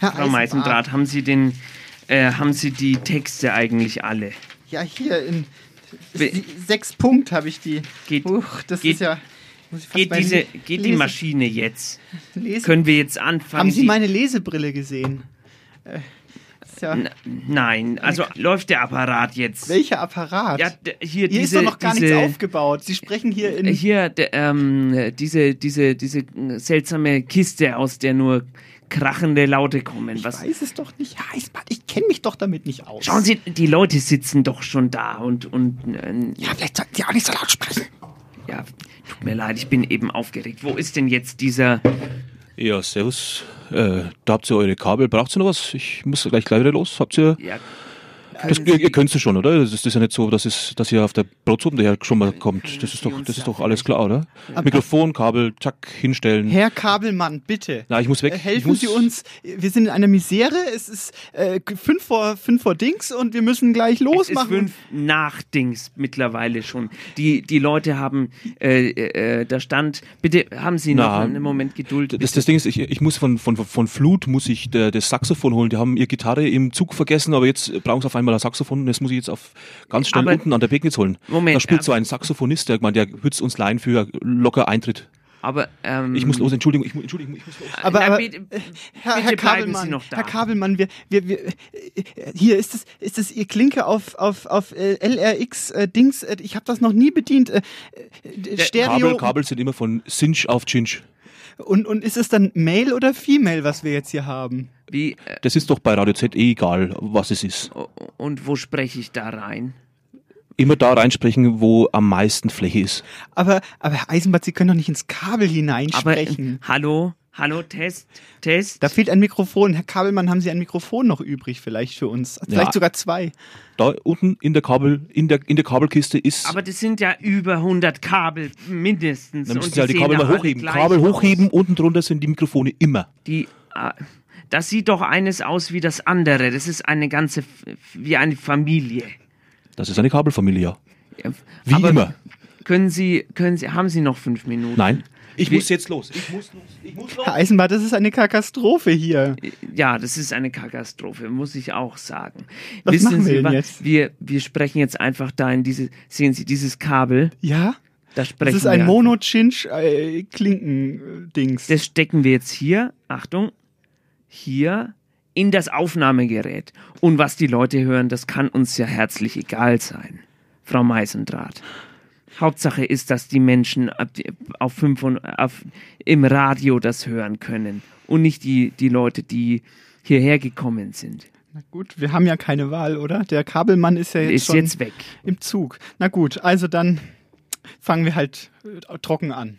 Herr Frau. Meisendraht, haben Sie den, äh, haben Sie die Texte eigentlich alle? Ja, hier in die, sechs Punkt habe ich die. Geht- Uch, das geht- ist ja. Geht diese, geht die Maschine jetzt? Lese- Können wir jetzt anfangen? Haben Sie meine Lesebrille gesehen? Äh, ja, Nein, also läuft der Apparat jetzt? welcher Apparat? Ja, hier, hier diese, ist doch noch gar diese, nichts aufgebaut. Sie sprechen hier in. Hier, ähm, diese, diese, diese seltsame Kiste, aus der nur krachende Laute kommen. ich Was? weiß es doch nicht, Herr Eisbart. Ich kenne mich doch damit nicht aus. Schauen Sie, die Leute sitzen doch schon da und, und äh, Ja, vielleicht sollten Sie auch nicht so laut sprechen. ja, tut mir leid, ich bin eben aufgeregt. Wo ist denn jetzt dieser? Ja, servus. Äh, da habt ihr eure Kabel. Braucht ihr noch was? Ich muss gleich gleich wieder los. Habt ihr. Ja, Das, ihr, ihr könnt es schon, oder? Das ist, das ist ja nicht so, dass, es, dass ihr auf der Brotsuppe daher schon mal kommt. Das ist doch, das ist doch alles klar, oder? Mikrofon, Kabel, zack, hinstellen. Herr Kabelmann, bitte. Na, ich muss weg. Äh, Helfen muss, Sie uns. Wir sind in einer Misere. Es ist äh, fünf, vor, fünf vor Dings und wir müssen gleich es ist losmachen. fünf nach Dings mittlerweile schon. Die, die Leute haben, äh, äh, da stand, bitte haben Sie noch Na, einen Moment Geduld. Das, das Ding ist, ich, ich muss von, von, von Flut muss ich der, das Saxophon holen. Die haben ihre Gitarre im Zug vergessen, aber jetzt brauchen sie auf einmal ein Saxophon und das muss ich jetzt auf ganz schnell Aber- unten an der Pegnitz holen. Moment, da spielt aber- so ein Saxophonist, der der hützt uns leihen für locker Eintritt. Aber ähm, Ich muss los, Entschuldigung, ich, Entschuldigung, ich muss los. Aber, aber bitte- äh, Herr, Herr Kabelmann, Sie noch da. Herr Kabelmann, wir, wir, wir, äh, hier ist es, ist es Ihr Klinke auf, auf, auf äh, LRX äh, Dings. Äh, ich habe das noch nie bedient. Äh, äh, Stereo. Kabel, Kabel sind immer von Cinch auf Cinch. Und, und ist es dann Male oder Female, was wir jetzt hier haben? Wie, äh, Das ist doch bei Radio Z eh egal, was es ist. und wo spreche ich da rein? Immer da reinsprechen, wo am meisten Fläche ist. Aber, aber Herr Eisenbart, Sie können doch nicht ins Kabel Aber äh, hineinsprechen. hallo, hallo, Test, Test. Da fehlt ein Mikrofon. Herr Kabelmann, haben Sie ein Mikrofon noch übrig vielleicht für uns? Vielleicht Ja. sogar zwei. Da unten in der Kabel, in der, in der Kabelkiste ist. Aber das sind ja über 100 Kabel mindestens. dann müssen Sie halt die sehen Kabel mal alle hochheben. Kabel aus. hochheben, unten drunter sind die Mikrofone immer. Die, äh, das sieht doch eines aus wie das andere. Das ist eine ganze, wie eine Familie. Das ist eine Kabelfamilie, ja. Wie aber immer. Können Sie, können Sie, haben Sie noch fünf Minuten? Nein. Ich muss jetzt los. Ich muss los. Ich muss los. Herr Eisenbart, das ist eine Katastrophe hier. Ja, das ist eine Katastrophe, muss ich auch sagen. Was machen wir denn wa- jetzt? Wir, wir sprechen jetzt einfach da in diese, sehen Sie dieses Kabel? Ja? Da sprechen Das ist ein. Mono-Chinch-Klinken-Dings. Das stecken wir jetzt hier, Achtung, hier in das Aufnahmegerät. Und was die Leute hören, das kann uns ja herzlich egal sein, Frau Meisendraht. Hauptsache ist, dass die Menschen ab- auf fünf und, auf, im Radio das hören können und nicht die, die Leute, die hierher gekommen sind. Na gut, wir haben ja keine Wahl, oder? Der Kabelmann ist ja jetzt Ist schon jetzt weg. im Zug. Na gut, also dann fangen wir halt äh, trocken an.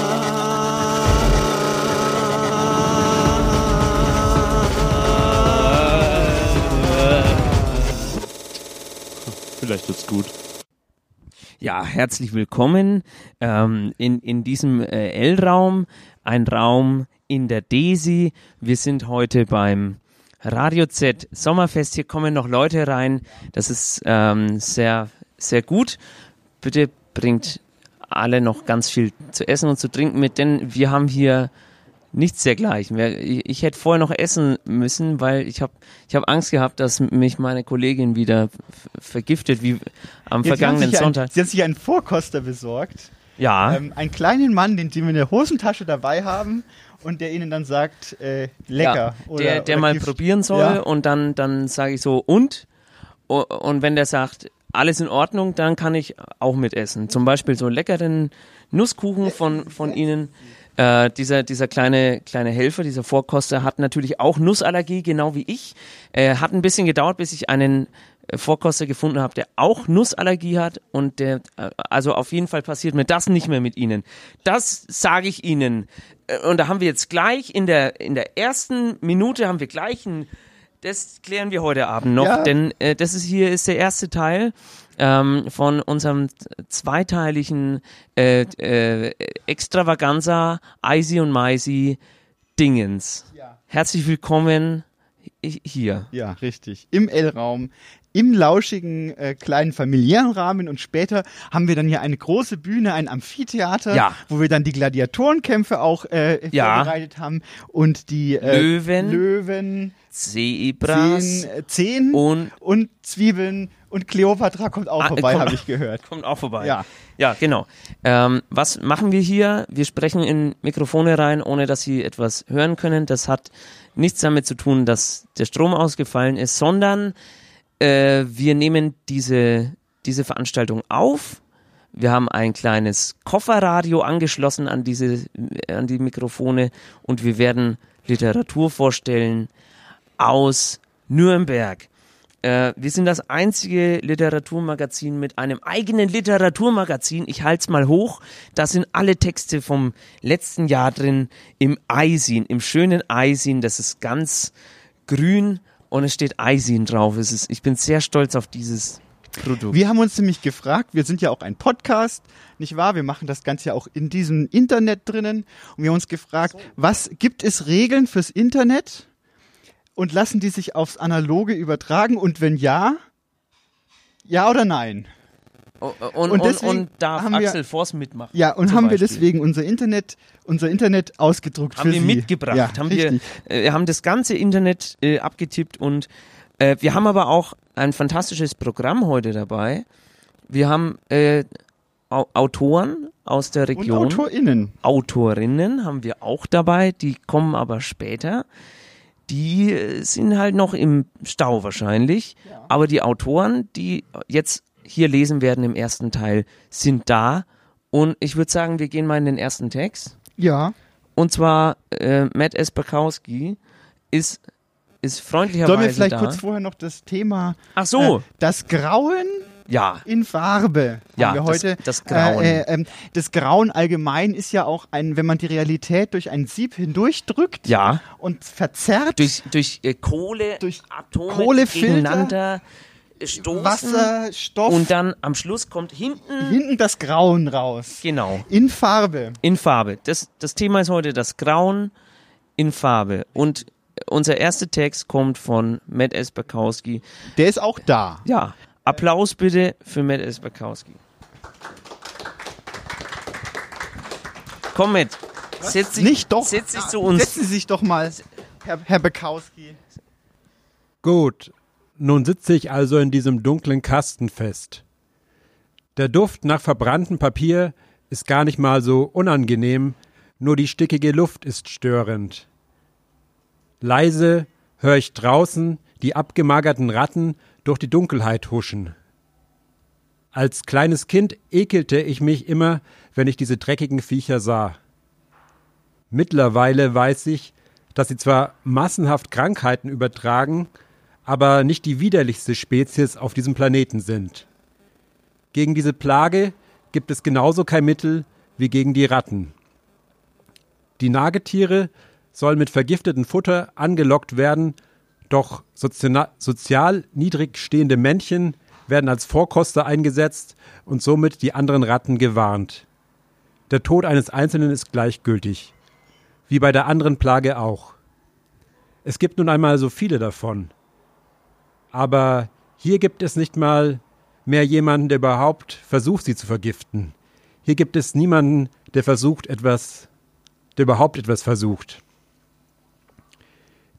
Vielleicht wird's gut. Ja, herzlich willkommen ähm, in, in diesem äh, L-Raum, ein Raum in der DESI. Wir sind heute beim Radio Z Sommerfest. Hier kommen noch Leute rein. Das ist ähm, sehr, sehr gut. Bitte bringt alle noch ganz viel zu essen und zu trinken mit, denn wir haben hier nichts dergleichen. Ich, ich hätte vorher noch essen müssen, weil ich habe ich hab Angst gehabt, dass mich meine Kollegin wieder vergiftet, wie am Ja, Sie vergangenen Sonntag. Ein, Sie haben sich einen Vorkoster besorgt. Ja. Ähm, einen kleinen Mann, den, wir in der Hosentasche dabei haben. und der ihnen dann sagt, äh, lecker. Ja, oder, der, der oder mal Gift. probieren soll Ja. und dann, dann sage ich so, und? Und wenn der sagt, alles in Ordnung, dann kann ich auch mitessen. Zum Beispiel so leckeren Nusskuchen von, von Ihnen. Äh, dieser, dieser kleine, kleine Helfer, dieser Vorkoster hat natürlich auch Nussallergie, genau wie ich. Äh, hat ein bisschen gedauert, bis ich einen äh, Vorkoster gefunden habe, der auch Nussallergie hat und der, äh, also auf jeden Fall passiert mir das nicht mehr mit Ihnen. Das sage ich Ihnen. Äh, Und da haben wir jetzt gleich in der, in der ersten Minute haben wir gleich ein, das klären wir heute Abend noch, Ja. denn äh, das ist hier ist der erste Teil ähm, von unserem zweiteiligen äh, äh, Extravaganza Eisi und Maisi Dingens. Herzlich willkommen hi- hier. Ja, richtig. Im L-Raum, im lauschigen äh, kleinen familiären Rahmen und später haben wir dann hier eine große Bühne, ein Amphitheater, Ja. wo wir dann die Gladiatorenkämpfe auch äh, Ja. vorbereitet haben und die äh, Löwen. Löwen, Zebras Zehn, äh, Zehn und und Zwiebeln und Kleopatra kommt auch Ah, vorbei, habe ich gehört. kommt auch vorbei. Ja. Ja, genau. Ähm, was machen wir hier? Wir sprechen in Mikrofone rein, ohne dass Sie etwas hören können. Das hat nichts damit zu tun, dass der Strom ausgefallen ist, sondern äh, wir nehmen diese, diese Veranstaltung auf. Wir haben ein kleines Kofferradio angeschlossen an diese, an die Mikrofone und wir werden Literatur vorstellen aus Nürnberg. Äh, wir sind das einzige Literaturmagazin mit einem eigenen Literaturmagazin. Ich halte es mal hoch. Da sind alle Texte vom letzten Jahr drin im Eisin, im schönen Eisin. Das ist ganz grün und es steht Eisin drauf. Es ist, ich bin sehr stolz auf dieses Produkt. Wir haben uns nämlich gefragt, wir sind ja auch ein Podcast, nicht wahr? Wir machen das Ganze ja auch in diesem Internet drinnen. Und wir haben uns gefragt, was gibt es Regeln fürs Internet? Und lassen die sich aufs Analoge übertragen? Und wenn ja, ja oder nein? und, und und, deswegen und darf haben wir- Axel Voss mitmachen? Ja, und haben wir Beispiel. deswegen unser Internet, unser Internet ausgedruckt haben für wir Sie. mitgebracht, Ja, haben wir, richtig. äh, wir haben das ganze Internet äh, abgetippt und äh, wir haben aber auch ein fantastisches Programm heute dabei. Wir haben äh, Au Autoren aus der Und Region, AutorInnen. Autorinnen haben wir auch dabei, die kommen aber später. Die äh, sind halt noch im Stau wahrscheinlich, aber die Autoren, die jetzt hier lesen werden im ersten Teil, sind da. Und ich würde sagen, wir gehen mal in den ersten Text. Ja. Und zwar äh, Matt Esperkowski ist, ist freundlicherweise Sollen wir vielleicht da. kurz vorher noch das Thema Ach so, äh, das Grauen ja. in Farbe Ja, wir das- heute. das Grauen. Äh, äh, ähm, das Grauen allgemein ist ja auch ein, wenn man die Realität durch ein Sieb hindurchdrückt Ja, und verzerrt, durch, durch äh, Kohle, Durch Atome Kohlefilter, gegeneinander äh, stoßen. Wasser, Stoff, Und dann am Schluss kommt hinten, hinten das Grauen raus. genau, In Farbe. in Farbe. Das, das Thema ist heute das Grauen in Farbe. Und unser erster Text kommt von Matt Esperkowski. Der ist auch da. Ja, Applaus bitte für Matt Esperkowski. Komm mit. Setz dich, Nicht doch. Setz dich zu uns. Setzen Sie sich doch mal, Herr, Herr Bekowski. Gut, nun sitze ich also in diesem dunklen Kasten fest. Der Duft nach verbranntem Papier ist gar nicht mal so unangenehm, nur die stickige Luft ist störend. Leise höre ich draußen die abgemagerten Ratten durch die Dunkelheit huschen. Als kleines Kind ekelte ich mich immer, wenn ich diese dreckigen Viecher sah. Mittlerweile weiß ich, dass sie zwar massenhaft Krankheiten übertragen, aber nicht die widerlichste Spezies auf diesem Planeten sind. Gegen diese Plage gibt es genauso kein Mittel wie gegen die Ratten. Die Nagetiere sollen mit vergiftetem Futter angelockt werden, doch sozial, niedrig stehende Männchen werden als Vorkoster eingesetzt und somit die anderen Ratten gewarnt. Der Tod eines Einzelnen ist gleichgültig, wie bei der anderen Plage auch. Es gibt nun einmal so viele davon. Aber hier gibt es nicht mal mehr jemanden, der überhaupt versucht, sie zu vergiften. Hier gibt es niemanden, der versucht etwas, der überhaupt etwas versucht.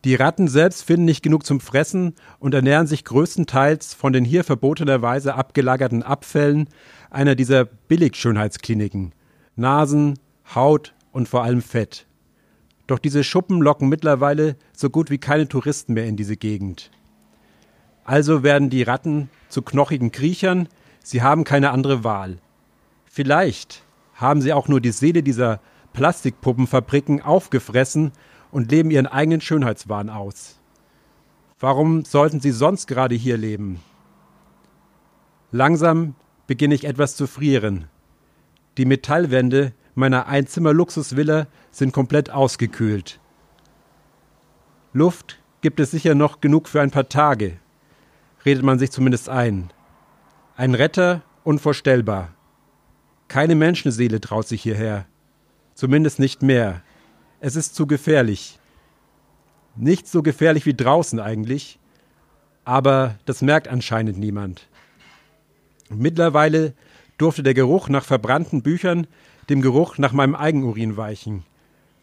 Die Ratten selbst finden nicht genug zum Fressen und ernähren sich größtenteils von den hier verbotenerweise abgelagerten Abfällen einer dieser Billigschönheitskliniken. Nasen, Haut und vor allem Fett. Doch diese Schuppen locken mittlerweile so gut wie keine Touristen mehr in diese Gegend. Also werden die Ratten zu knochigen Kriechern, sie haben keine andere Wahl. Vielleicht haben sie auch nur die Seele dieser Plastikpuppenfabriken aufgefressen und leben ihren eigenen Schönheitswahn aus. Warum sollten sie sonst gerade hier leben? Langsam beginne ich etwas zu frieren. Die Metallwände meiner Einzimmer-Luxusvilla sind komplett ausgekühlt. Luft gibt es sicher noch genug für ein paar Tage, redet man sich zumindest ein. Ein Retter unvorstellbar. Keine Menschenseele traut sich hierher. Zumindest nicht mehr. Es ist zu gefährlich. Nicht so gefährlich wie draußen eigentlich, aber das merkt anscheinend niemand. Mittlerweile durfte der Geruch nach verbrannten Büchern dem Geruch nach meinem Eigenurin weichen.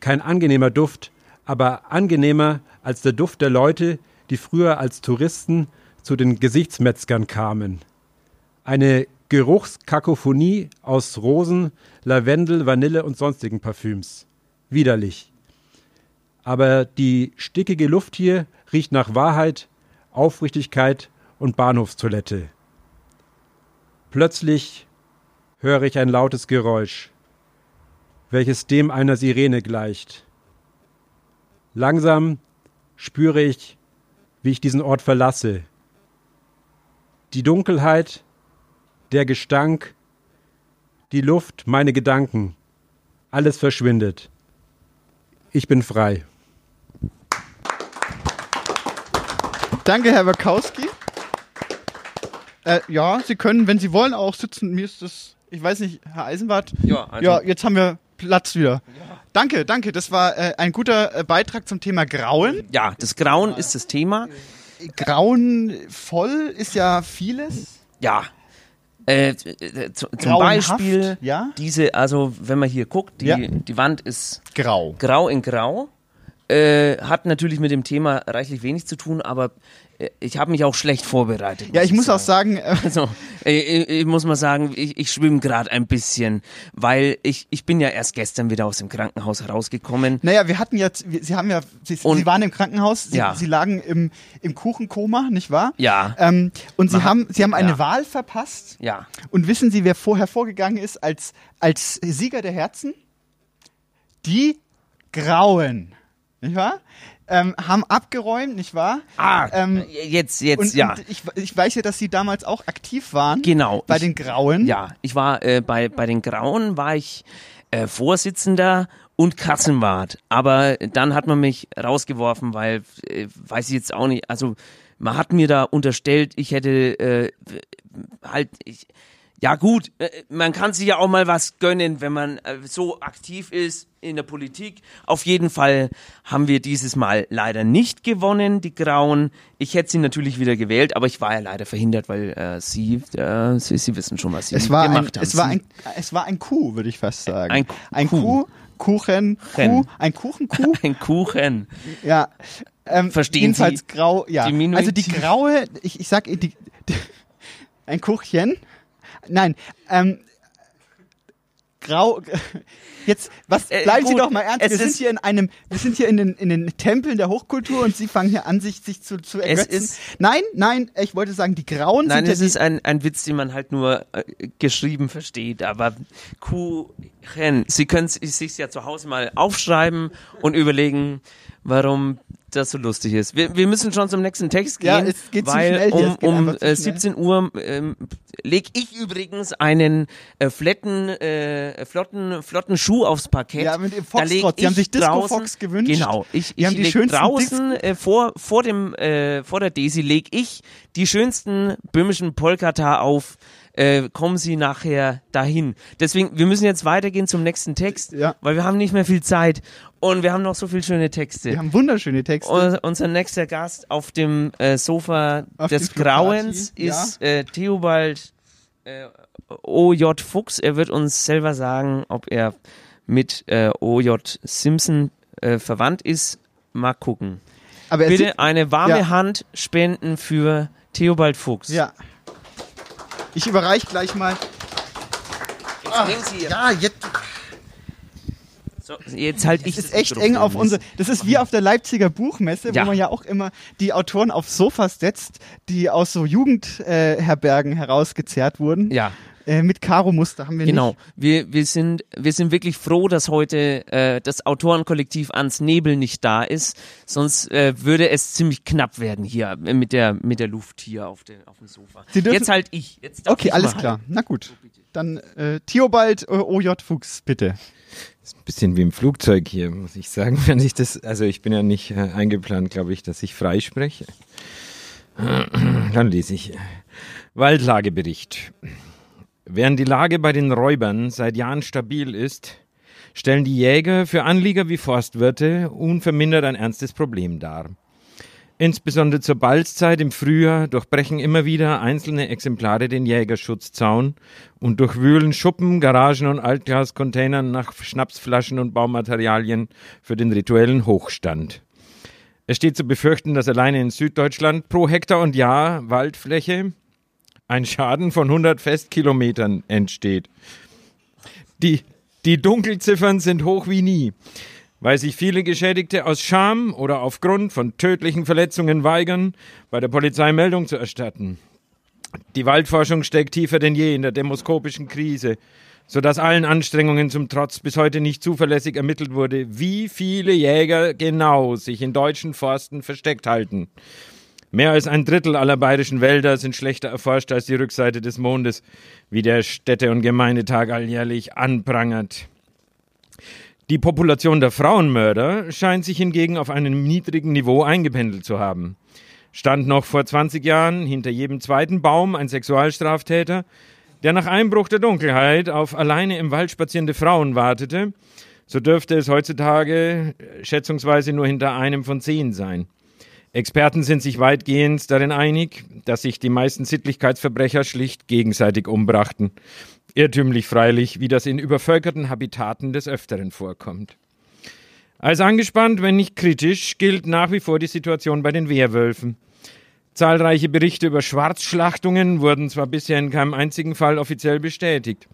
Kein angenehmer Duft, aber angenehmer als der Duft der Leute, die früher als Touristen zu den Gesichtsmetzgern kamen. Eine Geruchskakophonie aus Rosen, Lavendel, Vanille und sonstigen Parfüms. Widerlich. Aber die stickige Luft hier riecht nach Wahrheit, Aufrichtigkeit und Bahnhofstoilette. Plötzlich höre ich ein lautes Geräusch, welches dem einer Sirene gleicht. Langsam spüre ich, wie ich diesen Ort verlasse. Die Dunkelheit, der Gestank, die Luft, meine Gedanken, alles verschwindet. Ich bin frei. Danke, Herr Wachowski. Äh, ja, Sie können, wenn Sie wollen, auch sitzen. Mir ist das, ich weiß nicht, Herr Eisenbart. Ja, also- ja jetzt haben wir Platz wieder. Danke, danke. Das war äh, ein guter äh, Beitrag zum Thema Grauen. Ja, das Grauen ist das Thema. Grauenvoll ist ja vieles. Ja. Äh, äh, zu, zum Grauenhaft, Beispiel ja? diese, also wenn man hier guckt, die, Ja. die Wand ist Grau. grau in grau. Äh, hat natürlich mit dem Thema reichlich wenig zu tun, aber ich habe mich auch schlecht vorbereitet. Ja, ich muss auch sagen, äh, Also, ich, ich muss mal sagen, ich, ich schwimme gerade ein bisschen, weil ich, ich bin ja erst gestern wieder aus dem Krankenhaus rausgekommen. naja, wir hatten jetzt, wir, Sie haben ja, Sie, Und- Sie waren im Krankenhaus, Sie, Ja. Sie lagen im, im Kuchenkoma, nicht wahr? Ja. Ähm, und Sie Man haben, Sie haben eine ja. Wahl verpasst. Ja. Und wissen Sie, wer vorher vorgegangen ist als, als Sieger der Herzen? Die Grauen. Nicht wahr? Ähm, haben abgeräumt, nicht wahr? Ah, Ähm, jetzt, jetzt, und, ja. und ich, ich weiß ja, dass Sie damals auch aktiv waren. Genau. Bei ich, den Grauen. Ja, ich war äh, bei, bei den Grauen war ich äh, Vorsitzender und Kassenwart. Aber dann hat man mich rausgeworfen, weil, äh, weiß ich jetzt auch nicht, also man hat mir da unterstellt, ich hätte äh, halt, ich, ja gut, äh, man kann sich ja auch mal was gönnen, wenn man äh, so aktiv ist in der Politik. Auf jeden Fall haben wir dieses Mal leider nicht gewonnen, die Grauen. Ich hätte sie natürlich wieder gewählt, aber ich war ja leider verhindert, weil äh, sie, äh, sie, sie wissen schon, was sie Es war, ein, gemacht haben. es, war ein, es war ein Kuh, würde ich fast sagen. Ein ein Kuh. Kuh, Kuchen, Chen. Kuh, ein Kuchenkuh. ein Kuchen. ja. Ähm, Verstehen jedenfalls Sie grau, ja. Diminutiv? also die graue, ich, ich sag die, die, ein Kuchchen. Nein, ähm, grau. Jetzt, was Äh, bleiben Sie gut, doch mal ernst. es Wir sind hier in einem, wir sind hier in den, in den Tempeln der Hochkultur und Sie fangen hier an, sich, sich zu, zu Es ergötzen. ist- nein, nein, ich wollte sagen, die Grauen Nein, sind es ja ist ein, ein Witz, den man halt nur äh, geschrieben versteht. Aber Kuchen, Sie können es sich ja zu Hause mal aufschreiben und überlegen, warum das so lustig ist. Wir, wir müssen schon zum nächsten Text gehen, Ja, es geht zu weil schnell hier, um, um zu äh, schnell. 17 Uhr ähm, leg ich übrigens einen äh, fletten, äh, flotten, flotten Schuh aufs Parkett. Ja, mit dem Foxtrot. Sie haben ich sich Disco draußen- Fox gewünscht. Genau. Ich, Die haben ich die schönsten draußen äh, vor, vor dem, äh, vor der Daisy leg ich die schönsten böhmischen Polkata auf. Äh, kommen Sie nachher dahin. Deswegen, wir müssen jetzt weitergehen zum nächsten Text, Ja. weil wir haben nicht mehr viel Zeit und wir haben noch so viele schöne Texte. Wir haben wunderschöne Texte. Un- unser nächster Gast auf dem äh, Sofa Auf des Grauens ja. ist äh, Theobald äh, OJ Fuchs. Er wird uns selber sagen, ob er mit äh, OJ Simpson äh, verwandt ist. Mal gucken. Aber er Bitte sieht- eine warme Ja. Hand spenden für Theobald Fuchs. Ja. Ich überreiche gleich mal. Jetzt nehmen Sie Ihr Ja, jetzt. So, jetzt halt ich Das ist echt eng auf unsere. Das ist wie auf der Leipziger Buchmesse, Ja. wo man ja auch immer die Autoren auf Sofas setzt, die aus so Jugendherbergen äh, herausgezerrt wurden. Ja. Äh, mit Karo-Muster haben wir Genau, nicht. wir, wir, sind, wir sind wirklich froh, dass heute äh, das Autorenkollektiv Ans Nebel nicht da ist, sonst äh, würde es ziemlich knapp werden hier äh, mit der, mit der Luft hier auf, der, auf dem Sofa. Jetzt halt ich. Jetzt darf Okay, ich alles mal. klar. Na gut. Dann äh, Theobald äh, OJ Fuchs, bitte. Bisschen wie im Flugzeug hier, muss ich sagen, wenn ich das, also ich bin ja nicht äh, eingeplant, glaube ich, dass ich frei spreche. Dann lese ich. Waldlagebericht. Während die Lage bei den Räubern seit Jahren stabil ist, stellen die Jäger für Anlieger wie Forstwirte unvermindert ein ernstes Problem dar. Insbesondere zur Balzzeit im Frühjahr durchbrechen immer wieder einzelne Exemplare den Jägerschutzzaun und durchwühlen Schuppen, Garagen und Altglascontainern nach Schnapsflaschen und Baumaterialien für den rituellen Hochstand. Es steht zu befürchten, dass alleine in Süddeutschland pro Hektar und Jahr Waldfläche ein Schaden von 100 Festkilometern entsteht. Die, die Dunkelziffern sind hoch wie nie, weil sich viele Geschädigte aus Scham oder aufgrund von tödlichen Verletzungen weigern, bei der Polizei Meldung zu erstatten. Die Waldforschung steckt tiefer denn je in der demoskopischen Krise, sodass allen Anstrengungen zum Trotz bis heute nicht zuverlässig ermittelt wurde, wie viele Jäger genau sich in deutschen Forsten versteckt halten. Mehr als ein Drittel aller bayerischen Wälder sind schlechter erforscht als die Rückseite des Mondes, wie der Städte- und Gemeindetag alljährlich anprangert. Die Population der Frauenmörder scheint sich hingegen auf einem niedrigen Niveau eingependelt zu haben. Stand noch vor 20 Jahren hinter jedem zweiten Baum ein Sexualstraftäter, der nach Einbruch der Dunkelheit auf alleine im Wald spazierende Frauen wartete, so dürfte es heutzutage schätzungsweise nur hinter einem von zehn sein. Experten sind sich weitgehend darin einig, dass sich die meisten Sittlichkeitsverbrecher schlicht gegenseitig umbrachten. Irrtümlich freilich, wie das in übervölkerten Habitaten des Öfteren vorkommt. Als angespannt, wenn nicht kritisch, gilt nach wie vor die Situation bei den Wehrwölfen. Zahlreiche Berichte über Schwarzschlachtungen wurden zwar bisher in keinem einzigen Fall offiziell bestätigt.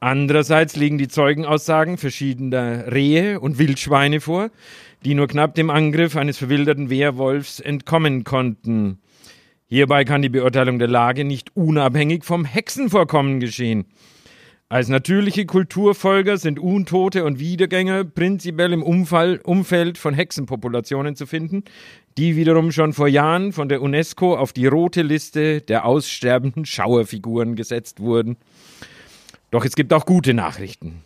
Andererseits liegen die Zeugenaussagen verschiedener Rehe und Wildschweine vor, die nur knapp dem Angriff eines verwilderten Wehrwolfs entkommen konnten. Hierbei kann die Beurteilung der Lage nicht unabhängig vom Hexenvorkommen geschehen. Als natürliche Kulturfolger sind Untote und Wiedergänger prinzipiell im Umfall, Umfeld von Hexenpopulationen zu finden, die wiederum schon vor Jahren von der UNESCO auf die rote Liste der aussterbenden Schauerfiguren gesetzt wurden. Doch es gibt auch gute Nachrichten.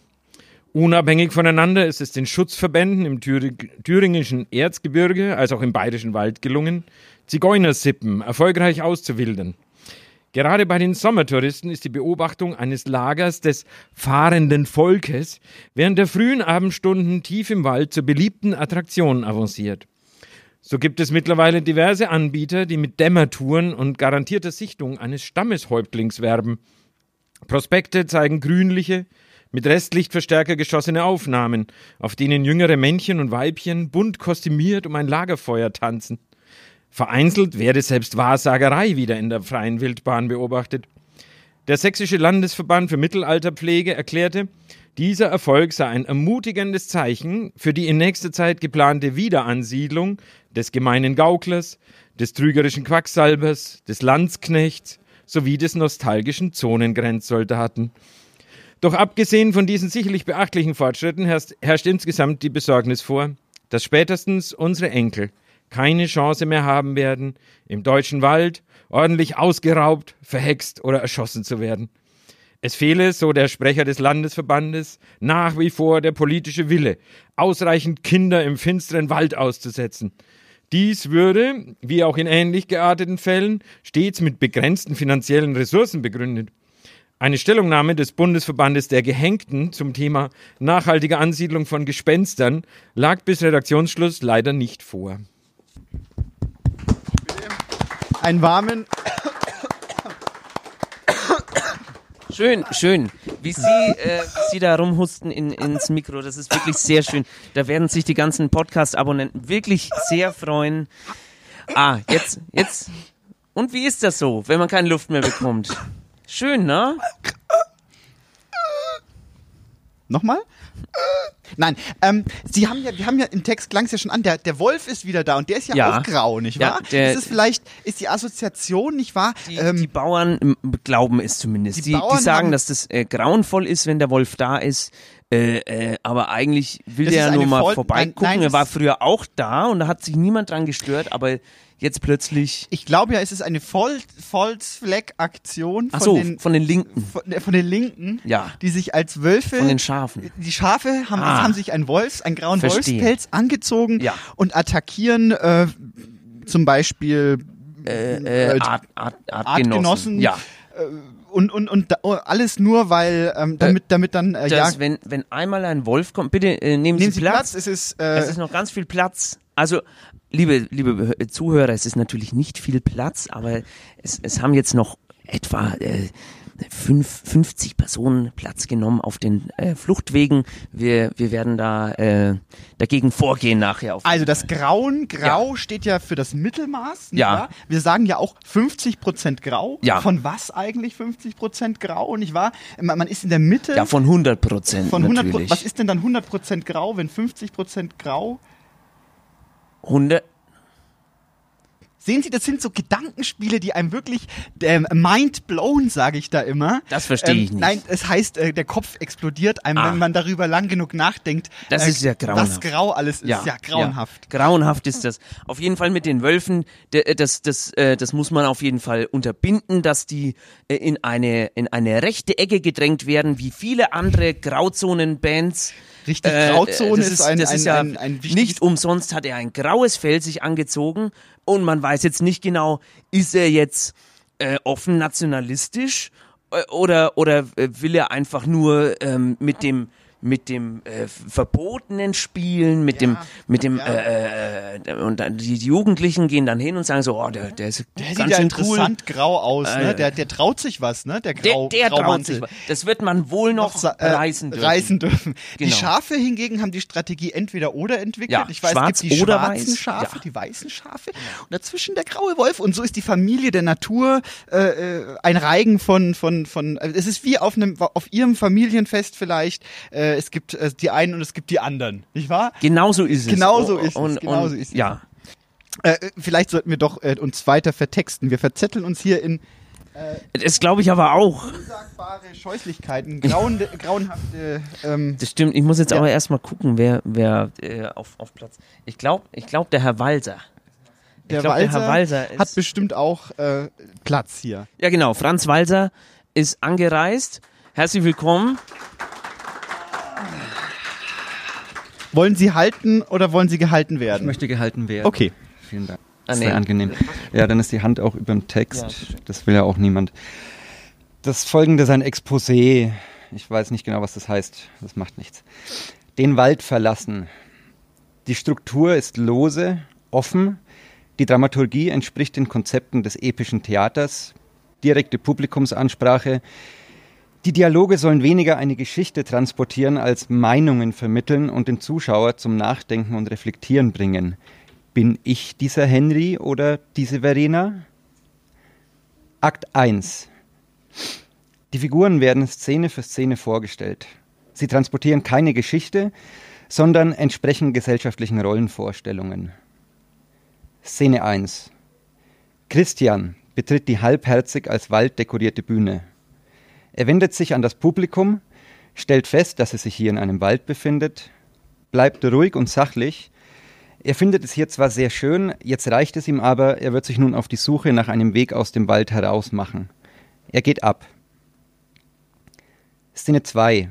Unabhängig voneinander ist es den Schutzverbänden im Thüring thüringischen Erzgebirge als auch im bayerischen Wald gelungen, Zigeunersippen erfolgreich auszuwildern. Gerade bei den Sommertouristen ist die Beobachtung eines Lagers des fahrenden Volkes während der frühen Abendstunden tief im Wald zur beliebten Attraktion avanciert. So gibt es mittlerweile diverse Anbieter, die mit Dämmertouren und garantierter Sichtung eines Stammeshäuptlings werben. Prospekte zeigen grünliche, mit Restlichtverstärker geschossene Aufnahmen, auf denen jüngere Männchen und Weibchen bunt kostümiert um ein Lagerfeuer tanzen. Vereinzelt werde selbst Wahrsagerei wieder in der freien Wildbahn beobachtet. Der Sächsische Landesverband für Mittelalterpflege erklärte, dieser Erfolg sei ein ermutigendes Zeichen für die in nächster Zeit geplante Wiederansiedlung des gemeinen Gauklers, des trügerischen Quacksalbers, des Landsknechts sowie des nostalgischen Zonengrenzsoldaten. Doch abgesehen von diesen sicherlich beachtlichen Fortschritten herrscht, herrscht insgesamt die Besorgnis vor, dass spätestens unsere Enkel keine Chance mehr haben werden, im deutschen Wald ordentlich ausgeraubt, verhext oder erschossen zu werden. Es fehle, so der Sprecher des Landesverbandes, nach wie vor der politische Wille, ausreichend Kinder im finsteren Wald auszusetzen. Dies würde, wie auch in ähnlich gearteten Fällen, stets mit begrenzten finanziellen Ressourcen begründet. Eine Stellungnahme des Bundesverbandes der Gehängten zum Thema nachhaltige Ansiedlung von Gespenstern lag bis Redaktionsschluss leider nicht vor. Einen warmen. Schön, schön. Wie Sie, äh, wie Sie da rumhusten in, ins Mikro, das ist wirklich sehr schön. Da werden sich die ganzen Podcast-Abonnenten wirklich sehr freuen. Ah, jetzt, jetzt. Und wie ist das so, wenn man keine Luft mehr bekommt? Schön, ne? Nochmal? Nein, ähm, Sie haben ja, wir haben ja im Text klang es ja schon an, der, der Wolf ist wieder da und der ist ja, Ja. auch grau, nicht Ja, wahr? der- das ist vielleicht, ist die Assoziation, nicht wahr? Die, ähm, die Bauern glauben es zumindest. Die Die, die, sagen, haben- dass das äh, grauenvoll ist, wenn der Wolf da ist. Äh, äh, aber eigentlich will Das der ja nur mal Fol- vorbeigucken. Nein, nein, er war früher auch da und da hat sich niemand dran gestört, aber jetzt plötzlich. ich glaube ja, es ist eine Voll Volksfleck-Aktion von, so, den, von den Linken. von, äh, von den Linken, Ja. die sich als Wölfe Von den Schafen. Die Schafe haben, Ah. haben sich einen Wolfs, einen grauen Verstehe. Wolfspelz angezogen Ja. und attackieren äh, zum Beispiel Äh, äh, äh, Art, Art, Artgenossen. Artgenossen. Ja. Und, und, und oh, alles nur, weil ähm, damit, damit dann äh, ja, Das, wenn, wenn einmal ein Wolf kommt, bitte äh, nehmen, nehmen Sie Sie Platz. Platz, es ist, äh, Es ist noch ganz viel Platz. Also, liebe, liebe Zuhörer, es ist natürlich nicht viel Platz, aber es, es haben jetzt noch etwa äh, fünf, 50 Personen Platz genommen auf den äh, Fluchtwegen. Wir, wir werden da äh, dagegen vorgehen nachher. Also das Grauen, Grau steht ja für das Mittelmaß. Ja. Wahr? Wir sagen ja auch 50% Grau. Ja. Von was eigentlich 50% Grau, nicht wahr? Man, man ist in der Mitte. ja, von 100 Prozent von 100 natürlich. Was ist denn dann 100% Grau, wenn 50% Grau? 100, Sehen Sie, das sind so Gedankenspiele, die einem wirklich ähm, mind blown, sage ich da immer. Das verstehe ich nicht. Nein, es heißt, äh, der Kopf explodiert einem, Ah. wenn man darüber lang genug nachdenkt. Das äh, ist ja Was grauenhaft. grau alles ist, ja, grauenhaft. Ja, grauenhaft ist das. Auf jeden Fall mit den Wölfen, der- das, das, äh, das muss man auf jeden Fall unterbinden, dass die äh, in eine, in eine rechte Ecke gedrängt werden, wie viele andere Grauzonen-Bands. Richtig, Grauzone das ist ein- das ein- ist ja ein- ein wichtiges- nicht umsonst hat er ein graues Fell sich angezogen und man weiß jetzt nicht genau, ist er jetzt äh, offen nationalistisch äh, oder oder äh, will er einfach nur ähm, mit dem mit dem äh, Verbotenen spielen, mit dem mit dem äh, äh, und dann die Jugendlichen gehen dann hin und sagen so, oh, der der ist Der ganz sieht ja interessant grau aus, Äh, ne? Der, der traut sich was, ne? Der Der, Grau, der traut Graumantel. sich. was. Das wird man wohl noch, sa- äh, reißen dürfen. reißen dürfen. Die Genau. Schafe hingegen haben die Strategie entweder oder entwickelt. Ja, ich weiß, schwarz es gibt die oder schwarzen weiß. Schafe, Ja. die weißen Schafe und dazwischen der graue Wolf. Und so ist die Familie der Natur äh, äh, ein Reigen von von von. äh, Es ist wie auf einem auf ihrem Familienfest vielleicht. Äh, es gibt äh, die einen und es gibt die anderen, nicht wahr? Genauso ist es. Genauso Und- ist es, und, genauso und, ist es. Ja. Äh, vielleicht sollten wir doch äh, uns weiter vertexten. Wir verzetteln uns hier in Das glaube ich aber auch. unsagbare Scheußlichkeiten, grauen, grauenhafte. Ähm, Das stimmt. Ich muss jetzt Ja. aber erstmal gucken, wer, wer äh, auf, auf Platz. Ich glaube, ich glaub, der Herr Walser. Der, glaub, Walser der Herr Walser ist, hat bestimmt auch äh, Platz hier. Ja, genau. Franz Walser ist angereist. Herzlich willkommen. Wollen Sie halten oder wollen Sie gehalten werden? Ich möchte gehalten werden. Okay. Vielen Dank. Ah, nee. wäre angenehm. Ja, dann ist die Hand auch über dem Text. Ja, das will ja auch niemand. Das folgende ist ein Exposé. Ich weiß nicht genau, was das heißt. Das macht nichts. Den Wald verlassen. Die Struktur ist lose, offen. Die Dramaturgie entspricht den Konzepten des epischen Theaters. Direkte Publikumsansprache. Die Dialoge sollen weniger eine Geschichte transportieren als Meinungen vermitteln und den Zuschauer zum Nachdenken und Reflektieren bringen. Bin ich dieser Henry oder diese Verena? Akt 1. Die Figuren werden Szene für Szene vorgestellt. Sie transportieren keine Geschichte, sondern entsprechen gesellschaftlichen Rollenvorstellungen. Szene 1. Christian betritt die halbherzig als Wald dekorierte Bühne. Er wendet sich an das Publikum, stellt fest, dass er sich hier in einem Wald befindet, bleibt ruhig und sachlich. Er findet es hier zwar sehr schön, jetzt reicht es ihm aber, er wird sich nun auf die Suche nach einem Weg aus dem Wald heraus machen. Er geht ab. Szene 2.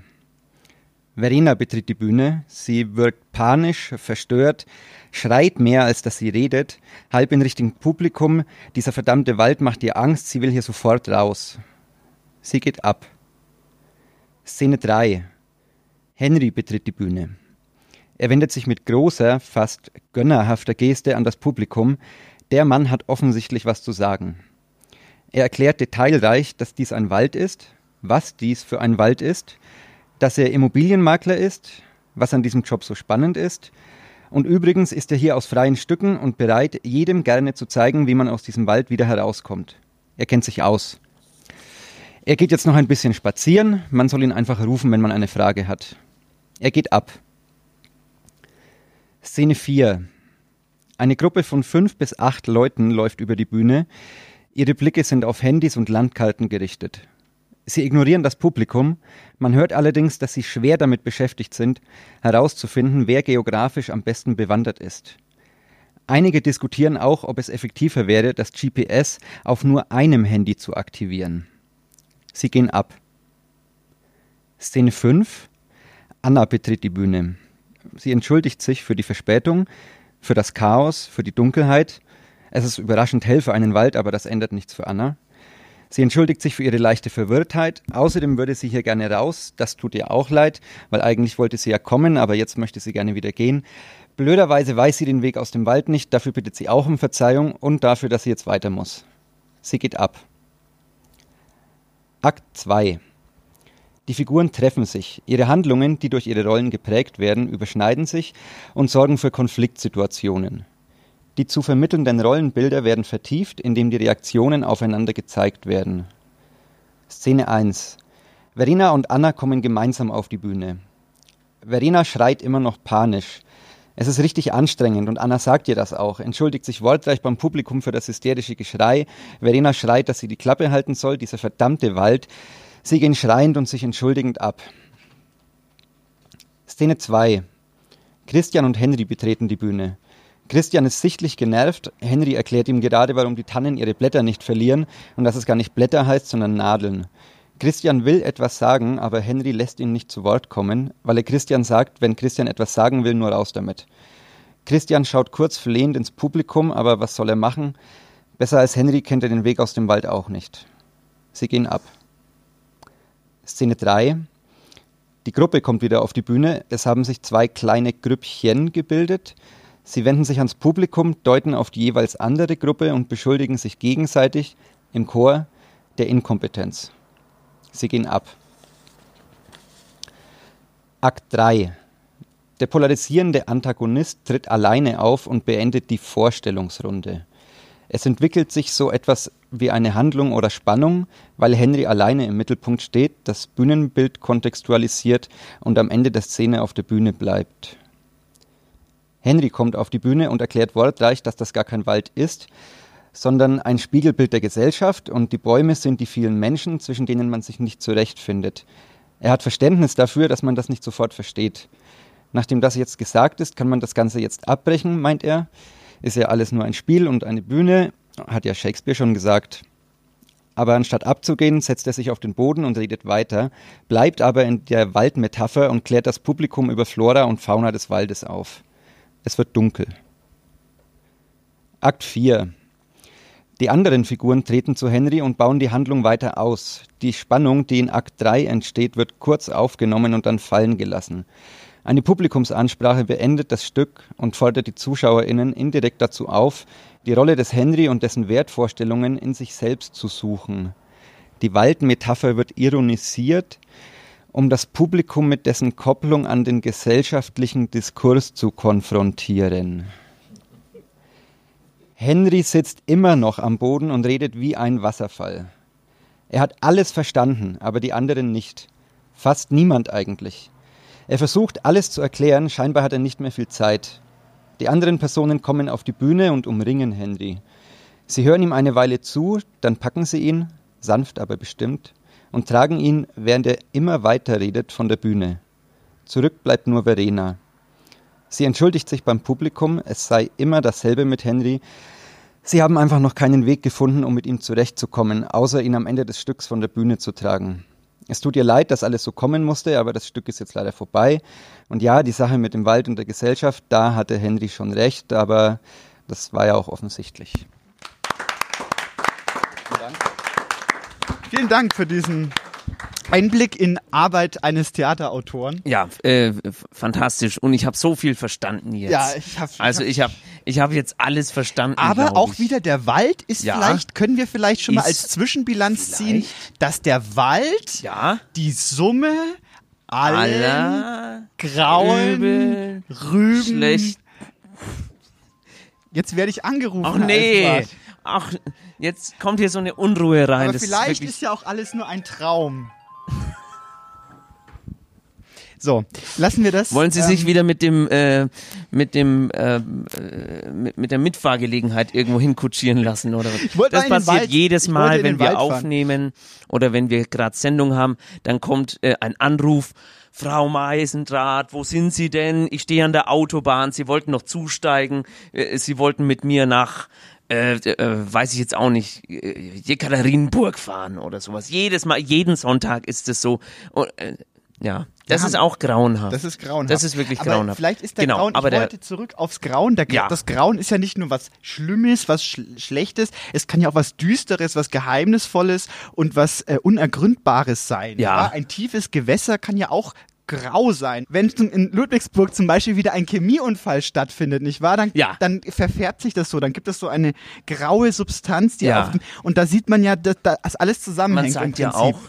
Verena betritt die Bühne. Sie wirkt panisch, verstört, schreit mehr, als dass sie redet, halb in Richtung Publikum. Dieser verdammte Wald macht ihr Angst, sie will hier sofort raus. Sie geht ab. Szene 3. Henry betritt die Bühne. Er wendet sich mit großer, fast gönnerhafter Geste an das Publikum. Der Mann hat offensichtlich was zu sagen. Er erklärt detailreich, dass dies ein Wald ist, was dies für ein Wald ist, dass er Immobilienmakler ist, was an diesem Job so spannend ist. Und übrigens ist er hier aus freien Stücken und bereit, jedem gerne zu zeigen, wie man aus diesem Wald wieder herauskommt. Er kennt sich aus. Er geht jetzt noch ein bisschen spazieren. Man soll ihn einfach rufen, wenn man eine Frage hat. Er geht ab. Szene 4. Eine Gruppe von fünf bis acht Leuten läuft über die Bühne. Ihre Blicke sind auf Handys und Landkarten gerichtet. Sie ignorieren das Publikum. Man hört allerdings, dass sie schwer damit beschäftigt sind, herauszufinden, wer geografisch am besten bewandert ist. Einige diskutieren auch, ob es effektiver wäre, das GPS auf nur einem Handy zu aktivieren. Sie gehen ab. Szene 5. Anna betritt die Bühne. Sie entschuldigt sich für die Verspätung, für das Chaos, für die Dunkelheit. Es ist überraschend hell für einen Wald, aber das ändert nichts für Anna. Sie entschuldigt sich für ihre leichte Verwirrtheit. Außerdem würde sie hier gerne raus. Das tut ihr auch leid, weil eigentlich wollte sie ja kommen, aber jetzt möchte sie gerne wieder gehen. Blöderweise weiß sie den Weg aus dem Wald nicht. Dafür bittet sie auch um Verzeihung und dafür, dass sie jetzt weiter muss. Sie geht ab. Akt 2. Die Figuren treffen sich. Ihre Handlungen, die durch ihre Rollen geprägt werden, überschneiden sich und sorgen für Konfliktsituationen. Die zu vermittelnden Rollenbilder werden vertieft, indem die Reaktionen aufeinander gezeigt werden. Szene 1. Verena und Anna kommen gemeinsam auf die Bühne. Verena schreit immer noch panisch. Es ist richtig anstrengend und Anna sagt ihr das auch, entschuldigt sich wortreich beim Publikum für das hysterische Geschrei. Verena schreit, dass sie die Klappe halten soll, dieser verdammte Wald. Sie gehen schreiend und sich entschuldigend ab. Szene 2. Christian und Henry betreten die Bühne. Christian ist sichtlich genervt. Henry erklärt ihm gerade, warum die Tannen ihre Blätter nicht verlieren und dass es gar nicht Blätter heißt, sondern Nadeln. Christian will etwas sagen, aber Henry lässt ihn nicht zu Wort kommen, weil er Christian sagt, wenn Christian etwas sagen will, nur raus damit. Christian schaut kurz flehend ins Publikum, aber was soll er machen? Besser als Henry kennt er den Weg aus dem Wald auch nicht. Sie gehen ab. Szene 3. Die Gruppe kommt wieder auf die Bühne. Es haben sich zwei kleine Grüppchen gebildet. Sie wenden sich ans Publikum, deuten auf die jeweils andere Gruppe und beschuldigen sich gegenseitig im Chor der Inkompetenz. Sie gehen ab. Akt 3. Der polarisierende Antagonist tritt alleine auf und beendet die Vorstellungsrunde. Es entwickelt sich so etwas wie eine Handlung oder Spannung, weil Henry alleine im Mittelpunkt steht, das Bühnenbild kontextualisiert und am Ende der Szene auf der Bühne bleibt. Henry kommt auf die Bühne und erklärt wortreich, dass das gar kein Wald ist, sondern ein Spiegelbild der Gesellschaft und die Bäume sind die vielen Menschen, zwischen denen man sich nicht zurechtfindet. Er hat Verständnis dafür, dass man das nicht sofort versteht. Nachdem das jetzt gesagt ist, kann man das Ganze jetzt abbrechen, meint er. Ist ja alles nur ein Spiel und eine Bühne, hat ja Shakespeare schon gesagt. Aber anstatt abzugehen, setzt er sich auf den Boden und redet weiter, bleibt aber in der Waldmetapher und klärt das Publikum über Flora und Fauna des Waldes auf. Es wird dunkel. Akt 4. Die anderen Figuren treten zu Henry und bauen die Handlung weiter aus. Die Spannung, die in Akt 3 entsteht, wird kurz aufgenommen und dann fallen gelassen. Eine Publikumsansprache beendet das Stück und fordert die ZuschauerInnen indirekt dazu auf, die Rolle des Henry und dessen Wertvorstellungen in sich selbst zu suchen. Die Waldmetapher wird ironisiert, um das Publikum mit dessen Kopplung an den gesellschaftlichen Diskurs zu konfrontieren. Henry sitzt immer noch am Boden und redet wie ein Wasserfall. Er hat alles verstanden, aber die anderen nicht. Fast niemand eigentlich. Er versucht alles zu erklären, scheinbar hat er nicht mehr viel Zeit. Die anderen Personen kommen auf die Bühne und umringen Henry. Sie hören ihm eine Weile zu, dann packen sie ihn, sanft aber bestimmt, und tragen ihn, während er immer weiter redet, von der Bühne. Zurück bleibt nur Verena. Sie entschuldigt sich beim Publikum, es sei immer dasselbe mit Henry. Sie haben einfach noch keinen Weg gefunden, um mit ihm zurechtzukommen, außer ihn am Ende des Stücks von der Bühne zu tragen. Es tut ihr leid, dass alles so kommen musste, aber das Stück ist jetzt leider vorbei. Und ja, die Sache mit dem Wald und der Gesellschaft, da hatte Henry schon recht, aber das war ja auch offensichtlich. Vielen Dank, Vielen Dank für diesen Einblick in Arbeit eines Theaterautoren. Ja, äh, fantastisch. Und ich habe so viel verstanden jetzt. Ja, ich habe. Also ich habe, ich habe jetzt alles verstanden. Aber auch ich. wieder der Wald ist Ja. vielleicht, können wir vielleicht schon mal Ist als Zwischenbilanz ziehen, vielleicht. dass der Wald Ja. die Summe allen Aller grauen Übel, Rüben. schlecht. Jetzt werde ich angerufen. Ach nee. Ach, jetzt kommt hier so eine Unruhe rein. Aber das vielleicht ist ist, ja auch alles nur ein Traum. So, lassen wir das. Wollen Sie ähm, sich wieder mit dem, äh, mit dem, äh, mit, mit der Mitfahrgelegenheit irgendwo hinkutschieren lassen oder was? wollte Das passiert Wald- jedes Mal, wenn wir Wald fahren. aufnehmen oder wenn wir gerade Sendung haben, dann kommt äh, ein Anruf. Frau Meisendraht, wo sind Sie denn? Ich stehe an der Autobahn. Sie wollten noch zusteigen. Äh, Sie wollten mit mir nach, äh, äh, weiß ich jetzt auch nicht, äh, Jekaterinburg fahren oder sowas. Jedes Mal, jeden Sonntag ist es so. Und, äh, ja, das Ja, ist auch grauenhaft. Das ist grauenhaft. Das ist wirklich aber grauenhaft. Vielleicht ist der genau, Grauen, aber ich wollte zurück aufs Grauen. Der, Ja. Das Grauen ist ja nicht nur was Schlimmes, was Sch Schlechtes, es kann ja auch was Düsteres, was Geheimnisvolles und was äh, Unergründbares sein. Ja. Ein tiefes Gewässer kann ja auch grau sein. Wenn in Ludwigsburg zum Beispiel wieder ein Chemieunfall stattfindet, nicht wahr? Dann, Ja. dann verfärbt sich das so. Dann gibt es so eine graue Substanz, die Ja. auf dem, und da sieht man ja, dass das alles zusammenhängt. man sagt ja auch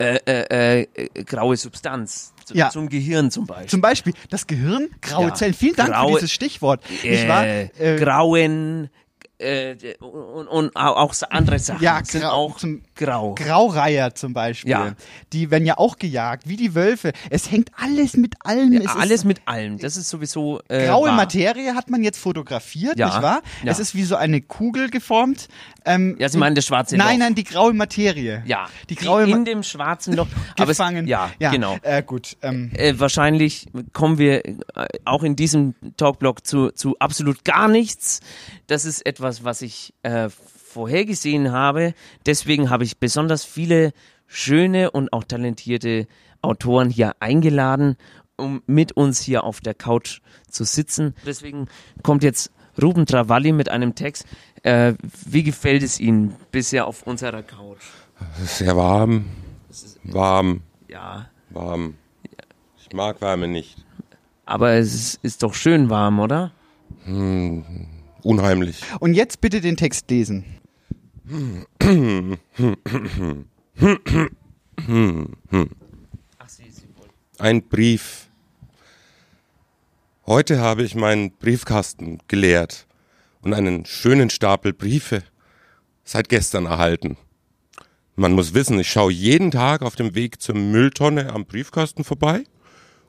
äh, äh, äh, graue Substanz. Zu, Ja. Zum Gehirn zum Beispiel. Zum Beispiel das Gehirn, graue Ja. Zellen. Vielen Dank Graue- für dieses Stichwort. nicht wahr? äh, Äh, grauen äh, und, und auch andere Sachen Ja, sind grau- auch zum- grau. Graureiher zum Beispiel. Ja. Die werden ja auch gejagt, wie die Wölfe. Es hängt alles mit allem. es Alles ist, mit allem. Das ist sowieso äh, Graue wahr. Materie hat man jetzt fotografiert, Ja. nicht wahr? Ja. Es ist wie so eine Kugel geformt. Ähm, Ja, Sie meinen das schwarze Nein, Loch. nein, die graue Materie. Ja, Die graue in Ma- dem schwarzen Loch. Aber es- gefangen. ja, ja, genau. Äh, gut. Ähm, Äh, wahrscheinlich kommen wir äh, auch in diesem Talkblock zu, zu absolut gar nichts. Das ist etwas, was ich äh, vorhergesehen habe. Deswegen habe ich besonders viele schöne und auch talentierte Autoren hier eingeladen, um mit uns hier auf der Couch zu sitzen. Deswegen kommt jetzt Ruben Travalli mit einem Text. Äh, wie gefällt es Ihnen bisher auf unserer Couch? Sehr warm. Warm. Ja, Warm. Ich mag Wärme nicht. aber es ist, ist doch schön warm, oder? Hm, unheimlich. und jetzt bitte den Text lesen. Ein Brief. Heute habe ich meinen Briefkasten geleert und einen schönen Stapel Briefe seit gestern erhalten. Man muss wissen, ich schaue jeden Tag auf dem Weg zur Mülltonne am Briefkasten vorbei,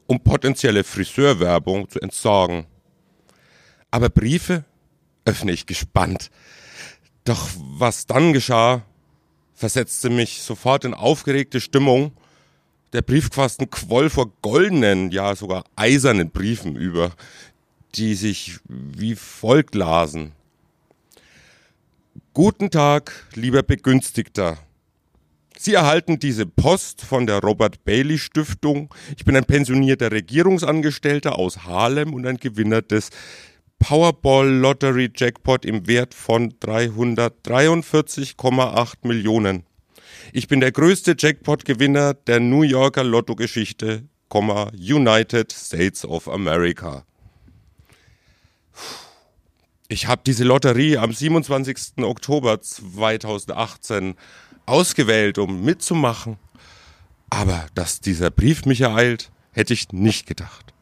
um potenzielle Friseurwerbung zu entsorgen. Aber Briefe öffne ich gespannt. Doch was dann geschah, versetzte mich sofort in aufgeregte Stimmung. Der Briefkasten quoll vor goldenen, ja sogar eisernen Briefen über, die sich wie folgt lasen. Guten Tag, lieber Begünstigter. Sie erhalten diese Post von der Robert Bailey Stiftung. Ich bin ein pensionierter Regierungsangestellter aus Harlem und ein Gewinner des Powerball Lottery Jackpot im Wert von 343,8 Millionen. Ich bin der größte Jackpot-Gewinner der New Yorker Lottogeschichte, United States of America. Ich habe diese Lotterie am 27. Oktober 2018 ausgewählt, um mitzumachen. Aber dass dieser Brief mich ereilt, hätte ich nicht gedacht.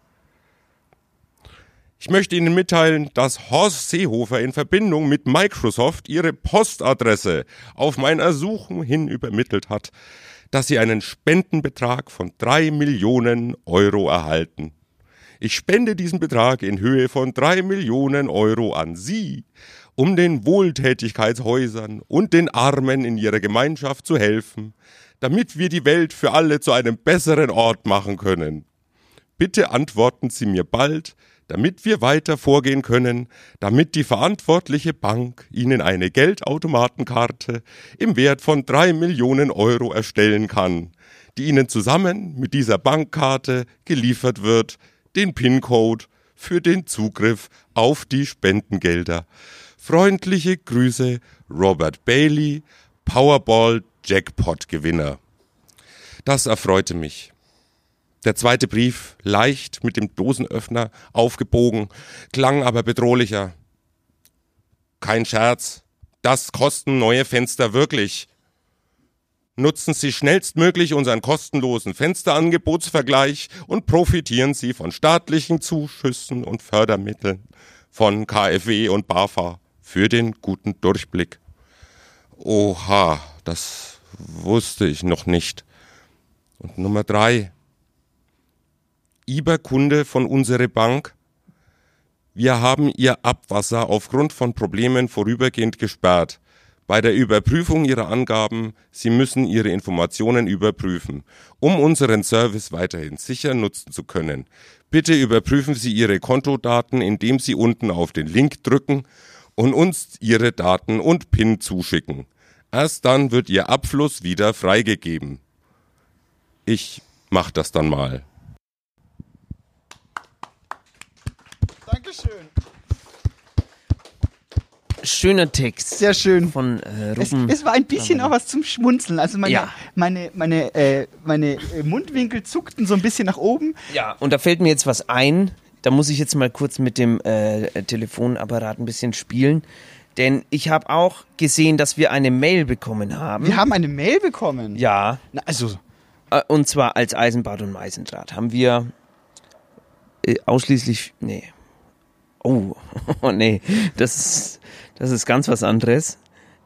Ich möchte Ihnen mitteilen, dass Horst Seehofer in Verbindung mit Microsoft Ihre Postadresse auf mein Ersuchen hin übermittelt hat, dass Sie einen Spendenbetrag von drei Millionen Euro erhalten. Ich spende diesen Betrag in Höhe von drei Millionen Euro an Sie, um den Wohltätigkeitshäusern und den Armen in ihrer Gemeinschaft zu helfen, damit wir die Welt für alle zu einem besseren Ort machen können. Bitte antworten Sie mir bald, damit wir weiter vorgehen können, damit die verantwortliche Bank Ihnen eine Geldautomatenkarte im Wert von drei Millionen Euro erstellen kann, die Ihnen zusammen mit dieser Bankkarte geliefert wird, den PIN-Code für den Zugriff auf die Spendengelder. Freundliche Grüße, Robert Bailey, Powerball Jackpot Gewinner. Das erfreute mich. Der zweite Brief, leicht mit dem Dosenöffner aufgebogen, klang aber bedrohlicher. Kein Scherz, das kosten neue Fenster wirklich. Nutzen Sie schnellstmöglich unseren kostenlosen Fensterangebotsvergleich und profitieren Sie von staatlichen Zuschüssen und Fördermitteln von KfW und BAFA für den guten Durchblick. Oha, das wusste ich noch nicht. Und Nummer drei. IBA-Kunde von unserer Bank. Wir haben Ihr Abwasser aufgrund von Problemen vorübergehend gesperrt. Bei der Überprüfung Ihrer Angaben, Sie müssen Ihre Informationen überprüfen, um unseren Service weiterhin sicher nutzen zu können. Bitte überprüfen Sie Ihre Kontodaten, indem Sie unten auf den Link drücken und uns Ihre Daten und PIN zuschicken. Erst dann wird Ihr Abfluss wieder freigegeben. Ich mach das dann mal. Dankeschön. Schöner Text. Sehr schön. Von äh, Es, Ruben. es war ein bisschen auch was zum Schmunzeln. Also meine, Ja. meine, meine, äh, meine äh, Mundwinkel zuckten so ein bisschen nach oben. Ja, und da fällt mir jetzt was ein. Da muss ich jetzt mal kurz mit dem äh, Telefonapparat ein bisschen spielen. Denn ich habe auch gesehen, dass wir eine Mail bekommen haben. Wir haben eine Mail bekommen. Ja. Na, also. Äh, Und zwar als Eisenbad und Meisendraht haben wir äh, ausschließlich. Nee. Oh, nee. Das ist, das ist ganz was anderes.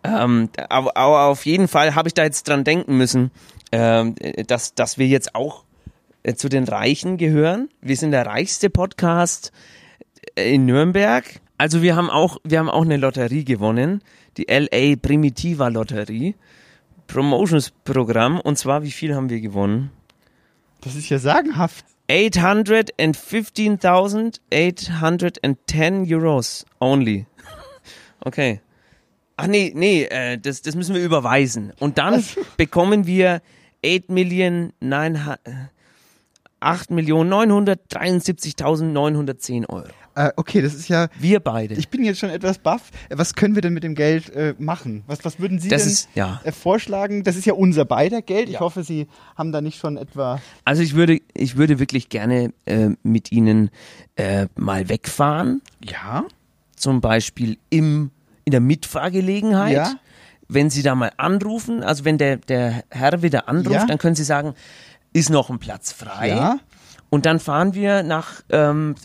Ähm, aber, auf jeden Fall habe ich da jetzt dran denken müssen, ähm, dass, dass wir jetzt auch äh, zu den Reichen gehören. Wir sind der reichste Podcast äh, in Nürnberg. Also wir haben auch, wir haben auch eine Lotterie gewonnen, die LA Primitiva Lotterie. Promotionsprogramm. Und zwar, wie viel haben wir gewonnen? Das ist ja sagenhaft. 815.810 Euros only. Okay. Ach nee, nee, äh, das, das müssen wir überweisen. Und dann bekommen wir 8 Millionen 9, 8 Millionen 973.910 Euro. Äh, okay, das ist ja. Wir beide. Ich bin jetzt schon etwas baff. Was können wir denn mit dem Geld äh, machen? Was, was würden Sie Das denn ist- ja. äh, vorschlagen? Das ist ja unser beider Geld. Ich hoffe, Sie haben da nicht schon etwa. Also ich würde, ich würde wirklich gerne äh, mit Ihnen äh, mal wegfahren. Ja. Zum Beispiel im, in der Mitfahrgelegenheit. Ja. Wenn Sie da mal anrufen, also wenn der, der Herr wieder anruft, Ja. dann können Sie sagen, ist noch ein Platz frei. Ja. Und dann fahren wir nach ähm,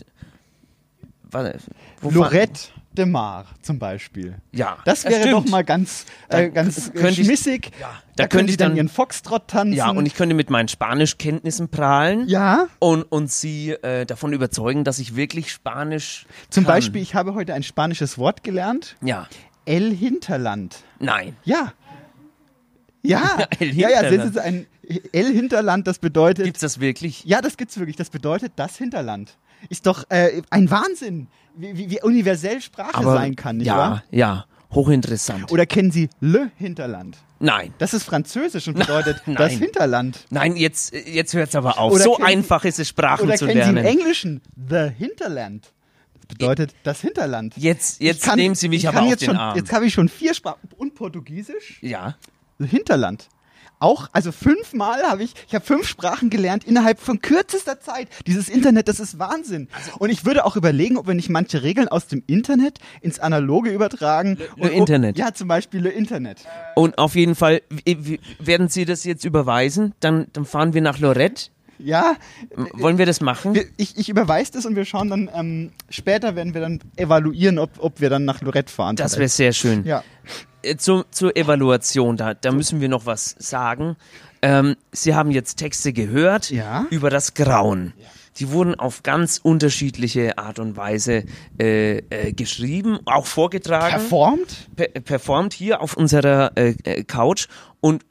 warte, Lorette de Mar zum Beispiel. Ja, Das das wäre stimmt. doch mal ganz, äh, ganz könnte äh, ich- schmissig. Ja, da, da könnte ich dann dann- Ihren Foxtrot tanzen. Ja, und ich könnte mit meinen Spanischkenntnissen prahlen. Ja. Und, und Sie äh, davon überzeugen, dass ich wirklich Spanisch Zum kann. Beispiel, ich habe heute ein spanisches Wort gelernt. Ja. El Hinterland. Nein. Ja. Ja, El ja, ja, das ist ein El Hinterland, das bedeutet. Gibt's das wirklich? Ja, das gibt's wirklich. Das bedeutet das Hinterland. Ist doch äh, ein Wahnsinn, wie, wie, wie universell Sprache sein kann, nicht ja, wahr? ja, hochinteressant. Oder kennen Sie Le Hinterland? Nein. Das ist französisch und bedeutet Nein. das Hinterland. Nein, jetzt, jetzt hört's aber auf. Oder so kennen Sie- einfach ist es, Sprachen Oder zu kennen lernen. Sie im Englischen The Hinterland? Bedeutet das Hinterland. Jetzt, jetzt kann- nehmen Sie mich ich aber auf jetzt den schon, Arm. Jetzt habe ich schon vier Sprachen und Portugiesisch. ja. Hinterland. Auch, also fünfmal habe ich, ich habe fünf Sprachen gelernt innerhalb von kürzester Zeit. Dieses Internet, das ist Wahnsinn. Und ich würde auch überlegen, ob wir nicht manche Regeln aus dem Internet ins Analoge übertragen. Le Und ob- Internet. Ja, zum Beispiel Le Internet. Und auf jeden Fall, werden Sie das jetzt überweisen? Dann, dann fahren wir nach Lorette. Ja. Wollen wir das machen? Ich, ich überweise das und wir schauen dann, ähm, später werden wir dann evaluieren, ob, ob wir dann nach Lorette fahren. Das wäre sehr schön. Ja. Äh, Zu, zur Evaluation, da, da müssen wir noch was sagen. Ähm, Sie haben jetzt Texte gehört Ja. über das Grauen. Die wurden auf ganz unterschiedliche Art und Weise äh, äh, geschrieben, auch vorgetragen. Performt? Per performt hier auf unserer äh, äh, Couch. Und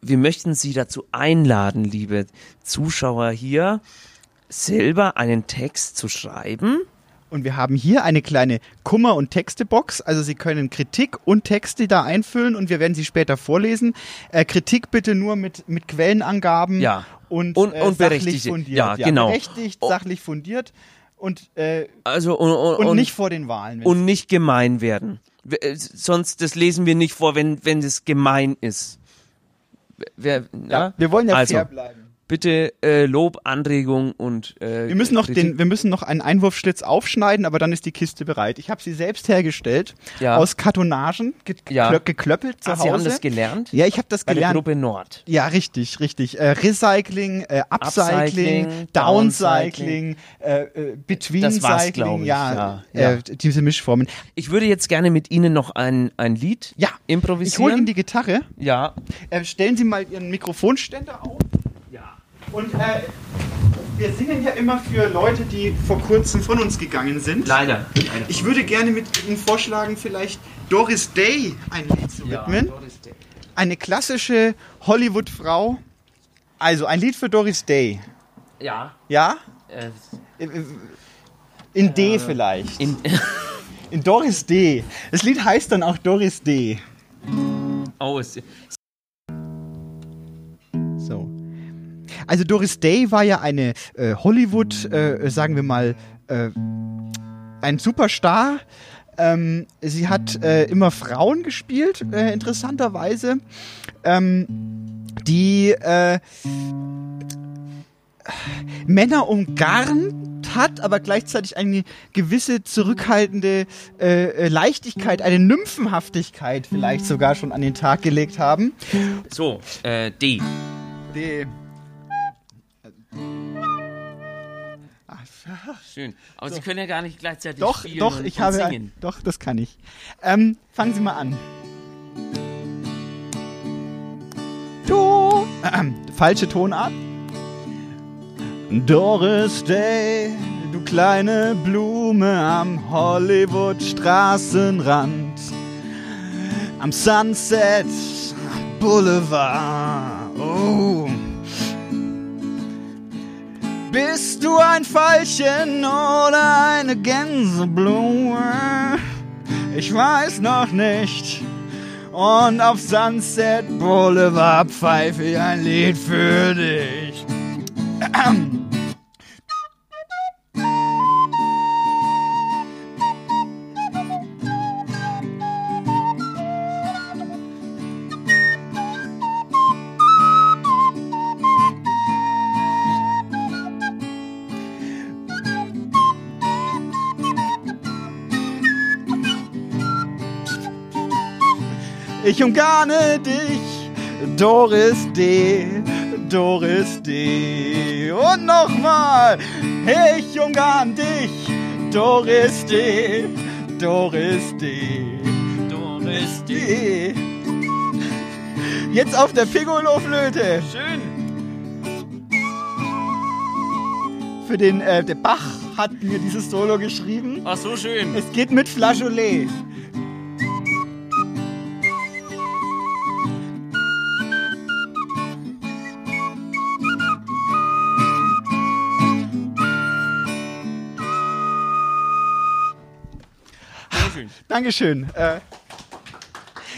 wir möchten Sie dazu einladen, liebe Zuschauer hier, selber einen Text zu schreiben. Und wir haben hier eine kleine Kummer- und Textebox. Also Sie können Kritik und Texte da einfüllen und wir werden sie später vorlesen. Äh, Kritik bitte nur mit, mit Quellenangaben Ja. und, Und- äh, und sachlich fundiert. Ja, genau. Berechtigt, sachlich fundiert und, äh, Also und, und, und, nicht vor den Wahlen. und nicht gemein werden. Äh, Sonst, das lesen wir nicht vor, wenn, wenn es gemein ist. Wer, ja, wir wollen ja also, fair bleiben. Bitte äh, Lob, Anregung und äh, Wir müssen noch Kritik. den, wir müssen noch einen Einwurfschlitz aufschneiden, aber dann ist die Kiste bereit. Ich habe sie selbst hergestellt Ja. aus Kartonagen, ge Ja. geklö- geklöppelt zu Ah, Hause. Sie haben das gelernt? Ja, ich habe das Bei der gelernt. Gruppe Nord. Ja, richtig, richtig. Äh, Recycling, äh, Upcycling, Upcycling, Downcycling, äh, äh, Between Das war's, Cycling, glaub ich, ja, ja, äh, diese Mischformen. Ich würde jetzt gerne mit Ihnen noch ein, ein Lied Ja, improvisieren. Ich hole Ihnen die Gitarre. Ja. Äh, stellen Sie mal Ihren Mikrofonständer auf. Ja. Und äh, wir singen ja immer für Leute, die vor kurzem von uns gegangen sind. Leider. Ich würde gerne mit Ihnen vorschlagen, vielleicht Doris Day ein Lied zu widmen. Eine klassische Hollywood-Frau. Also ein Lied für Doris Day. Ja. Ja? Äh, In D vielleicht. In, In Doris D. Das Lied heißt dann auch Doris D. oh, es, Also Doris Day war ja eine äh, Hollywood, äh, sagen wir mal, äh, ein Superstar. Ähm, sie hat äh, immer Frauen gespielt, äh, interessanterweise, ähm, die äh, Männer umgarnt hat, aber gleichzeitig eine gewisse zurückhaltende äh, Leichtigkeit, eine Nymphenhaftigkeit vielleicht sogar schon an den Tag gelegt haben. so, äh, D. Die Schön. Aber Sie können ja gar nicht gleichzeitig Doch, spielen doch, und, ich und habe singen. ein, doch, das kann ich. Ähm, fangen Sie mal an. Du, ähm, falsche Tonart. Doris Day, du kleine Blume am Hollywood Straßenrand, am Sunset Boulevard. Oh. Bist du ein Veilchen oder eine Gänseblume? Ich weiß noch nicht. Und auf Sunset Boulevard pfeife ich ein Lied für dich. Ich umgarne dich, Doris D., Doris D. Und nochmal, ich umgarn dich, Doris D., Doris D., Doris D. Jetzt auf der Piccolo-Flöte. Schön. Für den, äh, der Bach hat mir dieses Solo geschrieben. Ach, so schön. Es geht mit Flageolet. Dankeschön. Äh,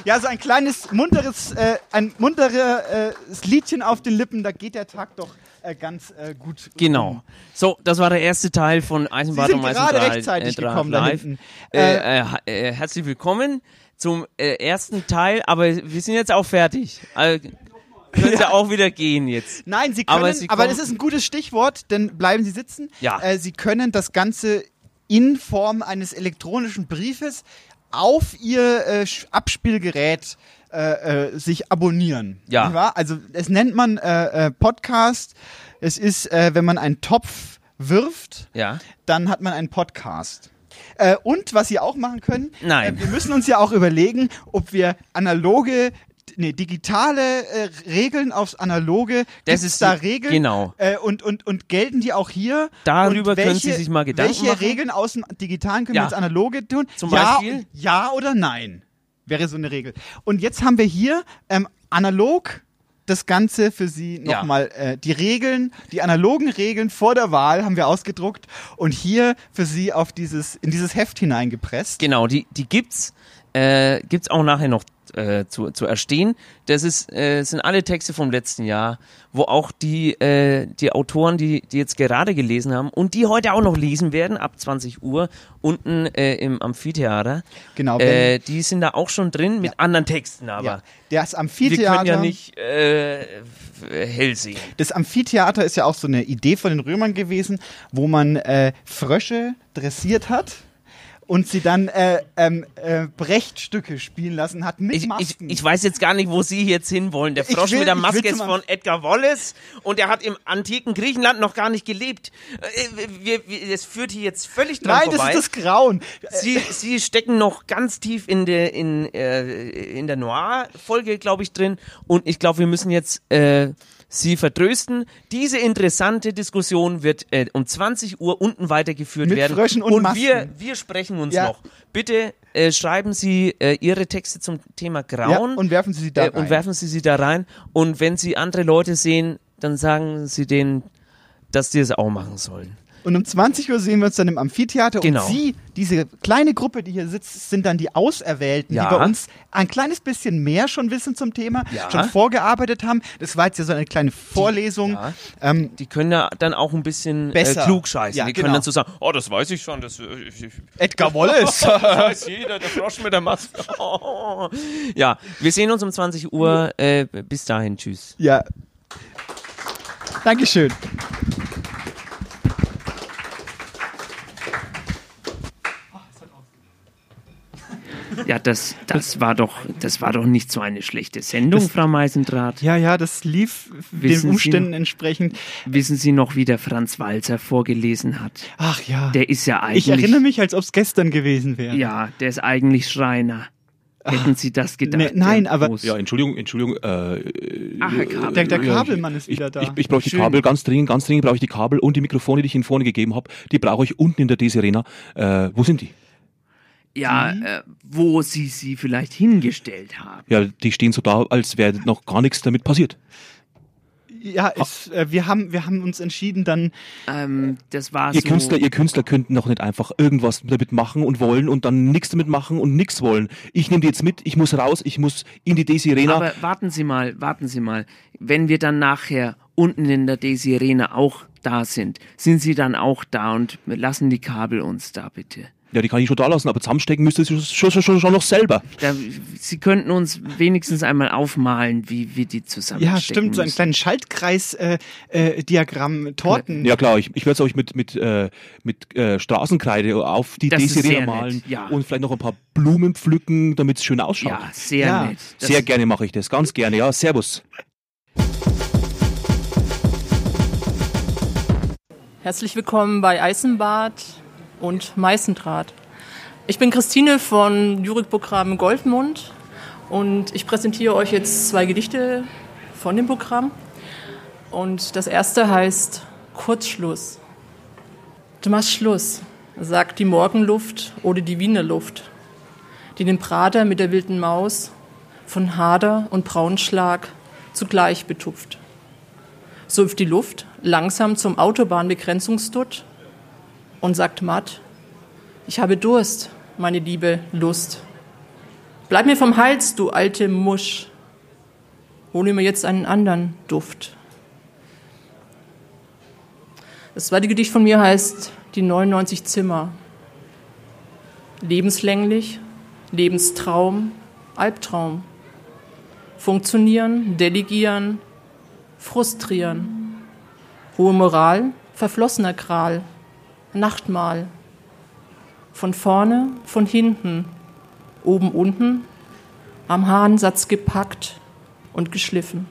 ja, so ein kleines, munteres, äh, ein munteres Liedchen auf den Lippen, da geht der Tag doch äh, ganz äh, gut. Genau. So, das war der erste Teil von Eisenbahn und gerade Eisendraht, rechtzeitig äh, gekommen live. herzlich willkommen zum ersten Teil, aber wir sind jetzt auch fertig. Also, können Sie auch wieder gehen jetzt. Nein, Sie können, Aber Sie aber das ist ein gutes Stichwort, denn bleiben Sie sitzen. Ja. Äh, Sie können das Ganze in Form eines elektronischen Briefes auf Ihr äh, Abspielgerät äh, äh, sich abonnieren. Ja. Also es nennt man äh, äh, Podcast. Es ist, äh, wenn man einen Topf wirft, Ja. dann hat man einen Podcast. Äh, und was Sie auch machen können, Nein. Äh, wir müssen uns ja auch überlegen, ob wir analoge, nee, digitale äh, Regeln aufs analoge, Das gibt's ist da Regeln? genau. Äh, und, und, und gelten die auch hier? Darüber und können welche, Sie sich mal Gedanken welche machen. Regeln aus dem Digitalen können Ja. wir ins Analoge tun? Zum ja, Beispiel? Ja oder nein? Wäre so eine Regel. Und jetzt haben wir hier ähm, analog das Ganze für Sie Ja. nochmal, äh, die Regeln, die analogen Regeln vor der Wahl haben wir ausgedruckt und hier für Sie auf dieses, in dieses Heft hineingepresst. Genau, die, die gibt's, äh, gibt's auch nachher noch äh, zu, zu erstehen. Das ist, äh, sind alle Texte vom letzten Jahr, wo auch die, äh, die Autoren, die, die jetzt gerade gelesen haben und die heute auch noch lesen werden, ab 20 Uhr, unten äh, im Amphitheater. Genau, Äh, die sind da auch schon drin, mit anderen Texten aber. Ja, das Wir Amphitheater. können ja nicht äh, hell sehen. Das Amphitheater ist ja auch so eine Idee von den Römern gewesen, wo man äh, Frösche dressiert hat und sie dann äh, ähm, äh, Brechtstücke spielen lassen hat mit Ich, ich, Masken. ich weiß jetzt gar nicht, wo Sie jetzt hinwollen. Der Frosch will- mit der Maske ist von Edgar Wallace und er hat im antiken Griechenland noch gar nicht gelebt. Äh, wir, wir, das führt hier jetzt völlig dran Nein, das vorbei. ist das Grauen. Sie, Sie stecken noch ganz tief in der in, äh, in der Noir-Folge, glaube ich, drin. Und ich glaube, wir müssen jetzt äh, Sie vertrösten. Diese interessante Diskussion wird äh, um 20 Uhr unten weitergeführt Mit werden. Fröschen und Masken. wir, wir sprechen uns Ja. noch. Bitte äh, schreiben Sie äh, Ihre Texte zum Thema Grauen Ja, und werfen Sie sie da äh, und rein. werfen Sie sie da rein. Und wenn Sie andere Leute sehen, dann sagen Sie denen, dass die es auch machen sollen. Und um 20 Uhr sehen wir uns dann im Amphitheater. Genau. Und Sie, diese kleine Gruppe, die hier sitzt, sind dann die Auserwählten, Ja. die bei uns ein kleines bisschen mehr schon wissen zum Thema, Ja. schon vorgearbeitet haben. Das war jetzt ja so eine kleine Vorlesung. Ja. Ähm, Die können ja dann auch ein bisschen äh, Besser. klug scheißen. Ja, die genau. können dann so sagen, oh, das weiß ich schon. Das, äh, ich, ich, Edgar Wallace. das weiß jeder, der Frosch mit der Maske. Oh. Ja, wir sehen uns um 20 Uhr. Äh, bis dahin, tschüss. ja. Dankeschön. Ja, das, das war doch, das war doch nicht so eine schlechte Sendung, Das- Frau Meisendrath. Ja, ja, das lief Wissen den Sie Umständen noch- entsprechend. Wissen Sie noch, wie der Franz Walzer vorgelesen hat? Ach ja. Der ist ja eigentlich. ich erinnere mich, als ob es gestern gewesen wäre. Ja, der ist eigentlich Schreiner. Hätten Sie das gedacht? Ne, nein, aber- Ja, Entschuldigung, Entschuldigung. Äh, Ach, Herr Kabel. Der, der Kabelmann ist ich, wieder da. ich, ich brauche die Schön. Kabel ganz dringend, ganz dringend brauche ich die Kabel und die Mikrofone, die ich Ihnen vorne gegeben habe. Die brauche ich unten in der DC Arena. Äh, wo sind die? Ja, äh, wo Sie sie vielleicht hingestellt haben. Ja, die stehen so da, als wäre noch gar nichts damit passiert. ja, es, äh, wir, haben, wir haben uns entschieden, dann Ähm, das war Ihr so. Künstler, ihr Künstler könnten doch nicht einfach irgendwas damit machen und wollen und dann nichts damit machen und nichts wollen. Ich nehme die jetzt mit, ich muss raus, ich muss in die DC Arena. Aber warten Sie mal, warten Sie mal. Wenn wir dann nachher unten in der Daisy Arena auch da sind, sind Sie dann auch da und lassen die Kabel uns da bitte. Ja, die kann ich schon da lassen, aber zusammenstecken müsste sie schon, schon, schon, schon noch selber. Da, Sie könnten uns wenigstens einmal aufmalen, wie wir die zusammenstecken Ja, stimmt, so einen müssen. kleinen Schaltkreis-Diagramm, äh, Diagramm, Torten. Ja klar, ich, ich werde es euch mit, mit, äh, mit äh, Straßenkreide auf die Das sehr malen nett, ja. und vielleicht noch ein paar Blumen pflücken, damit es schön ausschaut. Ja, sehr Ja. nett. Das- Sehr gerne mache ich das, ganz gerne. Ja, servus. Herzlich willkommen bei Eisenbad und Meißendraht. Ich bin Christine von Lyrikprogramm Goldmund und ich präsentiere euch jetzt zwei Gedichte von dem Programm. Und das erste heißt Kurzschluss. Du machst Schluss, sagt die Morgenluft oder die Wiener Luft, die den Prater mit der wilden Maus von Hader und Braunschlag zugleich betupft. So hüpft die Luft langsam zum Autobahnbegrenzungsdutt und sagt matt, ich habe Durst, meine liebe Lust. Bleib mir vom Hals, du alte Musch. Hole mir jetzt einen anderen Duft. Das zweite Gedicht von mir heißt Die 99 Zimmer. Lebenslänglich, Lebenstraum, Albtraum. Funktionieren, delegieren, frustrieren. Hohe Moral, verflossener Kral, Nachtmahl. Von vorne, von hinten, oben, unten, am Haarensatz gepackt und geschliffen.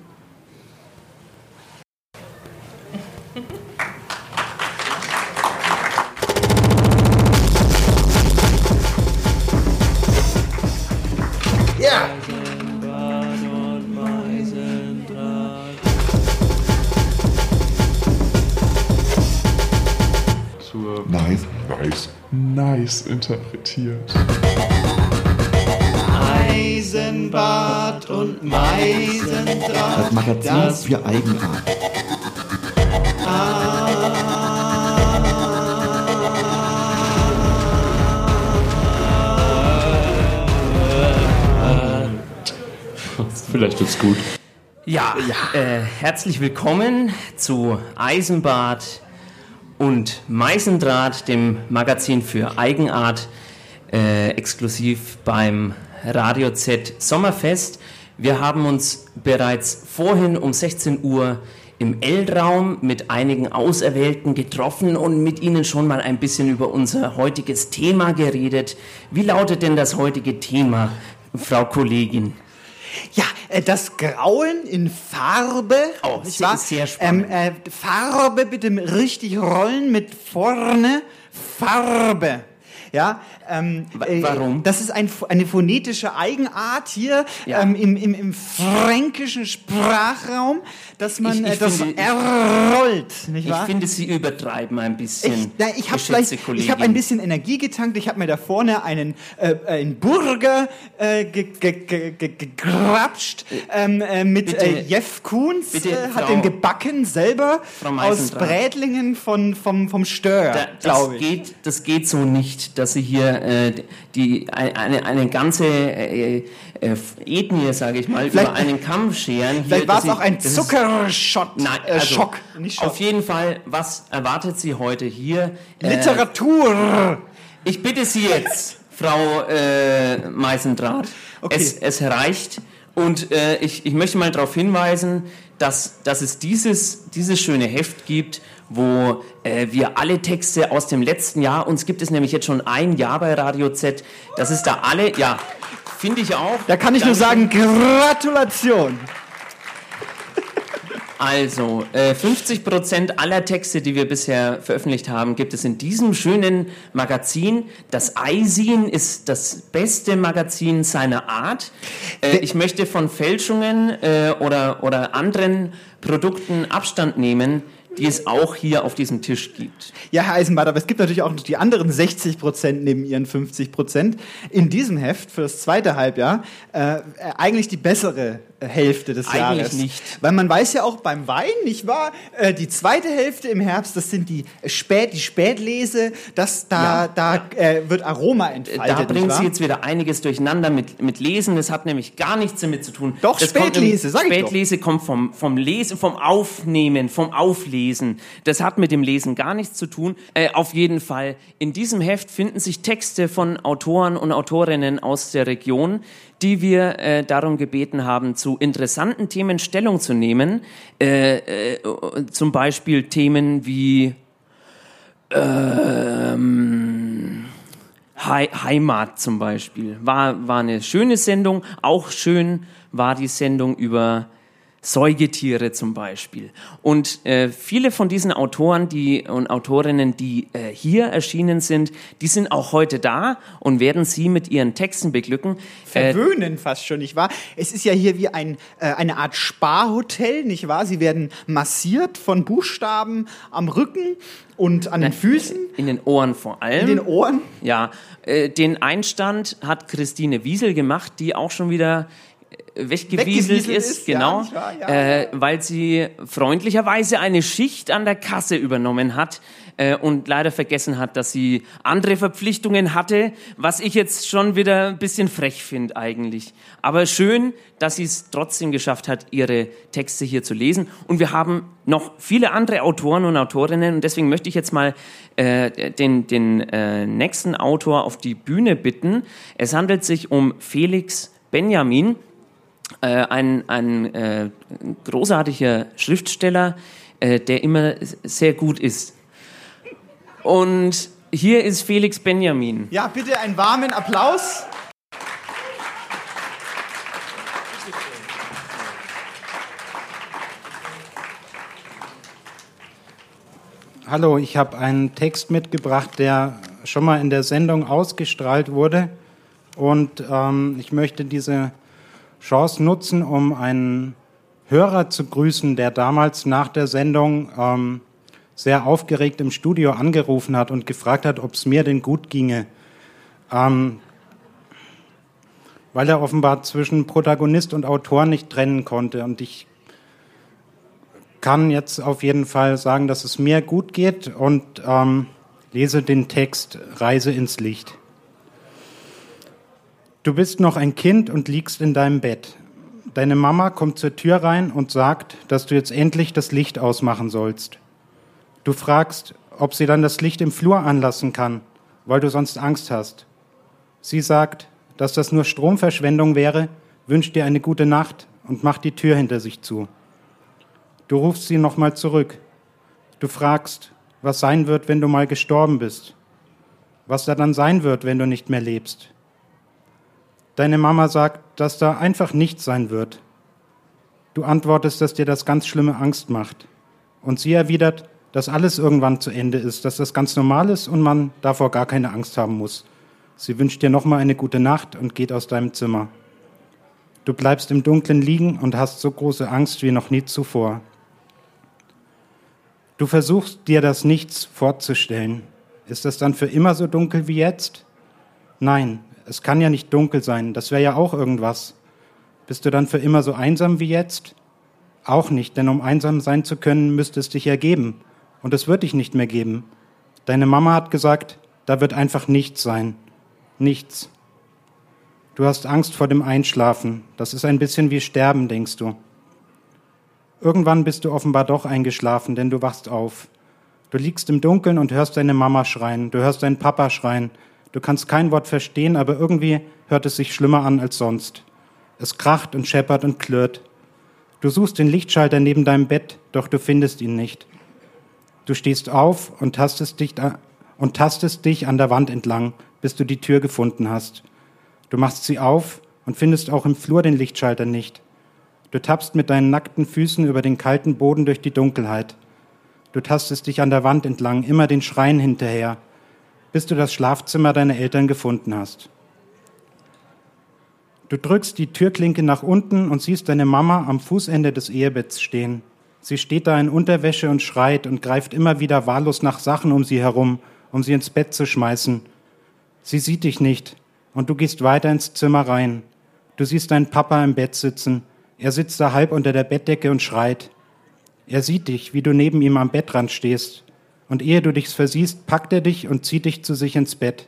Nice interpretiert. Eisenbad und Meisendraht. Das Magazin für Eigenart. Vielleicht wird's gut. Ja, Äh, herzlich willkommen zu Eisenbad und Meißendraht, dem Magazin für Eigenart, äh, exklusiv beim Radio Z Sommerfest. Wir haben uns bereits vorhin um 16 Uhr im L-Raum mit einigen Auserwählten getroffen und mit ihnen schon mal ein bisschen über unser heutiges Thema geredet. Wie lautet denn das heutige Thema, Frau Kollegin? Ja, äh, das Grauen in Farbe. Oh, nicht sehr- wahr? sehr spannend. Ähm, äh, Farbe bitte richtig rollen mit vorne. Farbe. Ja, ähm, Äh, warum? Das ist ein, eine phonetische Eigenart hier Ja. ähm, im, im, im fränkischen Sprachraum, dass man Ich- ich äh, das finde- ich- errollt, nicht Ich finde, Sie übertreiben ein bisschen. Ich, na, ich habe vielleicht, ich habe ein bisschen Energie getankt. Ich habe mir da vorne einen, äh, einen Burger äh, ge, ge, ge, ge, gegrapscht ähm, äh, mit Bitte- äh, Jeff Koons. bitte, äh, hat Frau- den gebacken selber aus. Brädlingen von, vom, vom Stör, Da, das, glaube ich. geht, das geht so nicht, dass Sie hier äh, die, eine, eine ganze äh, äh, Ethnie, sage ich mal, Vielleicht- über einen Kamm scheren. Hier, Vielleicht war es auch ein Zuckerschott. Nein, äh, also, Schock, nicht Schock. Auf jeden Fall, was erwartet Sie heute hier? Äh, Literatur. ich bitte Sie jetzt, Frau äh, Meisendrath. Okay. Es, es reicht. Und äh, ich, ich möchte mal darauf hinweisen, dass, dass es dieses, dieses schöne Heft gibt, wo äh, wir alle Texte aus dem letzten Jahr, uns gibt es nämlich jetzt schon ein Jahr bei Radio Z, das ist da alle, ja, finde ich auch. Da kann ich nur sagen, Gratulation. Also, äh, 50 Prozent aller Texte, die wir bisher veröffentlicht haben, gibt es in diesem schönen Magazin. Das Eisin ist das beste Magazin seiner Art. Äh, ich möchte von Fälschungen äh, oder, oder anderen Produkten Abstand nehmen, die es auch hier auf diesem Tisch gibt. Ja, Herr Eisenbart, aber es gibt natürlich auch noch die anderen 60 Prozent neben Ihren 50 Prozent. In diesem Heft für das zweite Halbjahr äh, äh, eigentlich die bessere Hälfte des Eigentlich Jahres. nicht. Weil man weiß ja auch beim Wein, nicht wahr? Äh, die zweite Hälfte im Herbst, das sind die Spät, die Spätlese, das, da, Ja, da Äh, wird Aroma entfaltet. Da bringen? Sie jetzt wieder einiges durcheinander mit, mit Lesen. Das hat nämlich gar nichts damit zu tun. Doch, das Spätlese, im- sag ich doch. Spätlese kommt vom, vom Lesen, vom Aufnehmen, vom Auflesen. Das hat mit dem Lesen gar nichts zu tun. Äh, auf jeden Fall, in diesem Heft finden sich Texte von Autoren und Autorinnen aus der Region, die wir äh, darum gebeten haben, zu interessanten Themen Stellung zu nehmen. Äh, äh, zum Beispiel Themen wie ähm, Hei- Heimat zum Beispiel. War, war eine schöne Sendung. Auch schön war die Sendung über Säugetiere zum Beispiel. Und äh, viele von diesen Autoren die, und Autorinnen, die äh, hier erschienen sind, die sind auch heute da und werden Sie mit ihren Texten beglücken. Äh, verwöhnen fast schon, nicht wahr? Es ist ja hier wie ein, äh, eine Art Sparhotel, nicht wahr? Sie werden massiert von Buchstaben am Rücken und an den Füßen, in den Ohren vor allem. in den Ohren. Ja, äh, den Einstand hat Christine Wiesel gemacht, die auch schon wieder äh, weggewieselt ist, ist, ja, genau, nicht wahr? Ja. äh, weil sie freundlicherweise eine Schicht an der Kasse übernommen hat äh, und leider vergessen hat, dass sie andere Verpflichtungen hatte, was ich jetzt schon wieder ein bisschen frech finde eigentlich. Aber schön, dass sie es trotzdem geschafft hat, ihre Texte hier zu lesen. Und wir haben noch viele andere Autoren und Autorinnen und deswegen möchte ich jetzt mal äh, den, den äh, nächsten Autor auf die Bühne bitten. Es handelt sich um Felix Benjamin ein, ein äh, großartiger Schriftsteller, äh, der immer sehr gut ist. Und hier ist Felix Benjamin. Ja, bitte einen warmen Applaus. Hallo, ich habe einen Text mitgebracht, der schon mal in der Sendung ausgestrahlt wurde. Und ähm, ich möchte diese Chance nutzen, um einen Hörer zu grüßen, der damals nach der Sendung ähm, sehr aufgeregt im Studio angerufen hat und gefragt hat, ob es mir denn gut ginge. Ähm, weil er offenbar zwischen Protagonist und Autor nicht trennen konnte. Und ich kann jetzt auf jeden Fall sagen, dass es mir gut geht und ähm, lese den Text Reise ins Licht. Du bist noch ein Kind und liegst in deinem Bett. Deine Mama kommt zur Tür rein und sagt, dass du jetzt endlich das Licht ausmachen sollst. Du fragst, ob sie dann das Licht im Flur anlassen kann, weil du sonst Angst hast. Sie sagt, dass das nur Stromverschwendung wäre, wünscht dir eine gute Nacht und macht die Tür hinter sich zu. Du rufst sie nochmal zurück. Du fragst, was sein wird, wenn du mal gestorben bist. Was da dann sein wird, wenn du nicht mehr lebst. Deine Mama sagt, dass da einfach nichts sein wird. Du antwortest, dass dir das ganz schlimme Angst macht. Und sie erwidert, dass alles irgendwann zu Ende ist, dass das ganz normal ist und man davor gar keine Angst haben muss. Sie wünscht dir nochmal eine gute Nacht und geht aus deinem Zimmer. Du bleibst im Dunkeln liegen und hast so große Angst wie noch nie zuvor. Du versuchst dir das Nichts vorzustellen. Ist das dann für immer so dunkel wie jetzt? Nein, es kann ja nicht dunkel sein, das wäre ja auch irgendwas. Bist du dann für immer so einsam wie jetzt? Auch nicht, denn um einsam sein zu können, müsste es dich ergeben. Und es wird dich nicht mehr geben. Deine Mama hat gesagt, da wird einfach nichts sein. Nichts. Du hast Angst vor dem Einschlafen. Das ist ein bisschen wie Sterben, denkst du. Irgendwann bist du offenbar doch eingeschlafen, denn du wachst auf. Du liegst im Dunkeln und hörst deine Mama schreien, du hörst deinen Papa schreien. Du kannst kein Wort verstehen, aber irgendwie hört es sich schlimmer an als sonst. Es kracht und scheppert und klirrt. Du suchst den Lichtschalter neben deinem Bett, doch du findest ihn nicht. Du stehst auf und tastest dich, und tastest dich an der Wand entlang, bis du die Tür gefunden hast. Du machst sie auf und findest auch im Flur den Lichtschalter nicht. Du tappst mit deinen nackten Füßen über den kalten Boden durch die Dunkelheit. Du tastest dich an der Wand entlang, immer den Schreien hinterher, bis du das Schlafzimmer deiner Eltern gefunden hast. Du drückst die Türklinke nach unten und siehst deine Mama am Fußende des Ehebetts stehen. Sie steht da in Unterwäsche und schreit und greift immer wieder wahllos nach Sachen um sie herum, um sie ins Bett zu schmeißen. Sie sieht dich nicht und du gehst weiter ins Zimmer rein. Du siehst deinen Papa im Bett sitzen. Er sitzt da halb unter der Bettdecke und schreit. Er sieht dich, wie du neben ihm am Bettrand stehst. Und ehe du dich versiehst, packt er dich und zieht dich zu sich ins Bett.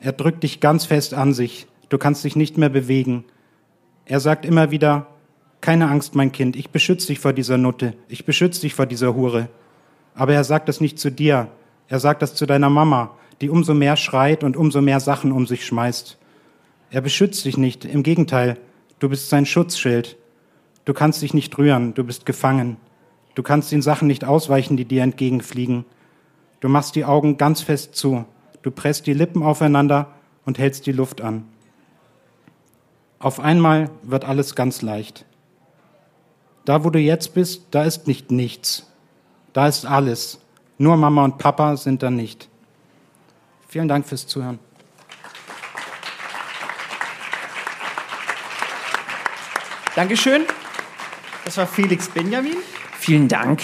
Er drückt dich ganz fest an sich. Du kannst dich nicht mehr bewegen. Er sagt immer wieder, keine Angst, mein Kind, ich beschütze dich vor dieser Nutte, ich beschütze dich vor dieser Hure. Aber er sagt das nicht zu dir, er sagt das zu deiner Mama, die umso mehr schreit und umso mehr Sachen um sich schmeißt. Er beschützt dich nicht, im Gegenteil, du bist sein Schutzschild. Du kannst dich nicht rühren, du bist gefangen. Du kannst den Sachen nicht ausweichen, die dir entgegenfliegen. Du machst die Augen ganz fest zu, du presst die Lippen aufeinander und hältst die Luft an. Auf einmal wird alles ganz leicht. Da, wo du jetzt bist, da ist nicht nichts. Da ist alles. Nur Mama und Papa sind da nicht. Vielen Dank fürs Zuhören. Dankeschön. Das war Felix Benjamin. Vielen Dank.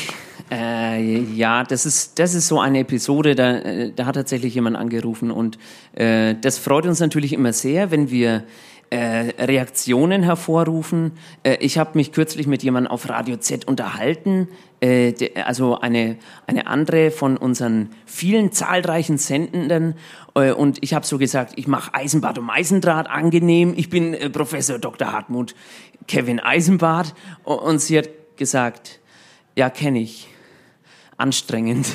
Äh, ja, das ist, das ist so eine Episode, da, äh, da hat tatsächlich jemand angerufen und äh, das freut uns natürlich immer sehr, wenn wir äh, Reaktionen hervorrufen. Äh, ich habe mich kürzlich mit jemandem auf Radio Z unterhalten, äh, de, also eine, eine andere von unseren vielen zahlreichen Sendenden. Äh, und ich habe so gesagt, ich mache Eisenbad um Eisendraht angenehm. Ich bin äh, Professor Dr. Hartmut Kevin Eisenbart. Und sie hat gesagt, ja, kenne ich. Anstrengend.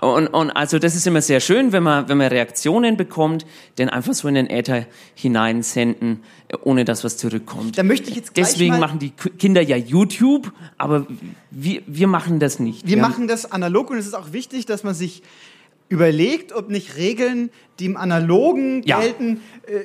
Und, und also das ist immer sehr schön, wenn man, wenn man Reaktionen bekommt, denn einfach so in den Äther hineinsenden, ohne dass was zurückkommt. Da möchte ich jetzt gleich Deswegen machen die Kinder ja YouTube, aber wir, wir machen das nicht. Wir machen das analog und es ist auch wichtig, dass man sich überlegt, ob nicht Regeln, die im Analogen Ja. gelten, äh,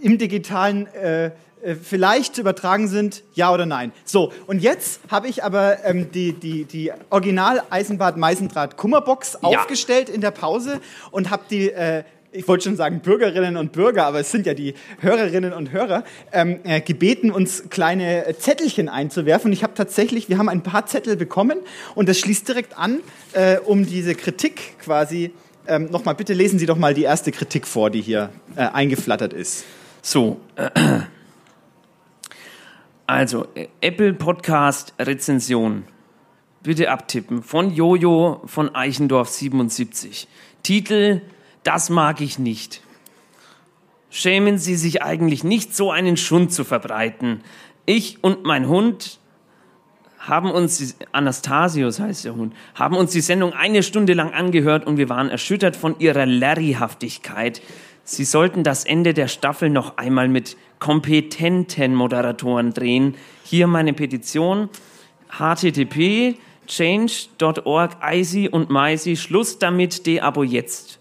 im digitalen äh, äh, vielleicht zu übertragen sind, ja oder nein. So, und jetzt habe ich aber ähm, die, die, die Original Eisenbad Meisendraht Kummerbox aufgestellt in der Pause und habe die äh, ich wollte schon sagen Bürgerinnen und Bürger, aber es sind ja die Hörerinnen und Hörer, ähm, äh, gebeten, uns kleine Zettelchen einzuwerfen. Und ich habe tatsächlich, wir haben ein paar Zettel bekommen und das schließt direkt an, äh, um diese Kritik quasi, ähm, nochmal, bitte lesen Sie doch mal die erste Kritik vor, die hier äh, eingeflattert ist. So, äh, also äh, Apple Podcast Rezension. Bitte abtippen. Von Jojo von Eichendorf 77. Titel Das mag ich nicht. Schämen Sie sich eigentlich nicht, so einen Schund zu verbreiten. Ich und mein Hund haben uns, Anastasius heißt der Hund, haben uns die Sendung eine Stunde lang angehört und wir waren erschüttert von ihrer Larryhaftigkeit. Sie sollten das Ende der Staffel noch einmal mit kompetenten Moderatoren drehen. Hier meine Petition. http change.org IC und MyC. Schluss damit, de-abo jetzt.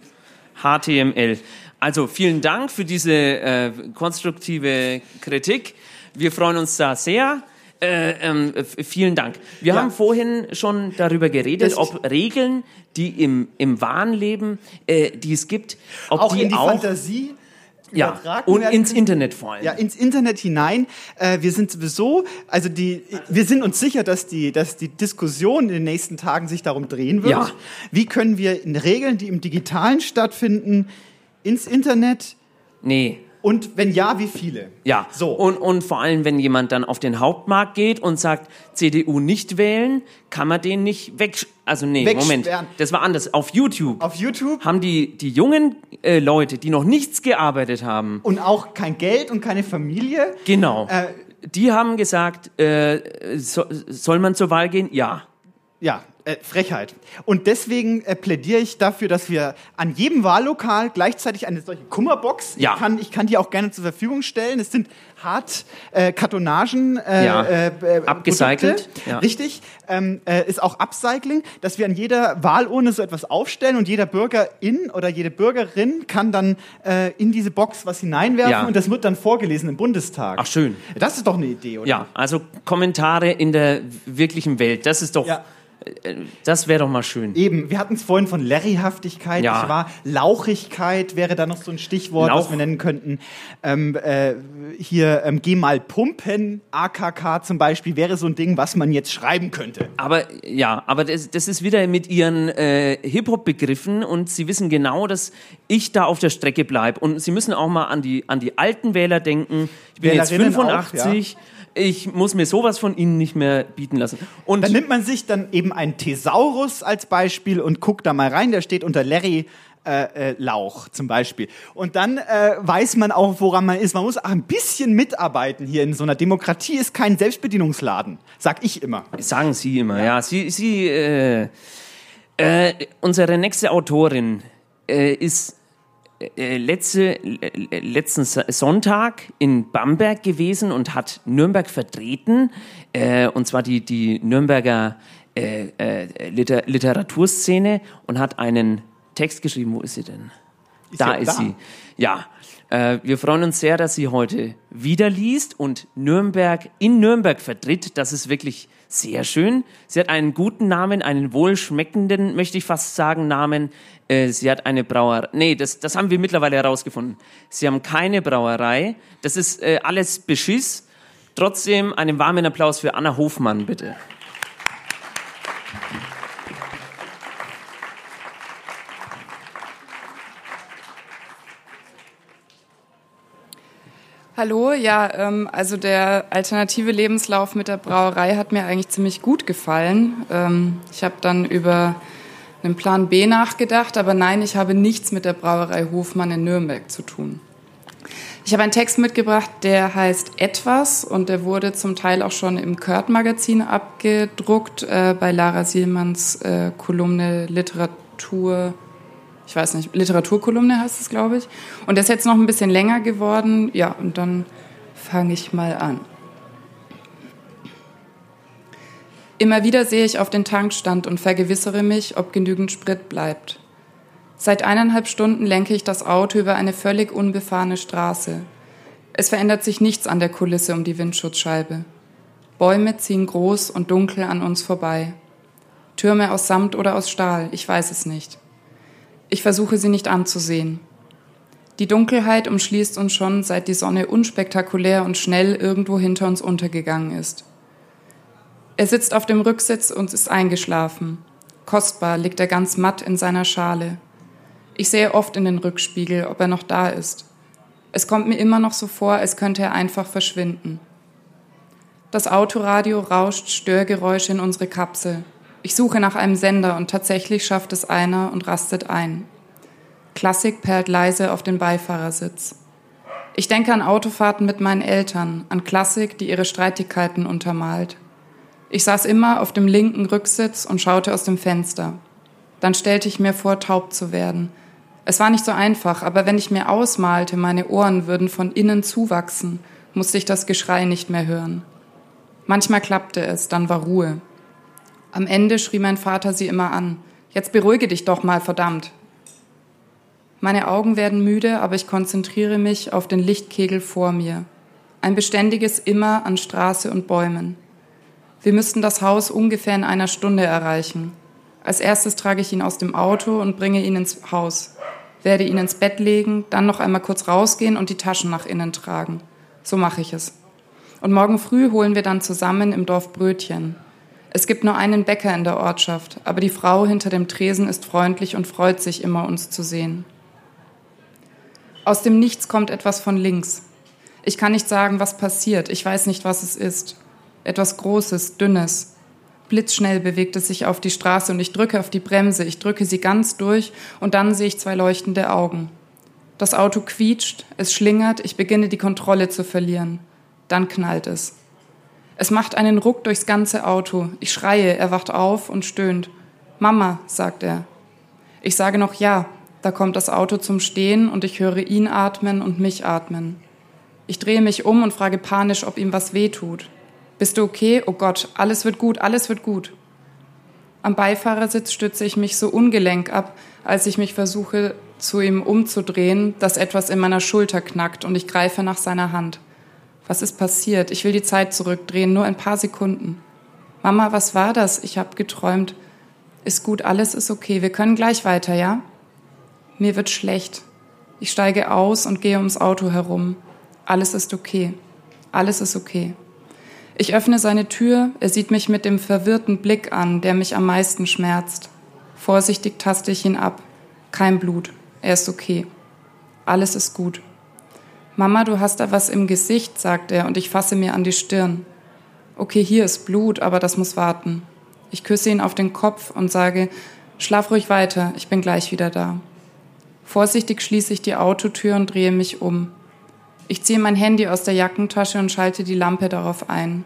HTML. Also vielen Dank für diese äh, konstruktive Kritik. Wir freuen uns da sehr. Äh, ähm, vielen Dank. Wir ja. haben vorhin schon darüber geredet, das ob Regeln, die im, im wahren Leben, äh, die es gibt, ob auch die in die auch Fantasie ja, und ins Internet vor allem. Ja, ins Internet hinein. Äh, wir sind sowieso, also die, wir sind uns sicher, dass die, dass die Diskussion in den nächsten Tagen sich darum drehen wird. Ja. Wie können wir Regeln, die im Digitalen stattfinden, ins Internet? Nee. Und wenn ja, wie viele? Ja. So. Und, und vor allem, wenn jemand dann auf den Hauptmarkt geht und sagt, CDU nicht wählen, kann man den nicht weg. Also nee, Moment. Das war anders. Auf YouTube. Auf YouTube haben die die jungen äh, Leute, die noch nichts gearbeitet haben und auch kein Geld und keine Familie. Genau. Äh, die haben gesagt, äh, so, soll man zur Wahl gehen? Ja. Ja, äh, Frechheit. Und deswegen äh, plädiere ich dafür, dass wir an jedem Wahllokal gleichzeitig eine solche Kummerbox, ja. ich, kann, ich kann die auch gerne zur Verfügung stellen. Es sind hart äh, Kartonagen äh, ja. äh, äh abgecycelt. Ja. Richtig. Ähm, äh, ist auch Upcycling, dass wir an jeder Wahlurne so etwas aufstellen und jeder Bürgerin oder jede Bürgerin kann dann äh, in diese Box was hineinwerfen ja. und das wird dann vorgelesen im Bundestag. Ach schön. Das ist doch eine Idee, oder? Ja, also Kommentare in der wirklichen Welt, das ist doch ja. Das wäre doch mal schön. Eben, wir hatten es vorhin von Larryhaftigkeit, ja. nicht wahr? Lauchigkeit wäre da noch so ein Stichwort, Lauch. was wir nennen könnten. Ähm, äh, hier, ähm, geh mal pumpen, AKK zum Beispiel, wäre so ein Ding, was man jetzt schreiben könnte. Aber ja, aber das, das ist wieder mit ihren äh, Hip-Hop-Begriffen und sie wissen genau, dass ich da auf der Strecke bleibe. Und sie müssen auch mal an die, an die alten Wähler denken. Ich bin jetzt 85. Auch, ja ich muss mir sowas von Ihnen nicht mehr bieten lassen. Und dann nimmt man sich dann eben einen Thesaurus als Beispiel und guckt da mal rein, der steht unter Larry äh, äh, Lauch zum Beispiel. Und dann äh, weiß man auch, woran man ist. Man muss auch ein bisschen mitarbeiten hier in so einer Demokratie. Ist kein Selbstbedienungsladen, sag ich immer. Sagen Sie immer, ja. ja. Sie, Sie, äh, äh, unsere nächste Autorin äh, ist äh, letzte, äh, letzten Sonntag in Bamberg gewesen und hat Nürnberg vertreten, äh, und zwar die, die Nürnberger äh, äh, Liter Literaturszene und hat einen Text geschrieben. Wo ist sie denn? Ist da ist da? sie. Ja. Äh, wir freuen uns sehr, dass sie heute wieder liest und Nürnberg in Nürnberg vertritt. Das ist wirklich sehr schön. Sie hat einen guten Namen, einen wohlschmeckenden, möchte ich fast sagen, Namen. Äh, sie hat eine Brauerei. Nee, das, das haben wir mittlerweile herausgefunden. Sie haben keine Brauerei. Das ist äh, alles Beschiss. Trotzdem einen warmen Applaus für Anna Hofmann, bitte. Hallo, ja, ähm, also der alternative Lebenslauf mit der Brauerei hat mir eigentlich ziemlich gut gefallen. Ähm, ich habe dann über einen Plan B nachgedacht, aber nein, ich habe nichts mit der Brauerei Hofmann in Nürnberg zu tun. Ich habe einen Text mitgebracht, der heißt Etwas und der wurde zum Teil auch schon im Kurt-Magazin abgedruckt, äh, bei Lara Sielmanns äh, Kolumne Literatur ich weiß nicht, Literaturkolumne heißt es, glaube ich. Und der ist jetzt noch ein bisschen länger geworden. Ja, und dann fange ich mal an. Immer wieder sehe ich auf den Tankstand und vergewissere mich, ob genügend Sprit bleibt. Seit eineinhalb Stunden lenke ich das Auto über eine völlig unbefahrene Straße. Es verändert sich nichts an der Kulisse um die Windschutzscheibe. Bäume ziehen groß und dunkel an uns vorbei. Türme aus Samt oder aus Stahl, ich weiß es nicht. Ich versuche sie nicht anzusehen. Die Dunkelheit umschließt uns schon, seit die Sonne unspektakulär und schnell irgendwo hinter uns untergegangen ist. Er sitzt auf dem Rücksitz und ist eingeschlafen. Kostbar liegt er ganz matt in seiner Schale. Ich sehe oft in den Rückspiegel, ob er noch da ist. Es kommt mir immer noch so vor, als könnte er einfach verschwinden. Das Autoradio rauscht Störgeräusche in unsere Kapsel. Ich suche nach einem Sender und tatsächlich schafft es einer und rastet ein. Klassik perlt leise auf den Beifahrersitz. Ich denke an Autofahrten mit meinen Eltern, an Klassik, die ihre Streitigkeiten untermalt. Ich saß immer auf dem linken Rücksitz und schaute aus dem Fenster. Dann stellte ich mir vor, taub zu werden. Es war nicht so einfach, aber wenn ich mir ausmalte, meine Ohren würden von innen zuwachsen, musste ich das Geschrei nicht mehr hören. Manchmal klappte es, dann war Ruhe. Am Ende schrie mein Vater sie immer an. Jetzt beruhige dich doch mal, verdammt. Meine Augen werden müde, aber ich konzentriere mich auf den Lichtkegel vor mir. Ein beständiges Immer an Straße und Bäumen. Wir müssten das Haus ungefähr in einer Stunde erreichen. Als erstes trage ich ihn aus dem Auto und bringe ihn ins Haus, werde ihn ins Bett legen, dann noch einmal kurz rausgehen und die Taschen nach innen tragen. So mache ich es. Und morgen früh holen wir dann zusammen im Dorf Brötchen. Es gibt nur einen Bäcker in der Ortschaft, aber die Frau hinter dem Tresen ist freundlich und freut sich immer, uns zu sehen. Aus dem Nichts kommt etwas von links. Ich kann nicht sagen, was passiert. Ich weiß nicht, was es ist. Etwas Großes, Dünnes. Blitzschnell bewegt es sich auf die Straße und ich drücke auf die Bremse. Ich drücke sie ganz durch und dann sehe ich zwei leuchtende Augen. Das Auto quietscht, es schlingert, ich beginne die Kontrolle zu verlieren. Dann knallt es. Es macht einen Ruck durchs ganze Auto. Ich schreie, er wacht auf und stöhnt. Mama, sagt er. Ich sage noch ja. Da kommt das Auto zum Stehen und ich höre ihn atmen und mich atmen. Ich drehe mich um und frage panisch, ob ihm was weh tut. Bist du okay? Oh Gott, alles wird gut, alles wird gut. Am Beifahrersitz stütze ich mich so ungelenk ab, als ich mich versuche, zu ihm umzudrehen, dass etwas in meiner Schulter knackt und ich greife nach seiner Hand. Was ist passiert? Ich will die Zeit zurückdrehen, nur ein paar Sekunden. Mama, was war das? Ich habe geträumt. Ist gut, alles ist okay. Wir können gleich weiter, ja? Mir wird schlecht. Ich steige aus und gehe ums Auto herum. Alles ist okay. Alles ist okay. Ich öffne seine Tür, er sieht mich mit dem verwirrten Blick an, der mich am meisten schmerzt. Vorsichtig taste ich ihn ab. Kein Blut. Er ist okay. Alles ist gut. Mama, du hast da was im Gesicht, sagt er, und ich fasse mir an die Stirn. Okay, hier ist Blut, aber das muss warten. Ich küsse ihn auf den Kopf und sage, schlaf ruhig weiter, ich bin gleich wieder da. Vorsichtig schließe ich die Autotür und drehe mich um. Ich ziehe mein Handy aus der Jackentasche und schalte die Lampe darauf ein.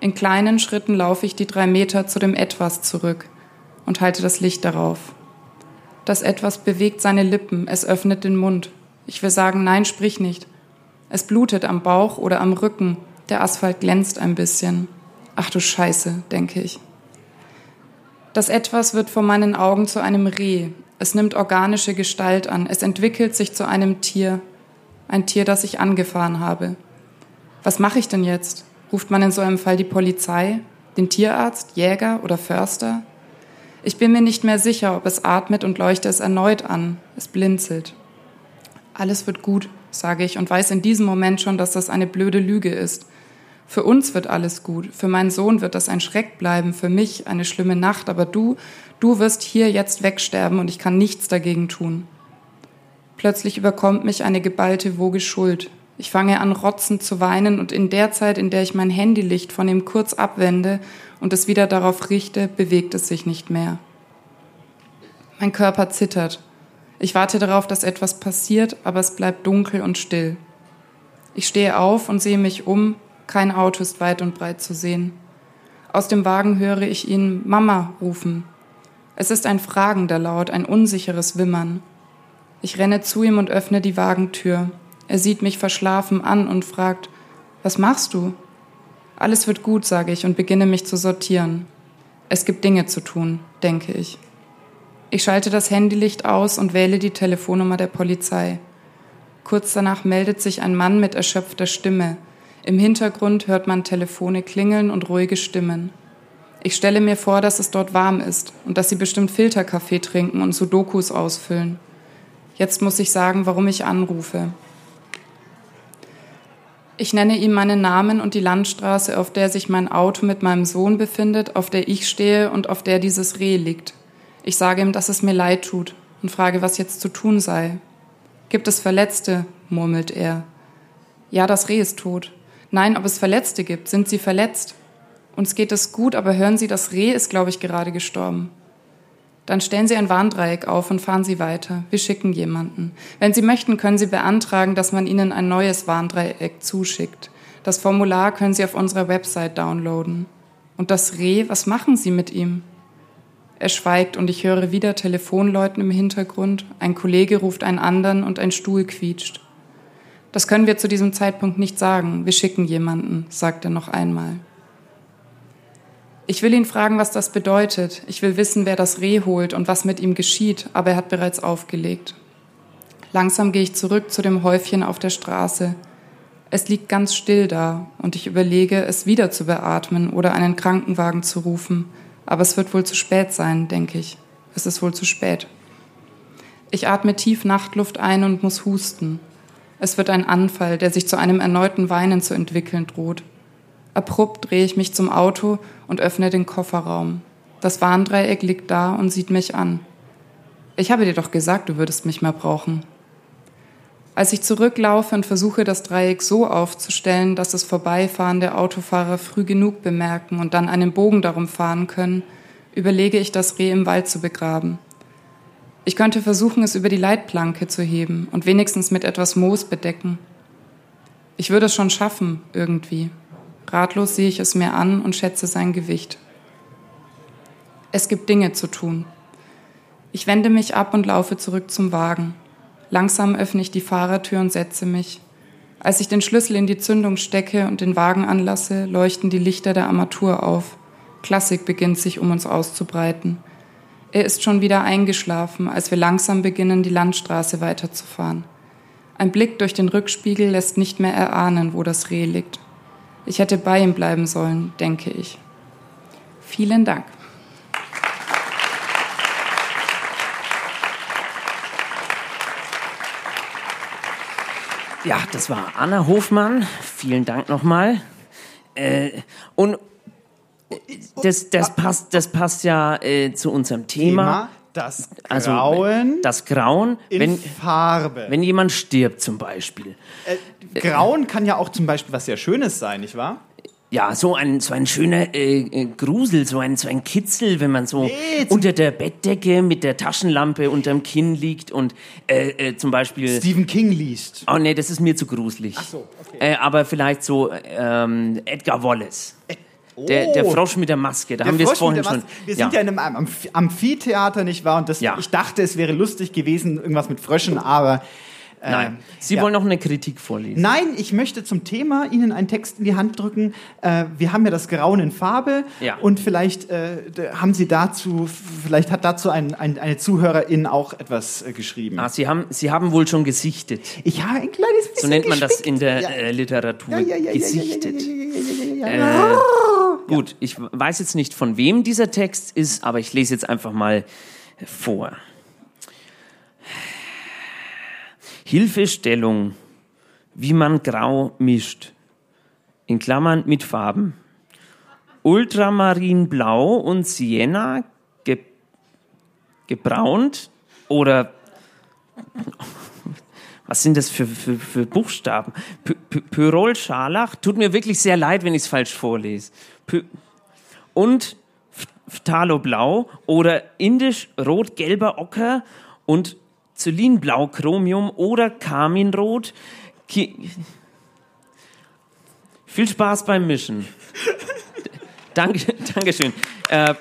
In kleinen Schritten laufe ich die drei Meter zu dem Etwas zurück und halte das Licht darauf. Das Etwas bewegt seine Lippen, es öffnet den Mund. Ich will sagen, nein, sprich nicht. Es blutet am Bauch oder am Rücken. Der Asphalt glänzt ein bisschen. Ach du Scheiße, denke ich. Das Etwas wird vor meinen Augen zu einem Reh. Es nimmt organische Gestalt an. Es entwickelt sich zu einem Tier. Ein Tier, das ich angefahren habe. Was mache ich denn jetzt? Ruft man in so einem Fall die Polizei, den Tierarzt, Jäger oder Förster? Ich bin mir nicht mehr sicher, ob es atmet und leuchte es erneut an. Es blinzelt. Alles wird gut, sage ich und weiß in diesem Moment schon, dass das eine blöde Lüge ist. Für uns wird alles gut, für meinen Sohn wird das ein Schreck bleiben, für mich eine schlimme Nacht, aber du, du wirst hier jetzt wegsterben und ich kann nichts dagegen tun. Plötzlich überkommt mich eine geballte Woge Schuld. Ich fange an, rotzend zu weinen und in der Zeit, in der ich mein Handylicht von ihm kurz abwende und es wieder darauf richte, bewegt es sich nicht mehr. Mein Körper zittert. Ich warte darauf, dass etwas passiert, aber es bleibt dunkel und still. Ich stehe auf und sehe mich um. Kein Auto ist weit und breit zu sehen. Aus dem Wagen höre ich ihn Mama rufen. Es ist ein fragender Laut, ein unsicheres Wimmern. Ich renne zu ihm und öffne die Wagentür. Er sieht mich verschlafen an und fragt, was machst du? Alles wird gut, sage ich und beginne mich zu sortieren. Es gibt Dinge zu tun, denke ich. Ich schalte das Handylicht aus und wähle die Telefonnummer der Polizei. Kurz danach meldet sich ein Mann mit erschöpfter Stimme. Im Hintergrund hört man Telefone klingeln und ruhige Stimmen. Ich stelle mir vor, dass es dort warm ist und dass sie bestimmt Filterkaffee trinken und Sudokus ausfüllen. Jetzt muss ich sagen, warum ich anrufe. Ich nenne ihm meinen Namen und die Landstraße, auf der sich mein Auto mit meinem Sohn befindet, auf der ich stehe und auf der dieses Reh liegt. Ich sage ihm, dass es mir leid tut und frage, was jetzt zu tun sei. Gibt es Verletzte? murmelt er. Ja, das Reh ist tot. Nein, ob es Verletzte gibt. Sind sie verletzt? Uns geht es gut, aber hören Sie, das Reh ist, glaube ich, gerade gestorben. Dann stellen Sie ein Warndreieck auf und fahren Sie weiter. Wir schicken jemanden. Wenn Sie möchten, können Sie beantragen, dass man Ihnen ein neues Warndreieck zuschickt. Das Formular können Sie auf unserer Website downloaden. Und das Reh, was machen Sie mit ihm? Er schweigt und ich höre wieder Telefonläuten im Hintergrund. Ein Kollege ruft einen anderen und ein Stuhl quietscht. Das können wir zu diesem Zeitpunkt nicht sagen. Wir schicken jemanden, sagt er noch einmal. Ich will ihn fragen, was das bedeutet. Ich will wissen, wer das Reh holt und was mit ihm geschieht, aber er hat bereits aufgelegt. Langsam gehe ich zurück zu dem Häufchen auf der Straße. Es liegt ganz still da und ich überlege, es wieder zu beatmen oder einen Krankenwagen zu rufen. Aber es wird wohl zu spät sein, denke ich. Es ist wohl zu spät. Ich atme tief Nachtluft ein und muss husten. Es wird ein Anfall, der sich zu einem erneuten Weinen zu entwickeln droht. Abrupt drehe ich mich zum Auto und öffne den Kofferraum. Das Warndreieck liegt da und sieht mich an. Ich habe dir doch gesagt, du würdest mich mehr brauchen. Als ich zurücklaufe und versuche, das Dreieck so aufzustellen, dass es vorbeifahrende Autofahrer früh genug bemerken und dann einen Bogen darum fahren können, überlege ich, das Reh im Wald zu begraben. Ich könnte versuchen, es über die Leitplanke zu heben und wenigstens mit etwas Moos bedecken. Ich würde es schon schaffen, irgendwie. Ratlos sehe ich es mir an und schätze sein Gewicht. Es gibt Dinge zu tun. Ich wende mich ab und laufe zurück zum Wagen. Langsam öffne ich die Fahrertür und setze mich. Als ich den Schlüssel in die Zündung stecke und den Wagen anlasse, leuchten die Lichter der Armatur auf. Klassik beginnt sich um uns auszubreiten. Er ist schon wieder eingeschlafen, als wir langsam beginnen, die Landstraße weiterzufahren. Ein Blick durch den Rückspiegel lässt nicht mehr erahnen, wo das Reh liegt. Ich hätte bei ihm bleiben sollen, denke ich. Vielen Dank. Ja, das war Anna Hofmann. Vielen Dank nochmal. Äh, und äh, das, das, passt, das passt ja äh, zu unserem Thema. Thema das Also, Grauen das Grauen, in wenn, Farbe. wenn jemand stirbt zum Beispiel. Äh, Grauen kann ja auch zum Beispiel was sehr Schönes sein, nicht wahr? Ja, so ein, so ein schöner äh, äh, Grusel, so ein, so ein Kitzel, wenn man so Nee, unter der Bettdecke mit der Taschenlampe unterm Kinn liegt und äh, äh, zum Beispiel... Stephen King liest. Oh nee, das ist mir zu gruselig. Ach so, okay. Äh, aber vielleicht so ähm, Edgar Wallace. Der, der Oh. Frosch mit der Maske, da Der haben wir es vorhin schon. Wir sind ja, in einem Amph Amphitheater, nicht wahr? Und das, ich dachte, es wäre lustig gewesen, irgendwas mit Fröschen, aber. Äh, Nein, Sie ja. wollen noch eine Kritik vorlesen. Nein, ich möchte zum Thema Ihnen einen Text in die Hand drücken. Äh, wir haben ja das Grauen in Farbe Ja. und vielleicht äh, haben Sie dazu, vielleicht hat dazu ein, ein, eine Zuhörerin auch etwas äh, geschrieben. Ah, Sie haben, Sie haben wohl schon gesichtet. Ich habe ein kleines bisschen So nennt man das gespickt. in der Ja. äh, Literatur. Gesichtet. Äh, gut, ich weiß jetzt nicht, von wem dieser Text ist, aber ich lese jetzt einfach mal vor. Hilfestellung, wie man Grau mischt. In Klammern mit Farben. Ultramarinblau und Sienna ge gebraunt oder was sind das für, für, für Buchstaben? Py Py Pyrol Scharlach, tut mir wirklich sehr leid, wenn ich es falsch vorlese. Py und Phthaloblau oder indisch rot-gelber Ocker und Zylinblau Chromium oder Karminrot. Ki Viel Spaß beim Mischen. Danke, Dankeschön. Äh,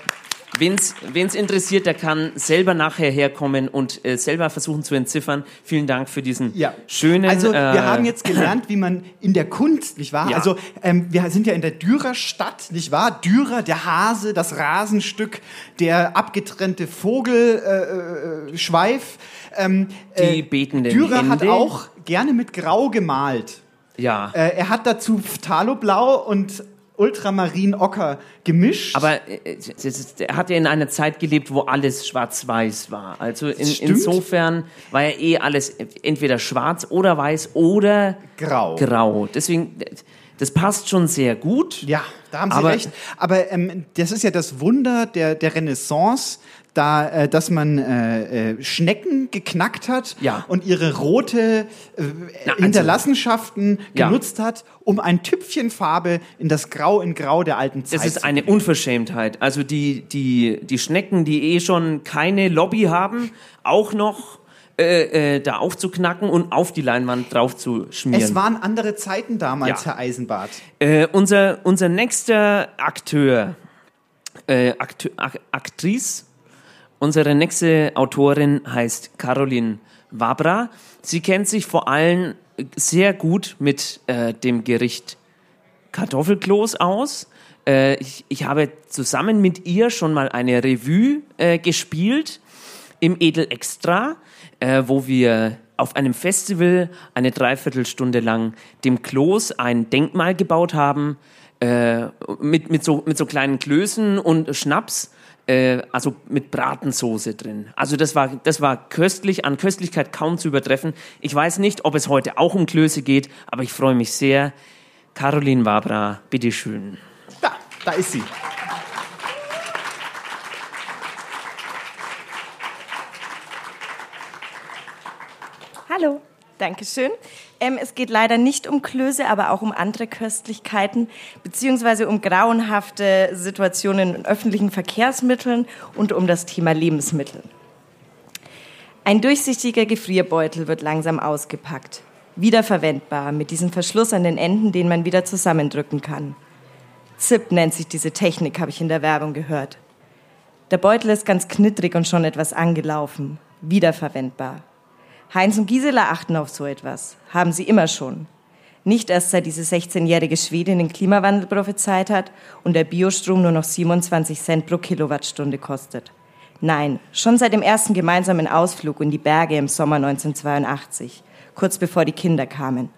Wen es interessiert, der kann selber nachher herkommen und äh, selber versuchen zu entziffern. Vielen Dank für diesen Ja. schönen. Also wir äh, haben jetzt gelernt, wie man in der Kunst, nicht wahr? Ja. Also ähm, wir sind ja in der Dürerstadt, nicht wahr? Dürer, der Hase, das Rasenstück, der abgetrennte Vogelschweif. Äh, Schweif. ähm, Die betenden Dürer hat Hände. auch gerne mit Grau gemalt. Ja. Äh, er hat dazu Phthaloblau und Ultramarin-Ocker gemischt. Aber äh, ist- er hat ja in einer Zeit gelebt, wo alles schwarz-weiß war. Also in, insofern war ja eh alles entweder schwarz oder weiß oder Grau. grau. Deswegen, das passt schon sehr gut. Ja, da haben Sie Aber- recht. Aber ähm, das ist ja das Wunder der, der Renaissance, da, äh, dass man äh, äh, Schnecken geknackt hat Ja. und ihre rote äh, Na, also- Hinterlassenschaften Ja. genutzt hat, um ein Tüpfchen Farbe in das Grau in Grau der alten Zeit Das ist zu eine Unverschämtheit. Also die, die, die Schnecken, die eh schon keine Lobby haben, auch noch äh, äh, da aufzuknacken und auf die Leinwand drauf zu schmieren. Es waren andere Zeiten damals, Ja. Herr Eisenbart. Äh, unser, unser nächster Akteur, äh, Aktu Ak Aktrice, unsere nächste Autorin heißt Caroline Wabra. Sie kennt sich vor allem sehr gut mit äh, dem Gericht Kartoffelkloß aus. Äh, ich, ich habe zusammen mit ihr schon mal eine Revue äh, gespielt im Edel Extra, äh, wo wir auf einem Festival eine Dreiviertelstunde lang dem Kloß ein Denkmal gebaut haben, äh, mit, mit, so, mit so kleinen Klößen und Schnaps, äh, also mit Bratensoße drin. Also das war, das war köstlich, an Köstlichkeit kaum zu übertreffen. Ich weiß nicht, ob es heute auch um Klöße geht, aber ich freue mich sehr. Caroline Wabra, bitteschön. Da, da ist sie. Hallo, danke schön. Ähm, es geht leider nicht um Klöße, aber auch um andere Köstlichkeiten, beziehungsweise um grauenhafte Situationen in öffentlichen Verkehrsmitteln und um das Thema Lebensmittel. Ein durchsichtiger Gefrierbeutel wird langsam ausgepackt. Wiederverwendbar, mit diesem Verschluss an den Enden, den man wieder zusammendrücken kann. ZIP nennt sich diese Technik, habe ich in der Werbung gehört. Der Beutel ist ganz knittrig und schon etwas angelaufen. Wiederverwendbar. Heinz und Gisela achten auf so etwas. Haben sie immer schon. Nicht erst seit diese 16-jährige Schwedin den Klimawandel prophezeit hat und der Biostrom nur noch 27 Cent pro Kilowattstunde kostet. Nein, schon seit dem ersten gemeinsamen Ausflug in die Berge im Sommer 1982, kurz bevor die Kinder kamen.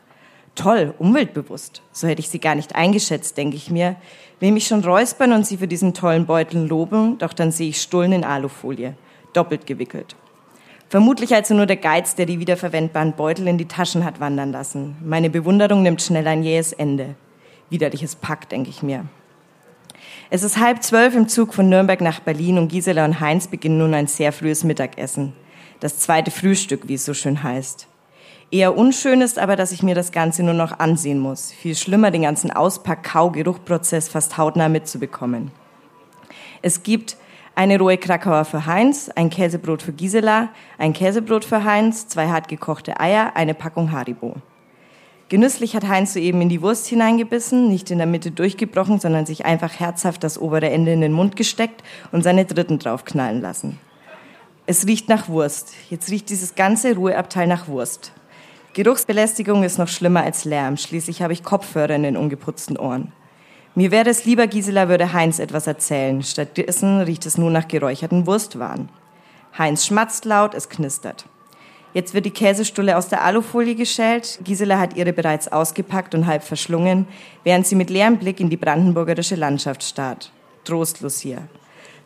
Toll, umweltbewusst. So hätte ich sie gar nicht eingeschätzt, denke ich mir. Will mich schon räuspern und sie für diesen tollen Beutel loben, doch dann sehe ich Stullen in Alufolie, doppelt gewickelt. Vermutlich also nur der Geiz, der die wiederverwendbaren Beutel in die Taschen hat wandern lassen. Meine Bewunderung nimmt schnell ein jähes Ende. Widerliches Pack, denke ich mir. Es ist halb zwölf im Zug von Nürnberg nach Berlin und Gisela und Heinz beginnen nun ein sehr frühes Mittagessen. Das zweite Frühstück, wie es so schön heißt. Eher unschön ist aber, dass ich mir das Ganze nur noch ansehen muss. Viel schlimmer, den ganzen Auspack-Kau-Geruchprozess fast hautnah mitzubekommen. Es gibt eine rohe Krakauer für Heinz, ein Käsebrot für Gisela, ein Käsebrot für Heinz, zwei hart gekochte Eier, eine Packung Haribo. Genüsslich hat Heinz soeben in die Wurst hineingebissen, nicht in der Mitte durchgebrochen, sondern sich einfach herzhaft das obere Ende in den Mund gesteckt und seine Dritten draufknallen lassen. Es riecht nach Wurst. Jetzt riecht dieses ganze Ruheabteil nach Wurst. Geruchsbelästigung ist noch schlimmer als Lärm. Schließlich habe ich Kopfhörer in den ungeputzten Ohren. Mir wäre es lieber, Gisela würde Heinz etwas erzählen. Stattdessen riecht es nur nach geräucherten Wurstwaren. Heinz schmatzt laut, es knistert. Jetzt wird die Käsestulle aus der Alufolie geschält. Gisela hat ihre bereits ausgepackt und halb verschlungen, während sie mit leerem Blick in die brandenburgerische Landschaft starrt. Trostlos hier.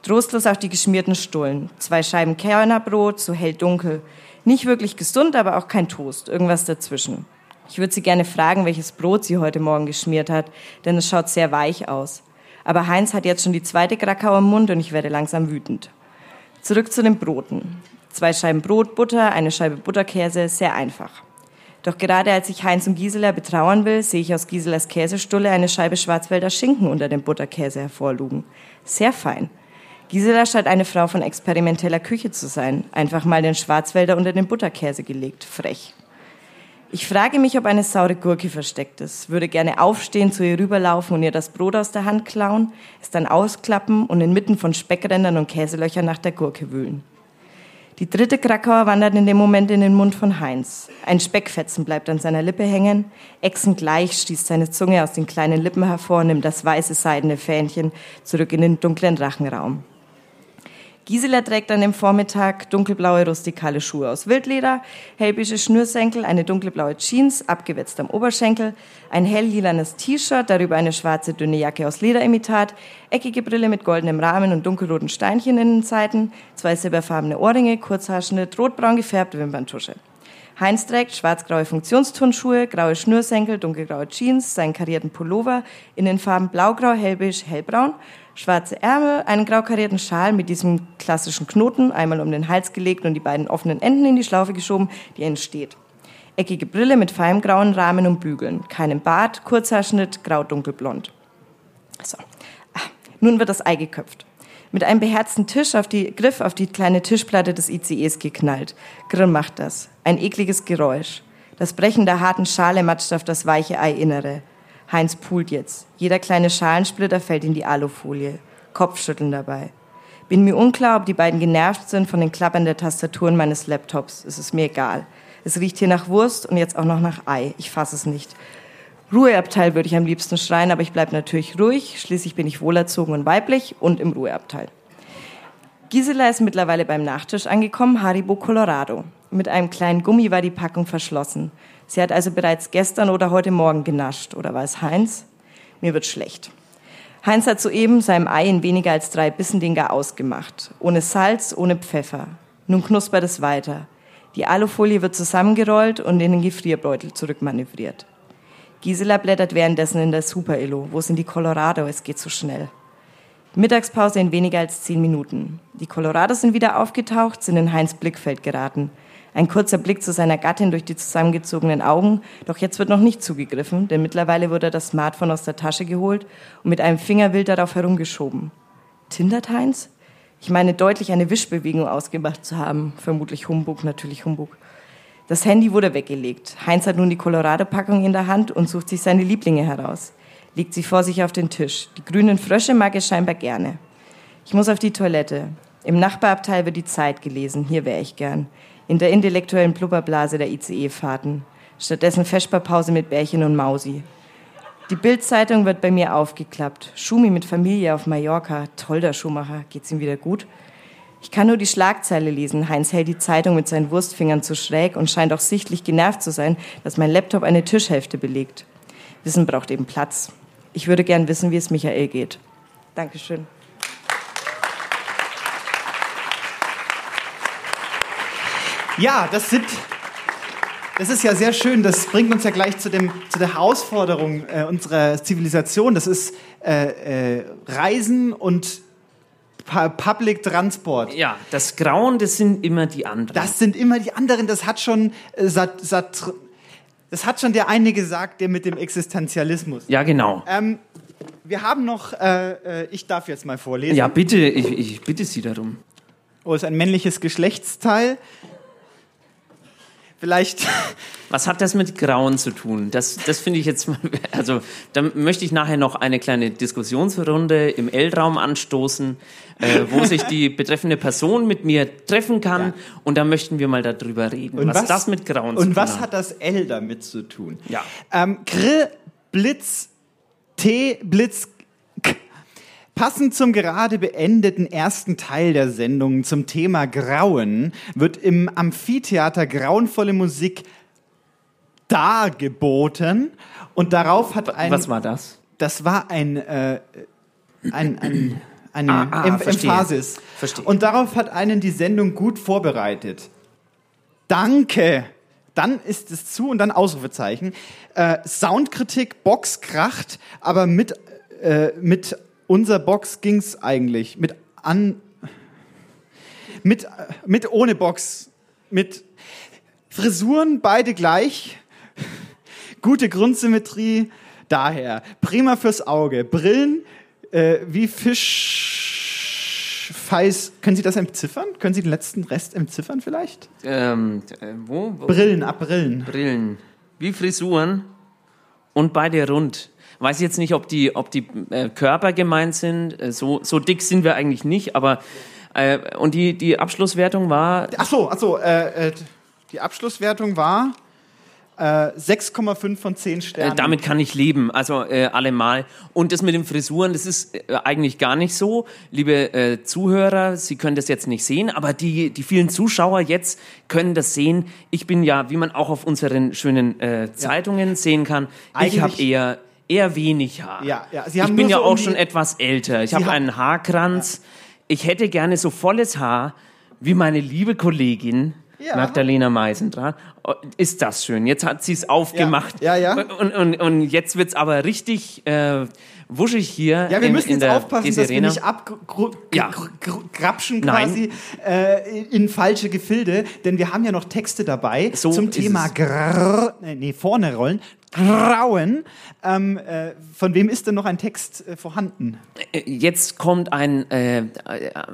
Trostlos auch die geschmierten Stullen. Zwei Scheiben Körnerbrot, so hell dunkel. Nicht wirklich gesund, aber auch kein Toast. Irgendwas dazwischen. Ich würde sie gerne fragen, welches Brot sie heute Morgen geschmiert hat, denn es schaut sehr weich aus. Aber Heinz hat jetzt schon die zweite Krakau im Mund und ich werde langsam wütend. Zurück zu den Broten. Zwei Scheiben Brot, Butter, eine Scheibe Butterkäse, sehr einfach. Doch gerade als ich Heinz und Gisela betrauern will, sehe ich aus Giselas Käsestulle eine Scheibe Schwarzwälder Schinken unter dem Butterkäse hervorlugen. Sehr fein. Gisela scheint eine Frau von experimenteller Küche zu sein. Einfach mal den Schwarzwälder unter den Butterkäse gelegt. Frech. Ich frage mich, ob eine saure Gurke versteckt ist, würde gerne aufstehen, zu ihr rüberlaufen und ihr das Brot aus der Hand klauen, es dann ausklappen und inmitten von Speckrändern und Käselöchern nach der Gurke wühlen. Die dritte Krakauer wandert in dem Moment in den Mund von Heinz. Ein Speckfetzen bleibt an seiner Lippe hängen. Echsengleich stießt seine Zunge aus den kleinen Lippen hervor und nimmt das weiße seidene Fähnchen zurück in den dunklen Rachenraum. Gisela trägt an dem Vormittag dunkelblaue rustikale Schuhe aus Wildleder, hellbeige Schnürsenkel, eine dunkelblaue Jeans, abgewetzt am Oberschenkel, ein helllilanes T-Shirt, darüber eine schwarze dünne Jacke aus Lederimitat, eckige Brille mit goldenem Rahmen und dunkelroten Steinchen in den Seiten, zwei silberfarbene Ohrringe, Kurzhaarschnitt, rotbraun gefärbte Wimperntusche. Heinz trägt schwarz-graue Funktionsturnschuhe, graue Schnürsenkel, dunkelgraue Jeans, seinen karierten Pullover in den Farben blaugrau, hellbeige, hellbraun schwarze Ärmel, einen grau karierten Schal mit diesem klassischen Knoten, einmal um den Hals gelegt und die beiden offenen Enden in die Schlaufe geschoben, die entsteht. Eckige Brille mit feinem grauen Rahmen und Bügeln, keinen Bart, Kurzhaarschnitt, grau-dunkelblond. So. Ah, nun wird das Ei geköpft. Mit einem beherzten Tisch auf die, Griff auf die kleine Tischplatte des ICEs geknallt. Grill macht das. Ein ekliges Geräusch. Das Brechen der harten Schale matscht auf das weiche Eiinnere. Heinz pult jetzt. Jeder kleine Schalensplitter fällt in die Alufolie. Kopfschütteln dabei. Bin mir unklar, ob die beiden genervt sind von den Klappern der Tastaturen meines Laptops. Es ist mir egal. Es riecht hier nach Wurst und jetzt auch noch nach Ei. Ich fasse es nicht. Ruheabteil würde ich am liebsten schreien, aber ich bleibe natürlich ruhig. Schließlich bin ich wohlerzogen und weiblich und im Ruheabteil. Gisela ist mittlerweile beim Nachtisch angekommen, Haribo Colorado. Mit einem kleinen Gummi war die Packung verschlossen. Sie hat also bereits gestern oder heute Morgen genascht. Oder war es Heinz? Mir wird schlecht. Heinz hat soeben seinem Ei in weniger als drei Bissen den Gar ausgemacht. Ohne Salz, ohne Pfeffer. Nun knuspert es weiter. Die Alufolie wird zusammengerollt und in den Gefrierbeutel zurückmanövriert. Gisela blättert währenddessen in der Super-Illo. Wo sind die Colorado? Es geht so schnell. Mittagspause in weniger als zehn Minuten. Die Colorados sind wieder aufgetaucht, sind in Heinz Blickfeld geraten. Ein kurzer Blick zu seiner Gattin durch die zusammengezogenen Augen, doch jetzt wird noch nicht zugegriffen, denn mittlerweile wurde das Smartphone aus der Tasche geholt und mit einem Finger wild darauf herumgeschoben. Tindert Heinz? Ich meine deutlich eine Wischbewegung ausgemacht zu haben. Vermutlich Humbug, natürlich Humbug. Das Handy wurde weggelegt. Heinz hat nun die Colorado-Packung in der Hand und sucht sich seine Lieblinge heraus. Legt sie vor sich auf den Tisch. Die grünen Frösche mag er scheinbar gerne. Ich muss auf die Toilette. Im Nachbarabteil wird die Zeit gelesen. Hier wäre ich gern in der intellektuellen Blubberblase der ICE-Fahrten. Stattdessen Feschbarpause mit Bärchen und Mausi. Die Bildzeitung wird bei mir aufgeklappt. Schumi mit Familie auf Mallorca. Toll, der Schuhmacher. Geht's ihm wieder gut? Ich kann nur die Schlagzeile lesen. Heinz hält die Zeitung mit seinen Wurstfingern zu schräg und scheint auch sichtlich genervt zu sein, dass mein Laptop eine Tischhälfte belegt. Wissen braucht eben Platz. Ich würde gern wissen, wie es Michael geht. Dankeschön. Ja, das sind. Das ist ja sehr schön. Das bringt uns ja gleich zu, dem, zu der Herausforderung äh, unserer Zivilisation. Das ist äh, äh, Reisen und Public Transport. Ja, das Grauen, das sind immer die anderen. Das sind immer die anderen. Das hat schon äh, Sat, Sat, das hat schon der eine gesagt, der mit dem Existenzialismus. Ja, genau. Ähm, wir haben noch, äh, äh ich darf jetzt mal vorlesen. Ja, bitte, ich, ich bitte Sie darum. Oh, ist ein männliches Geschlechtsteil. Vielleicht. Was hat das mit Grauen zu tun? Das, das finde ich jetzt mal, also da möchte ich nachher noch eine kleine Diskussionsrunde im L-Raum anstoßen, äh, wo sich die betreffende Person mit mir treffen kann ja. und da möchten wir mal darüber reden, und was, was das mit Grauen zu tun hat. Und was hat das L damit zu tun? Ja. Ähm, Grill, Blitz, T, Blitz, Passend zum gerade beendeten ersten Teil der Sendung zum Thema Grauen wird im Amphitheater grauenvolle Musik dargeboten und darauf hat ein... Was war das? Das war ein... Äh, ein, ein eine ah, ah, em verstehe. Emphasis. Verstehe. Und darauf hat einen die Sendung gut vorbereitet. Danke. Dann ist es zu und dann Ausrufezeichen. Äh, Soundkritik, Box kracht, aber mit, äh, mit unser Box ging's eigentlich mit an mit mit ohne Box mit Frisuren beide gleich. Gute Grundsymmetrie. Daher prima fürs Auge. Brillen äh, wie Fisch Feis können Sie das entziffern? Können Sie den letzten Rest entziffern vielleicht? Ähm, äh, wo, wo? Brillen ab Brillen Brillen. Wie Frisuren und beide rund Weiß ich jetzt nicht, ob die, ob die äh, Körper gemeint sind. Äh, so, so dick sind wir eigentlich nicht, aber äh, und die, die Abschlusswertung war. Ach so, ach so, äh, äh die Abschlusswertung war 6,5 äh, von 10 Sternen. Äh, damit kann ich leben, also äh, allemal. Und das mit den Frisuren, das ist äh, eigentlich gar nicht so. Liebe äh, Zuhörer, Sie können das jetzt nicht sehen, aber die, die vielen Zuschauer jetzt können das sehen. Ich bin ja, wie man auch auf unseren schönen äh, Zeitungen ja. sehen kann, eigentlich ich habe eher eher wenig Haar. Ja, ja. Sie haben ich bin ja so auch um schon etwas älter. Ich habe einen Haarkranz. Ja. Ich hätte gerne so volles Haar wie meine liebe Kollegin ja. Magdalena Meisendrath. Oh, ist das schön. Jetzt hat sie es aufgemacht. Ja, ja. ja. Und, und, und jetzt wird's aber richtig äh, wuschig hier. Ja, wir in, müssen in jetzt aufpassen, dass wir nicht abgrapschen ja. quasi äh, in falsche Gefilde, denn wir haben ja noch Texte dabei so zum Thema Grrr, nee, vorne rollen. Grauen. Ähm, äh, von wem ist denn noch ein Text äh, vorhanden? Äh, jetzt kommt ein, äh,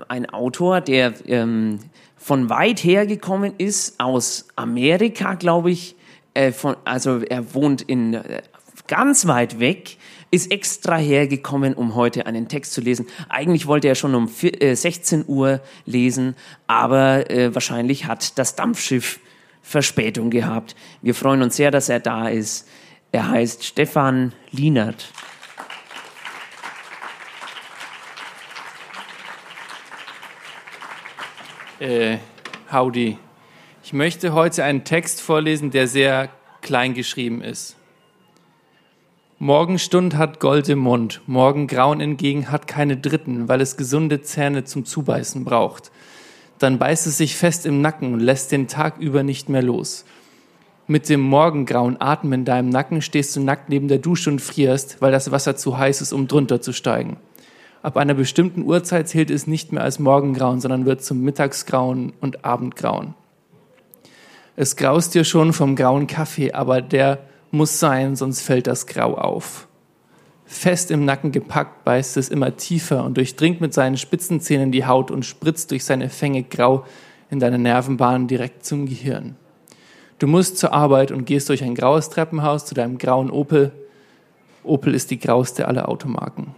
ein Autor, der ähm, von weit her gekommen ist, aus Amerika, glaube ich. Äh, von, also er wohnt in äh, ganz weit weg, ist extra hergekommen, um heute einen Text zu lesen. Eigentlich wollte er schon um 16 Uhr lesen, aber wahrscheinlich hat das Dampfschiff Verspätung gehabt. Wir freuen uns sehr, dass er da ist. Er heißt Stefan Lienert. Äh, howdy. Ich möchte heute einen Text vorlesen, der sehr klein geschrieben ist. Morgenstund hat Gold im Mund, Morgengrauen hingegen hat keine Dritten, weil es gesunde Zähne zum Zubeißen braucht. Dann beißt es sich fest im Nacken und lässt den Tag über nicht mehr los. Mit dem morgengrauen Atem in deinem Nacken stehst du nackt neben der Dusche und frierst, weil das Wasser zu heiß ist, um drunter zu steigen. Ab einer bestimmten Uhrzeit zählt es nicht mehr als Morgengrauen, sondern wird zum Mittagsgrauen und Abendgrauen. Es graust dir schon vom grauen Kaffee, aber der muss sein, sonst fällt das Grau auf. Fest im Nacken gepackt beißt es immer tiefer und durchdringt mit seinen spitzen Zähnen die Haut und spritzt durch seine Fänge grau in deine Nervenbahn direkt zum Gehirn. Du musst zur Arbeit und gehst durch ein graues Treppenhaus zu deinem grauen Opel. Opel ist die grauste aller Automarken.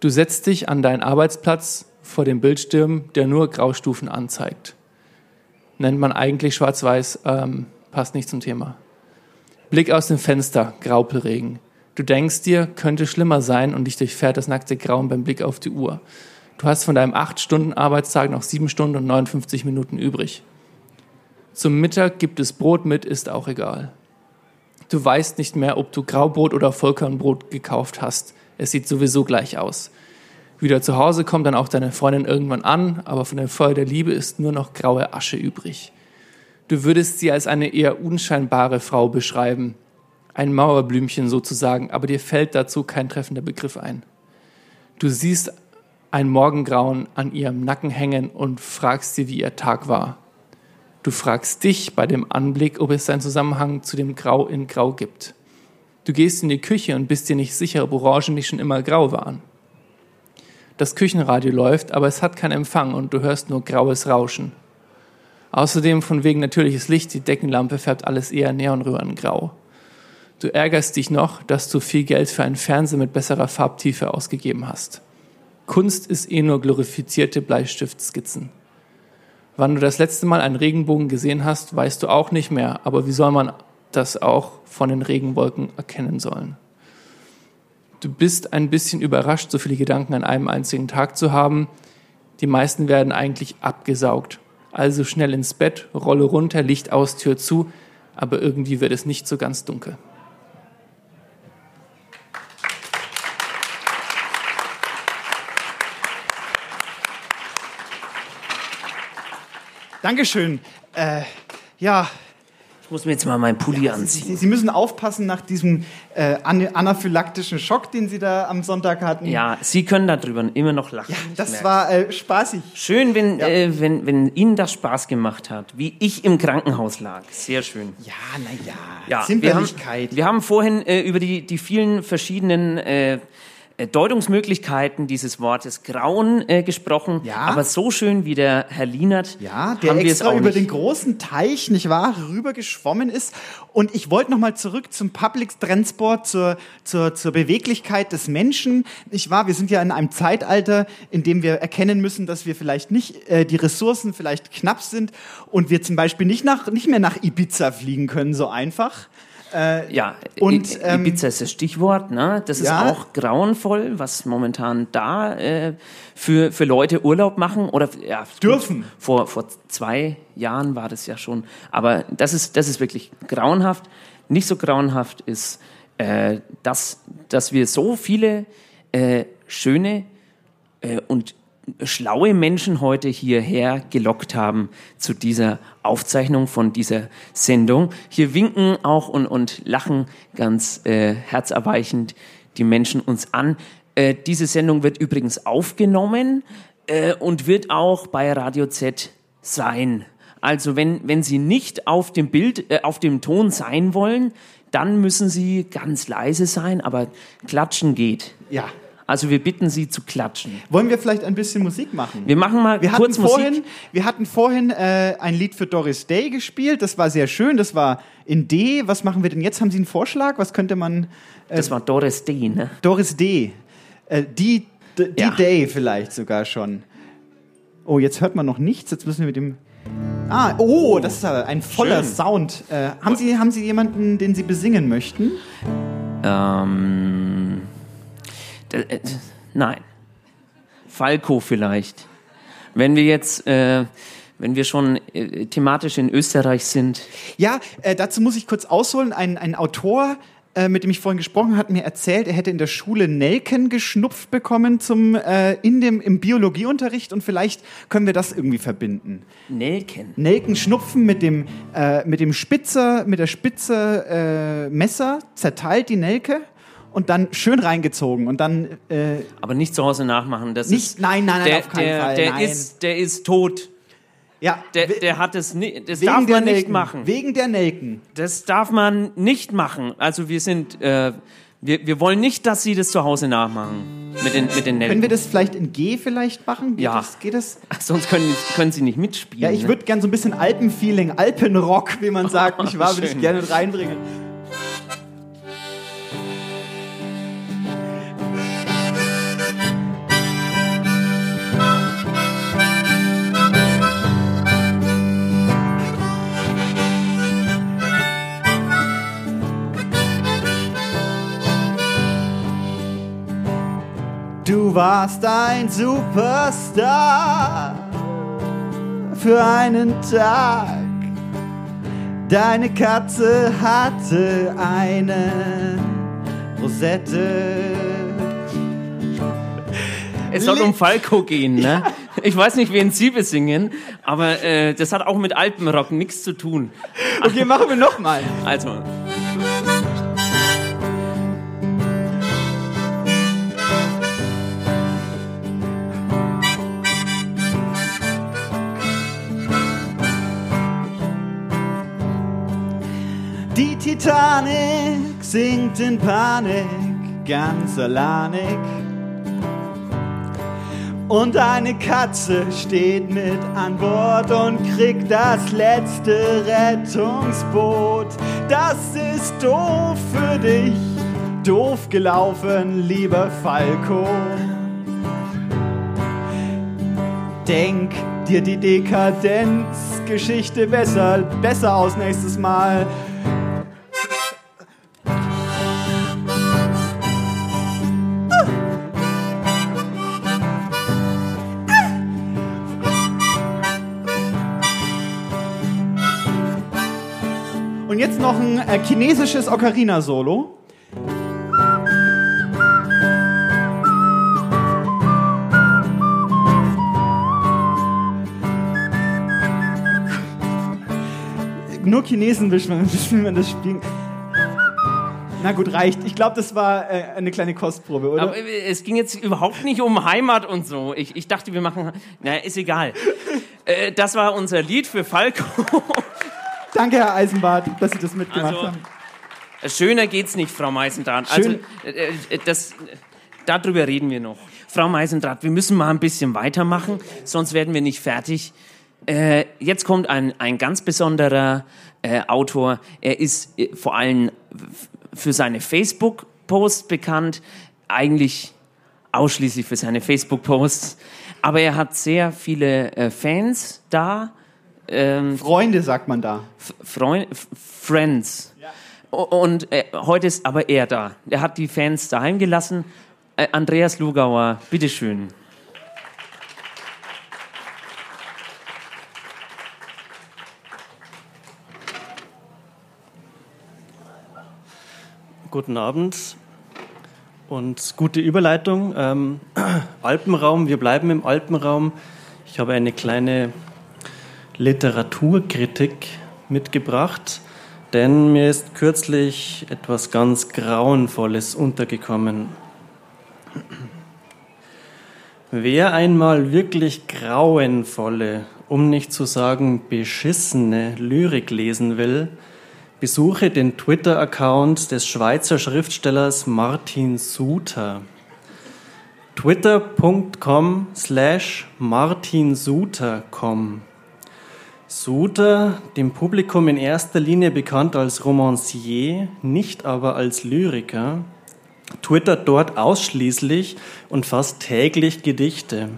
Du setzt dich an deinen Arbeitsplatz vor dem Bildschirm, der nur Graustufen anzeigt. Nennt man eigentlich schwarz-weiß, ähm, passt nicht zum Thema. Blick aus dem Fenster, Graupelregen. Du denkst dir, könnte schlimmer sein und dich durchfährt das nackte Grauen beim Blick auf die Uhr. Du hast von deinem 8-Stunden-Arbeitstag noch 7 Stunden und 59 Minuten übrig. Zum Mittag gibt es Brot mit, ist auch egal. Du weißt nicht mehr, ob du Graubrot oder Vollkornbrot gekauft hast. Es sieht sowieso gleich aus. Wieder zu Hause kommt dann auch deine Freundin irgendwann an, aber von dem Feuer der Liebe ist nur noch graue Asche übrig. Du würdest sie als eine eher unscheinbare Frau beschreiben. Ein Mauerblümchen sozusagen, aber dir fällt dazu kein treffender Begriff ein. Du siehst ein Morgengrauen an ihrem Nacken hängen und fragst sie, wie ihr Tag war. Du fragst dich bei dem Anblick, ob es einen Zusammenhang zu dem Grau in Grau gibt. Du gehst in die Küche und bist dir nicht sicher, ob Orangen nicht schon immer grau waren. Das Küchenradio läuft, aber es hat keinen Empfang und du hörst nur graues Rauschen. Außerdem von wegen natürliches Licht, die Deckenlampe färbt alles eher neonröhrengrau. Du ärgerst dich noch, dass du viel Geld für einen Fernseher mit besserer Farbtiefe ausgegeben hast. Kunst ist eh nur glorifizierte Bleistiftskizzen. Wann du das letzte Mal einen Regenbogen gesehen hast, weißt du auch nicht mehr, aber wie soll man das auch von den Regenwolken erkennen sollen? Du bist ein bisschen überrascht, so viele Gedanken an einem einzigen Tag zu haben. Die meisten werden eigentlich abgesaugt also schnell ins Bett, Rolle runter, Licht aus, Tür zu, aber irgendwie wird es nicht so ganz dunkel. Dankeschön. Äh, ja, ich muss mir jetzt mal meinen Pulli anziehen. Sie, Sie, müssen aufpassen nach diesem äh, anaphylaktischen Schock, den Sie da am Sonntag hatten. Ja, Sie können darüber immer noch lachen. Ja, das war äh, spaßig. Schön, wenn, ja. äh, wenn, wenn Ihnen das Spaß gemacht hat, wie ich im Krankenhaus lag. Sehr schön. Ja, naja, ja, Zimperlichkeit. Wir haben, wir haben vorhin äh, über die, die vielen verschiedenen äh, Deutungsmöglichkeiten dieses Wortes Grauen äh, gesprochen. Ja. Aber so schön wie der Herr Lienert. Ja, der haben extra über nicht. den großen Teich, nicht wahr, rübergeschwommen ist. Und ich wollte nochmal zurück zum Public Transport, zur, zur, zur Beweglichkeit des Menschen. Nicht wahr, wir sind ja in einem Zeitalter, in dem wir erkennen müssen, dass wir vielleicht nicht, äh, die Ressourcen vielleicht knapp sind und wir zum Beispiel nicht, nach, nicht mehr nach Ibiza fliegen können, so einfach. Äh, ja, und, ähm, Ibiza ist das Stichwort. Ne? Das ist ja. auch grauenvoll, was momentan da äh, für, für Leute Urlaub machen oder ja, dürfen. Vor, vor zwei Jahren war das ja schon. Aber das ist, das ist wirklich grauenhaft. Nicht so grauenhaft ist, äh, dass, dass wir so viele äh, schöne äh, und schlaue Menschen heute hierher gelockt haben zu dieser Aufzeichnung von dieser Sendung. Hier winken auch und, und lachen ganz äh, herzerweichend die Menschen uns an. Äh, diese Sendung wird übrigens aufgenommen äh, und wird auch bei Radio Z sein. Also wenn, wenn Sie nicht auf dem Bild, äh, auf dem Ton sein wollen, dann müssen Sie ganz leise sein, aber klatschen geht. Ja, also wir bitten Sie zu klatschen. Wollen wir vielleicht ein bisschen Musik machen? Wir machen mal wir kurz hatten vorhin, Wir hatten vorhin äh, ein Lied für Doris Day gespielt. Das war sehr schön. Das war in D. Was machen wir denn jetzt? Haben Sie einen Vorschlag? Was könnte man... Äh, das war Doris Day, ne? Doris D. Äh, die die ja. Day vielleicht sogar schon. Oh, jetzt hört man noch nichts. Jetzt müssen wir mit dem... Ah, oh, das ist ein voller Schön. Sound. Äh, haben, Sie, haben Sie jemanden, den Sie besingen möchten? Ähm... Äh, nein. Falco vielleicht. Wenn wir jetzt, äh, wenn wir schon äh, thematisch in Österreich sind. Ja, äh, dazu muss ich kurz ausholen. Ein, ein Autor, äh, mit dem ich vorhin gesprochen habe, hat mir erzählt, er hätte in der Schule Nelken geschnupft bekommen zum, äh, in dem, im Biologieunterricht und vielleicht können wir das irgendwie verbinden. Nelken? Nelken schnupfen mit dem, äh, mit dem Spitzer, mit der Spitze äh, Messer, zerteilt die Nelke und dann schön reingezogen und dann. Äh, Aber nicht zu Hause nachmachen. Das nicht, ist, nein, nein, nein, der, auf keinen der, Fall. Der nein. ist, der ist tot. Ja, der, der hat es nicht. Das darf man nicht Nelken. machen. Wegen der Nelken. Das darf man nicht machen. Also wir sind, äh, wir, wir wollen nicht, dass Sie das zu Hause nachmachen mit den mit den Nelken. Können wir das vielleicht in G vielleicht machen? Geht Ja. Das, geht das? Ach, sonst können, können Sie nicht mitspielen. Ja, ich ne? würde gern so ein bisschen Alpenfeeling, Alpenrock, wie man sagt, nicht wahr, würde ich gerne mit reinbringen. Warst ein Superstar für einen Tag. Deine Katze hatte eine Rosette. Es soll um Falco gehen, ne? Ich weiß nicht, wen Sie besingen, aber äh, das hat auch mit Alpenrock nichts zu tun. Okay, machen wir nochmal. Also. Titanic sinkt in Panik, ganz alleinig. Und eine Katze steht mit an Bord und kriegt das letzte Rettungsboot. Das ist doof für dich, doof gelaufen, lieber Falco. Denk dir die Dekadenzgeschichte besser, besser aus nächstes Mal. Jetzt noch ein äh, chinesisches Ocarina-Solo. Nur Chinesen wissen, wie man das spielen Na gut, reicht. Ich glaube, das war äh, eine kleine Kostprobe, oder? Aber äh, es ging jetzt überhaupt nicht um Heimat und so. Ich, ich dachte, wir machen. Naja, ist egal. Äh, das war unser Lied für Falco. Danke, Herr Eisenbart, dass Sie das mitgemacht Also, haben. Schöner geht's nicht, Frau Meisendraht. Also, Schön. äh, äh, das, darüber reden wir noch. Frau Meisendraht, wir müssen mal ein bisschen weitermachen, sonst werden wir nicht fertig. Äh, jetzt kommt ein, ein ganz besonderer äh, Autor. Er ist äh, vor allem für seine Facebook-Posts bekannt, eigentlich ausschließlich für seine Facebook-Posts. Aber er hat sehr viele äh, Fans da. Ähm, Freunde sagt man da. Freund, Friends. O- Und äh, heute ist aber er da. Er hat die Fans daheim gelassen. Äh, Andreas Lugauer, bitteschön. Guten Abend und gute Überleitung. Ähm, Alpenraum, wir bleiben im Alpenraum. Ich habe eine kleine Literaturkritik mitgebracht, denn mir ist kürzlich etwas ganz Grauenvolles untergekommen. Wer einmal wirklich grauenvolle, um nicht zu sagen beschissene Lyrik lesen will, besuche den Twitter-Account des Schweizer Schriftstellers Martin Suter. twitter.com slash martinsuter.com Suter, dem Publikum in erster Linie bekannt als Romancier, nicht aber als Lyriker, twittert dort ausschließlich und fast täglich Gedichte.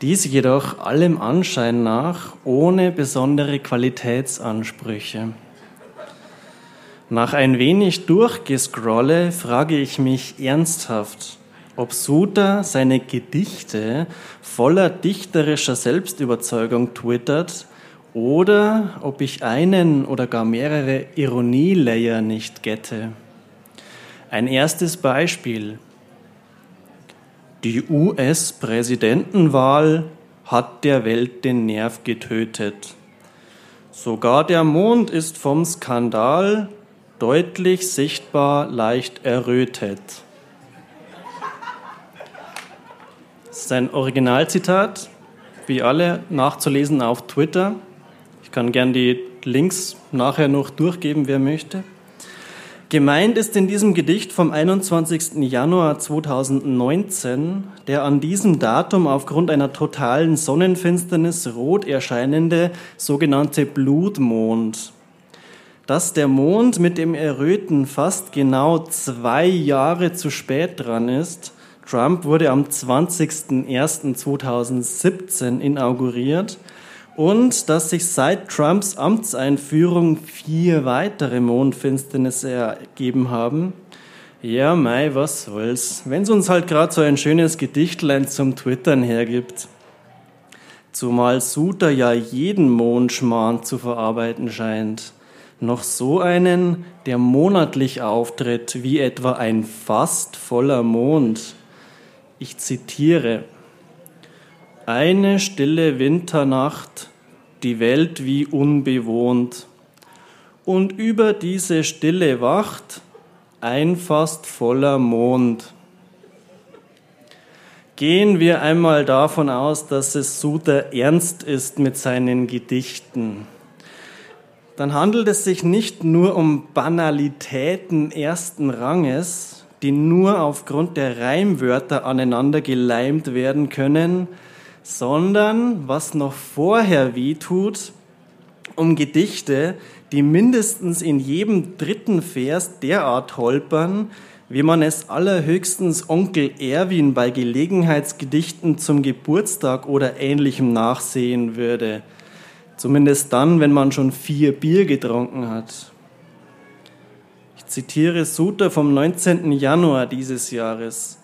Dies jedoch allem Anschein nach ohne besondere Qualitätsansprüche. Nach ein wenig Durchgescrolle frage ich mich ernsthaft, ob Suter seine Gedichte voller dichterischer Selbstüberzeugung twittert oder ob ich einen oder gar mehrere Ironielayer nicht gette. Ein erstes Beispiel. Die US-Präsidentenwahl hat der Welt den Nerv getötet. Sogar der Mond ist vom Skandal deutlich sichtbar leicht errötet. Das ist ein Originalzitat, wie alle nachzulesen auf Twitter. Ich kann gern die Links nachher noch durchgeben, wer möchte. Gemeint ist in diesem Gedicht vom 21. Januar 2019 der an diesem Datum aufgrund einer totalen Sonnenfinsternis rot erscheinende sogenannte Blutmond. Dass der Mond mit dem Erröten fast genau zwei Jahre zu spät dran ist, Trump wurde am 20.01.2017 inauguriert und dass sich seit Trumps Amtseinführung vier weitere Mondfinsternisse ergeben haben. Ja, Mai, was soll's. Wenn es uns halt gerade so ein schönes Gedichtlein zum Twittern hergibt. Zumal Suter ja jeden Mondschmarrn zu verarbeiten scheint. Noch so einen, der monatlich auftritt, wie etwa ein fast voller Mond. Ich zitiere. Eine stille Winternacht die Welt wie unbewohnt. Und über diese Stille wacht ein fast voller Mond. Gehen wir einmal davon aus, dass es Suter ernst ist mit seinen Gedichten. Dann handelt es sich nicht nur um Banalitäten ersten Ranges, die nur aufgrund der Reimwörter aneinander geleimt werden können, sondern was noch vorher wehtut, um Gedichte, die mindestens in jedem dritten Vers derart holpern, wie man es allerhöchstens Onkel Erwin bei Gelegenheitsgedichten zum Geburtstag oder ähnlichem nachsehen würde. Zumindest dann, wenn man schon vier Bier getrunken hat. Ich zitiere Suter vom 19. Januar dieses Jahres.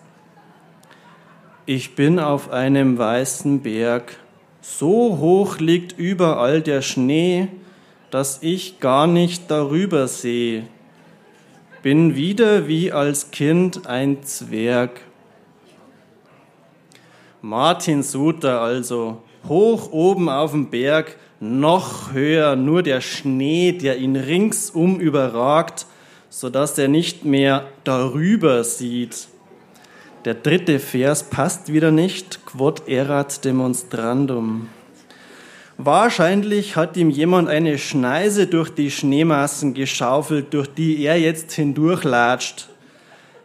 Ich bin auf einem weißen Berg, so hoch liegt überall der Schnee, dass ich gar nicht darüber sehe. Bin wieder wie als Kind ein Zwerg. Martin Suter also, hoch oben auf dem Berg, noch höher, nur der Schnee, der ihn ringsum überragt, so dass er nicht mehr darüber sieht. Der dritte Vers passt wieder nicht, quod erat demonstrandum. Wahrscheinlich hat ihm jemand eine Schneise durch die Schneemassen geschaufelt, durch die er jetzt hindurchlatscht.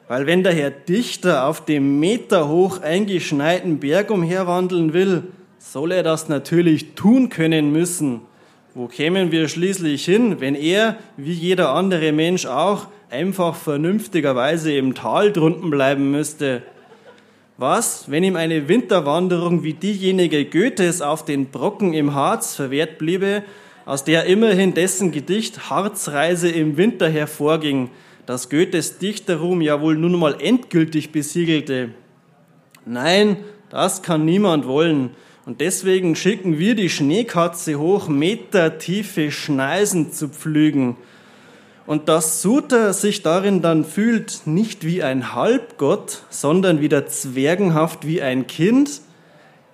Weil wenn der Herr Dichter auf dem meterhoch eingeschneiten Berg umherwandeln will, soll er das natürlich tun können müssen. Wo kämen wir schließlich hin, wenn er, wie jeder andere Mensch auch, einfach vernünftigerweise im Tal drunten bleiben müsste. Was, wenn ihm eine Winterwanderung wie diejenige Goethes auf den Brocken im Harz verwehrt bliebe, aus der immerhin dessen Gedicht Harzreise im Winter hervorging, das Goethes Dichterruhm ja wohl nun mal endgültig besiegelte? Nein, das kann niemand wollen. Und deswegen schicken wir die Schneekatze hoch, metertiefe Schneisen zu pflügen und dass Suter sich darin dann fühlt, nicht wie ein Halbgott, sondern wieder zwergenhaft wie ein Kind,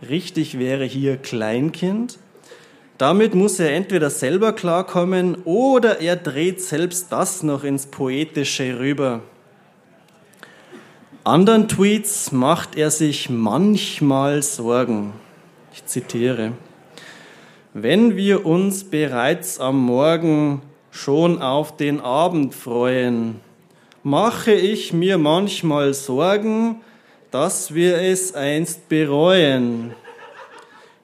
richtig wäre hier Kleinkind, damit muss er entweder selber klarkommen oder er dreht selbst das noch ins Poetische rüber. Anderen Tweets macht er sich manchmal Sorgen. Ich zitiere. Wenn wir uns bereits am Morgen schon auf den Abend freuen, mache ich mir manchmal Sorgen, dass wir es einst bereuen.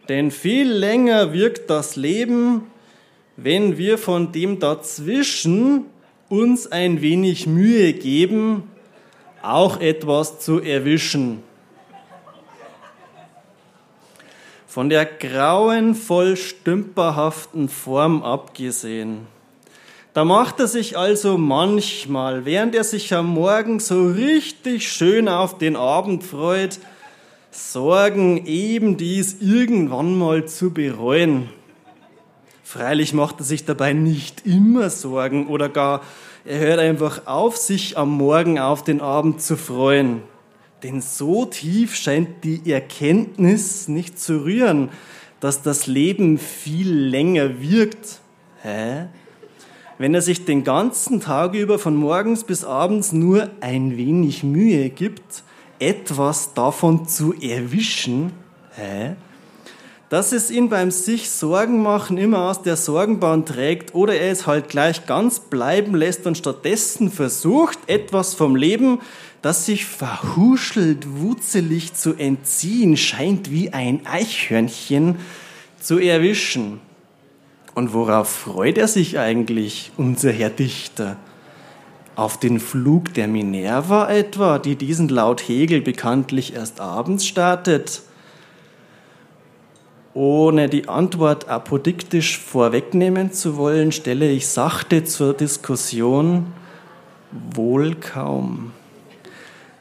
Denn viel länger wirkt das Leben, wenn wir von dem dazwischen uns ein wenig Mühe geben, auch etwas zu erwischen. Von der grauenvoll stümperhaften Form abgesehen Da macht er sich also manchmal, während er sich am Morgen so richtig schön auf den Abend freut, Sorgen, eben dies irgendwann mal zu bereuen. Freilich macht er sich dabei nicht immer Sorgen oder gar er hört einfach auf, sich am Morgen auf den Abend zu freuen. Denn so tief scheint die Erkenntnis nicht zu rühren, dass das Leben viel länger wirkt. Hä? Wenn er sich den ganzen Tag über von morgens bis abends nur ein wenig Mühe gibt, etwas davon zu erwischen, hä? dass es ihn beim sich Sorgen machen immer aus der Sorgenbahn trägt oder er es halt gleich ganz bleiben lässt und stattdessen versucht, etwas vom Leben, das sich verhuschelt, wutzelig zu entziehen scheint wie ein Eichhörnchen, zu erwischen. Und worauf freut er sich eigentlich, unser Herr Dichter? Auf den Flug der Minerva etwa, die diesen laut Hegel bekanntlich erst abends startet? Ohne die Antwort apodiktisch vorwegnehmen zu wollen, stelle ich sachte zur Diskussion wohl kaum.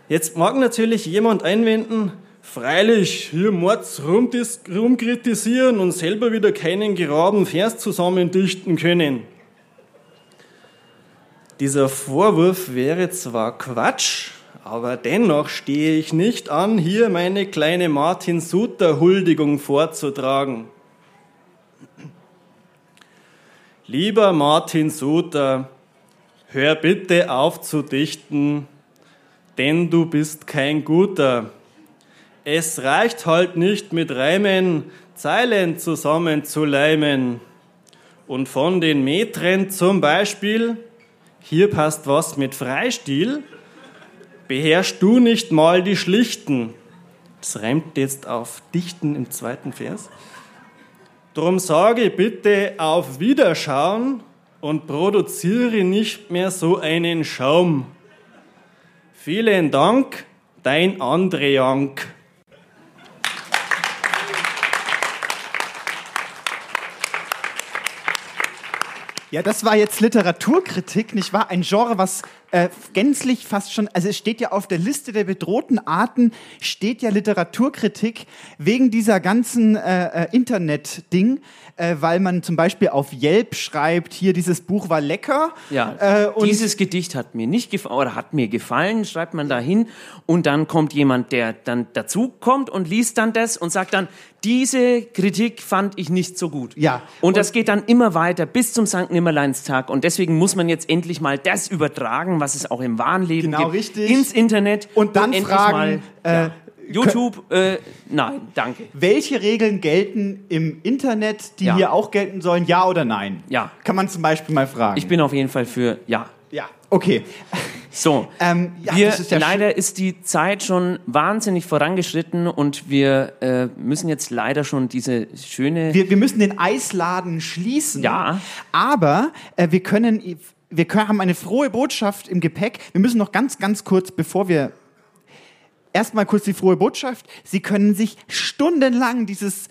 Jetzt mag natürlich jemand einwenden, freilich, hier Mords rumkritisieren und selber wieder keinen geraden Vers zusammendichten können. Dieser Vorwurf wäre zwar Quatsch, aber dennoch stehe ich nicht an, hier meine kleine Martin Suter Huldigung vorzutragen. Lieber Martin Suter, hör bitte auf zu dichten, denn du bist kein Guter. Es reicht halt nicht mit Reimen, Zeilen zusammenzuleimen. Und von den Metren zum Beispiel, hier passt was mit Freistil, beherrschst du nicht mal die Schlichten. Das reimt jetzt auf Dichten im zweiten Vers. Drum sage bitte auf Wiederschauen und produziere nicht mehr so einen Schaum. Vielen Dank, dein André Ja, das war jetzt Literaturkritik, nicht wahr? Ein Genre, was äh, gänzlich fast schon, also es steht ja auf der Liste der bedrohten Arten, steht ja Literaturkritik wegen dieser ganzen äh, äh, Internet-Ding, äh, weil man zum Beispiel auf Yelp schreibt, hier dieses Buch war lecker. Ja, äh, und dieses Gedicht hat mir nicht gefallen oder hat mir gefallen, schreibt man da hin und dann kommt jemand, der dann dazu kommt und liest dann das und sagt dann, diese Kritik fand ich nicht so gut. Ja. Und, und das geht dann immer weiter bis zum St. Nimmerleinstag und deswegen muss man jetzt endlich mal das übertragen, was es auch im wahren Leben genau, gibt, richtig. ins Internet und dann endlich fragen, mal, äh, ja. YouTube, äh, nein, danke. Welche Regeln gelten im Internet, die Ja. hier auch gelten sollen, ja oder nein? Ja. Kann man zum Beispiel mal fragen. Ich bin auf jeden Fall für ja. ja, okay. So, Ähm, ja, wir, ist ja leider ist die Zeit schon wahnsinnig vorangeschritten und wir äh, müssen jetzt leider schon diese schöne. Wir, wir müssen den Eisladen schließen. Ja. Aber äh, wir können, wir haben eine frohe Botschaft im Gepäck. Wir müssen noch ganz, ganz kurz, bevor wir erstmal kurz die frohe Botschaft. Sie können sich stundenlang dieses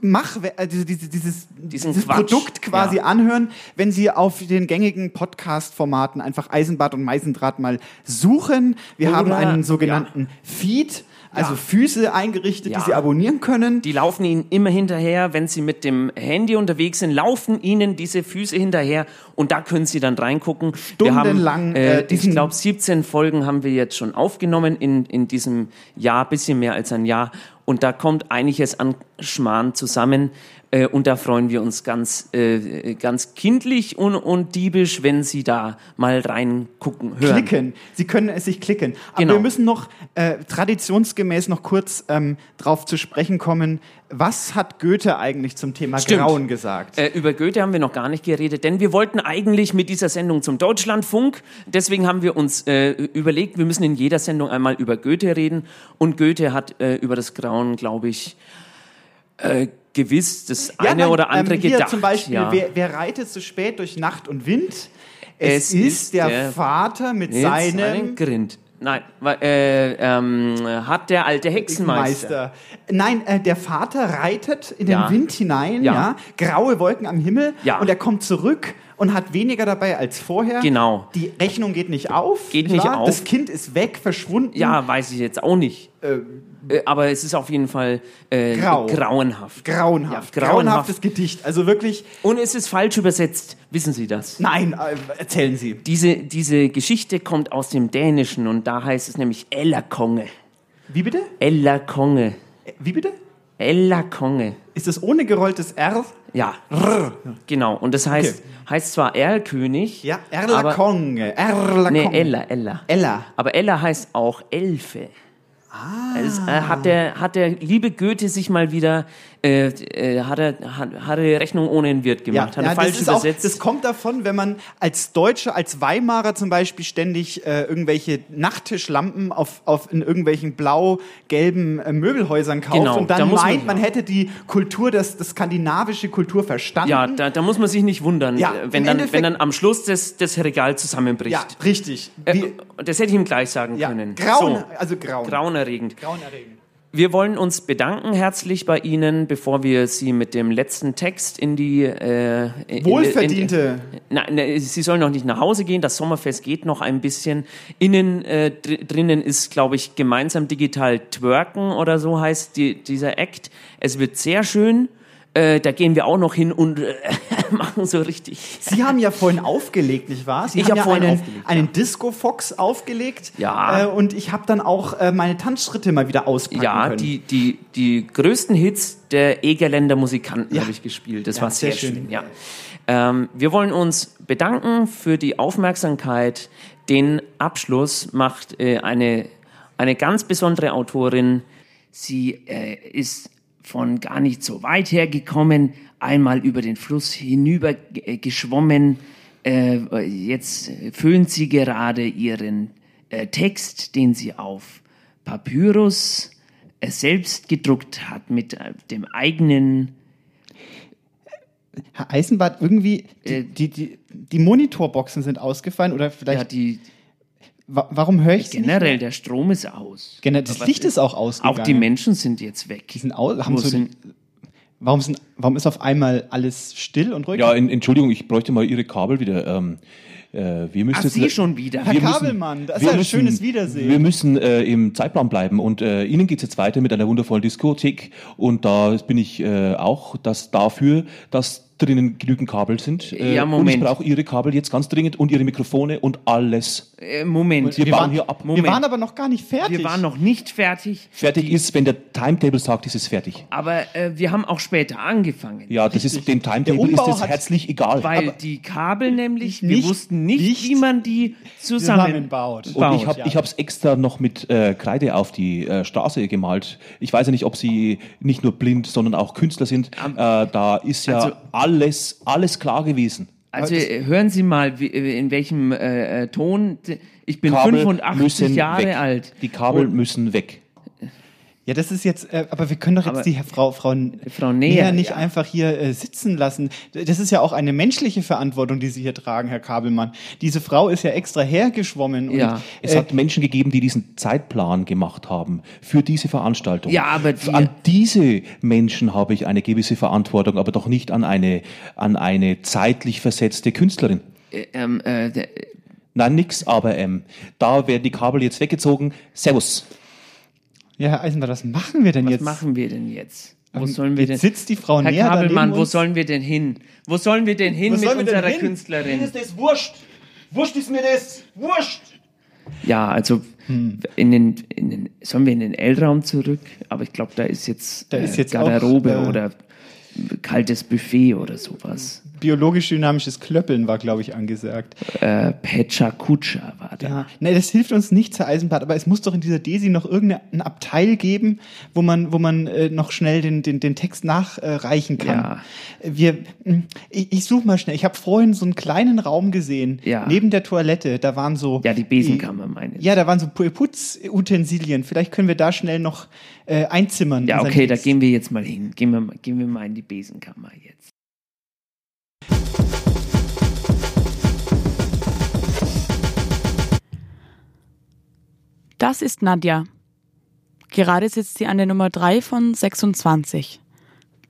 Mach, äh, diese, diese, dieses, dieses Quatsch. Produkt quasi Ja. anhören, wenn Sie auf den gängigen Podcast-Formaten einfach Eisenbad und Meisendraht mal suchen. Wir Oder- haben einen sogenannten Feed, also Ja. Füße eingerichtet, Ja. die Sie abonnieren können. Die laufen ihnen immer hinterher, wenn sie mit dem Handy unterwegs sind, laufen ihnen diese Füße hinterher und da können sie dann reingucken. Stundenlang, Wir haben, äh, äh, ich glaube, 17 Folgen haben wir jetzt schon aufgenommen in, in diesem Jahr, bisschen mehr als ein Jahr. Und da kommt einiges an Schmarrn zusammen. Äh, und da freuen wir uns ganz, äh, ganz kindlich und, und diebisch, wenn Sie da mal reingucken, hören. klicken. Sie können es sich klicken. Aber Genau. wir müssen noch äh, traditionsgemäß noch kurz ähm, drauf zu sprechen kommen. Was hat Goethe eigentlich zum Thema Stimmt. Grauen gesagt? Äh, über Goethe haben wir noch gar nicht geredet, denn wir wollten eigentlich mit dieser Sendung zum Deutschlandfunk. Deswegen haben wir uns äh, überlegt, wir müssen in jeder Sendung einmal über Goethe reden. Und Goethe hat äh, über das Grauen, glaube ich, äh, gewiss das Ja, eine nein, oder andere ähm, hier gedacht. Zum Beispiel, ja. wer, wer reitet so spät durch Nacht und Wind? Es, Es ist, ist der, der- Vater mit Mit seinem seinem Grind. Nein, äh, ähm, hat der alte Hexenmeister. Meister. Nein, äh, der Vater reitet in den Ja. Wind hinein, ja. Ja. graue Wolken am Himmel Ja. und er kommt zurück und hat weniger dabei als vorher. Genau. Die Rechnung geht nicht auf. Geht nicht wahr? auf. Das Kind ist weg, verschwunden. Ja, weiß ich jetzt auch nicht. Äh, aber es ist auf jeden Fall äh, Grau. grauenhaft. Grauenhaft. Ja, Grauenhaftes Gedicht. Also wirklich. Und es ist falsch übersetzt. Wissen Sie das? Nein, äh, erzählen Sie. Diese, diese Geschichte kommt aus dem Dänischen und da heißt es nämlich Ellerkonge. Wie bitte? Ellerkonge. Wie bitte? Ellerkonge. Ist das ohne gerolltes R? Ja. Genau. Und das heißt, heißt zwar Erlkönig. Ja, Erlakonge. Erlakonge. Nee, Ella, Ella. Ella. Aber Ella heißt auch Elfe. Ah. Es, äh, hat, der, hat der liebe Goethe sich mal wieder, äh, äh, hat, er, hat, hat er Rechnung ohne den Wirt gemacht, hat er falsch das, ist auch, übersetzt. das kommt davon, wenn man als Deutscher, als Weimarer zum Beispiel ständig äh, irgendwelche Nachttischlampen auf, auf in irgendwelchen blau-gelben äh, Möbelhäusern kauft Genau, und da dann man- meint, man, hätte die Kultur, das, das skandinavische Kultur verstanden. ja, da, da muss man sich nicht wundern, Ja, äh, wenn, dann, Endeffekt- wenn dann am Schluss das, das Regal zusammenbricht. Ja, richtig. Äh, das hätte ich ihm gleich sagen Ja, können. grauen, So. also grauen. Grauenerregend. Grauenerregend. Wir wollen uns bedanken herzlich bei Ihnen, bevor wir Sie mit dem letzten Text in die äh, in- Wohlverdiente. In, nein, ne, Sie sollen noch nicht nach Hause gehen. Das Sommerfest geht noch ein bisschen. Innen äh, dr drinnen ist, glaube ich, gemeinsam digital twerken oder so heißt die, dieser Act. Es wird sehr schön. Äh, da gehen wir auch noch hin und äh, machen so richtig. Sie haben ja vorhin aufgelegt, nicht wahr? Sie Ich haben hab ja vorhin einen, aufgelegt, einen Disco-Fox aufgelegt. Ja. Äh, und ich habe dann auch äh, meine Tanzschritte mal wieder auspacken Ja, können. die, die, die größten Hits der Egerländer Musikanten Ja. habe ich gespielt. Das Ja, war sehr, sehr schön. schön. Ja. Ähm, wir wollen uns bedanken für die Aufmerksamkeit. Den Abschluss macht äh, eine, eine ganz besondere Autorin. Sie äh, ist von gar nicht so weit her gekommen, einmal über den Fluss hinüber äh, geschwommen. Äh, jetzt föhnt sie gerade ihren äh, Text, den sie auf Papyrus äh, selbst gedruckt hat mit äh, dem eigenen Herr Eisenbart, irgendwie, die, die, die, die Monitorboxen sind ausgefallen oder vielleicht. Ja, die. Wa warum höre ich sie Generell, der Strom ist aus. Gener das Aber Licht ist auch ausgegangen. Auch die Menschen sind jetzt weg. Die sind aus, haben so sind- warum, sind, warum ist auf einmal alles still und ruhig? Ja, en, Entschuldigung, ich bräuchte mal Ihre Kabel wieder. Ähm, äh, wir müssen Ach, Sie schon wieder. Herr Kabelmann, das ist ein müssen- schönes Wiedersehen. Wir müssen äh, im Zeitplan bleiben und äh, Ihnen geht's jetzt weiter mit einer wundervollen Diskothek und da bin ich äh, auch das dafür, dass drinnen genügend Kabel sind. Äh, Ja, Und Moment. ich brauche Ihre Kabel jetzt ganz dringend und Ihre Mikrofone und alles. Äh, Moment. Wir, wir, bauen waren, hier ab. wir waren aber noch gar nicht fertig. Wir waren noch nicht fertig, Fertig ist, wenn der Timetable sagt, ist es fertig. aber äh, wir haben auch später angefangen. Ja, das ist dem Timetable ist es herzlich egal. Weil die Kabel nämlich, wir Nicht- wussten nicht, nicht wie man die zusammenbaut. zusammenbaut. Und ich habe ich hab's extra noch mit äh, Kreide auf die äh, Straße gemalt. Ich weiß ja nicht, ob Sie nicht nur blind, sondern auch Künstler sind. Äh, da ist ja Also- alles, alles klar gewesen. Also hören Sie mal, wie, in welchem äh, äh, Ton. Ich bin Kabel 85 müssen Jahre weg. alt. Die Kabel Und- müssen weg. Ja, das ist jetzt, äh, aber wir können doch jetzt Aber- die Frau, Frau, Frau Näher, nicht ja. einfach hier äh, sitzen lassen. Das ist ja auch eine menschliche Verantwortung, die Sie hier tragen, Herr Kabelmann. Diese Frau ist ja extra hergeschwommen. Und, Ja. Es äh, hat Menschen gegeben, die diesen Zeitplan gemacht haben für diese Veranstaltung. Ja, aber die- an diese Menschen habe ich eine gewisse Verantwortung, aber doch nicht an eine, an eine zeitlich versetzte Künstlerin. Äh, ähm, äh, der- Nein, nix, aber ähm, da werden die Kabel jetzt weggezogen. Servus. Ja, Herr Eisenbart, was machen wir denn was jetzt? machen wir denn jetzt? Wo Ähm, sollen wir jetzt denn? sitzt die Frau Herr näher Kabelmann, wo sollen wir denn hin? Wo sollen wir denn hin Wo mit sollen wir denn unserer hin? Künstlerin? das wurscht. Wurscht ist mir das. Wurscht. Ja, also Hm. in den, in den, sollen wir in den L-Raum zurück? Aber ich glaube, da ist jetzt, Da ist äh, jetzt Garderobe auch, äh, oder kaltes Buffet oder sowas. Biologisch-dynamisches Klöppeln war, glaube ich, angesagt. Äh, Pecha Kutscher war da. Ja, ne, das hilft uns nichts, Herr Eisenbart, aber es muss doch in dieser Desi noch irgendein Abteil geben, wo man, wo man äh, noch schnell den, den, den Text nachreichen kann. Ja. Wir, mh, ich, ich suche mal schnell. Ich habe vorhin so einen kleinen Raum gesehen, Ja. neben der Toilette. Da waren so. Ja, die Besenkammer meine ich. Ja, da waren so Pu- Putzutensilien. Vielleicht können wir da schnell noch äh, einzimmern. Ja, okay, da gehen wir jetzt mal hin. Gehen wir, gehen wir mal in die Besenkammer jetzt. Das ist Nadja. Gerade sitzt sie an der Nummer 3 von 26.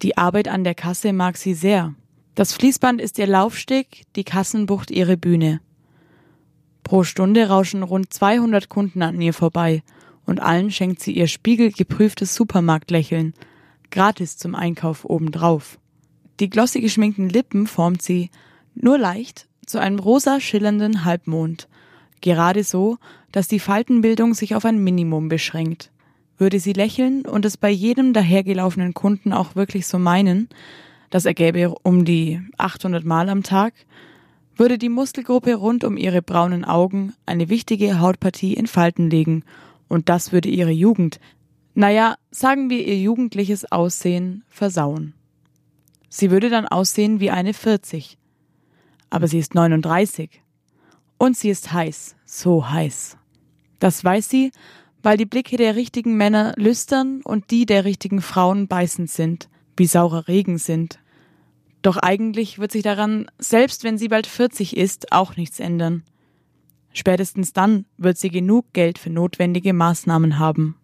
Die Arbeit an der Kasse mag sie sehr. Das Fließband ist ihr Laufsteg, die Kassenbucht ihre Bühne. Pro Stunde rauschen rund 200 Kunden an ihr vorbei und allen schenkt sie ihr spiegelgeprüftes Supermarktlächeln, gratis zum Einkauf obendrauf. Die glossy geschminkten Lippen formt sie, nur leicht, zu einem rosa schillernden Halbmond, gerade so, dass die Faltenbildung sich auf ein Minimum beschränkt. Würde sie lächeln und es bei jedem dahergelaufenen Kunden auch wirklich so meinen, das ergäbe um die 800 Mal am Tag, würde die Muskelgruppe rund um ihre braunen Augen eine wichtige Hautpartie in Falten legen und das würde ihre Jugend, naja, sagen wir ihr jugendliches Aussehen, versauen. Sie würde dann aussehen wie eine 40. Aber sie ist 39. Und sie ist heiß, so heiß. Das weiß sie, weil die Blicke der richtigen Männer lüstern und die der richtigen Frauen beißend sind, wie saurer Regen sind. Doch eigentlich wird sich daran, selbst wenn sie bald 40 ist, auch nichts ändern. Spätestens dann wird sie genug Geld für notwendige Maßnahmen haben.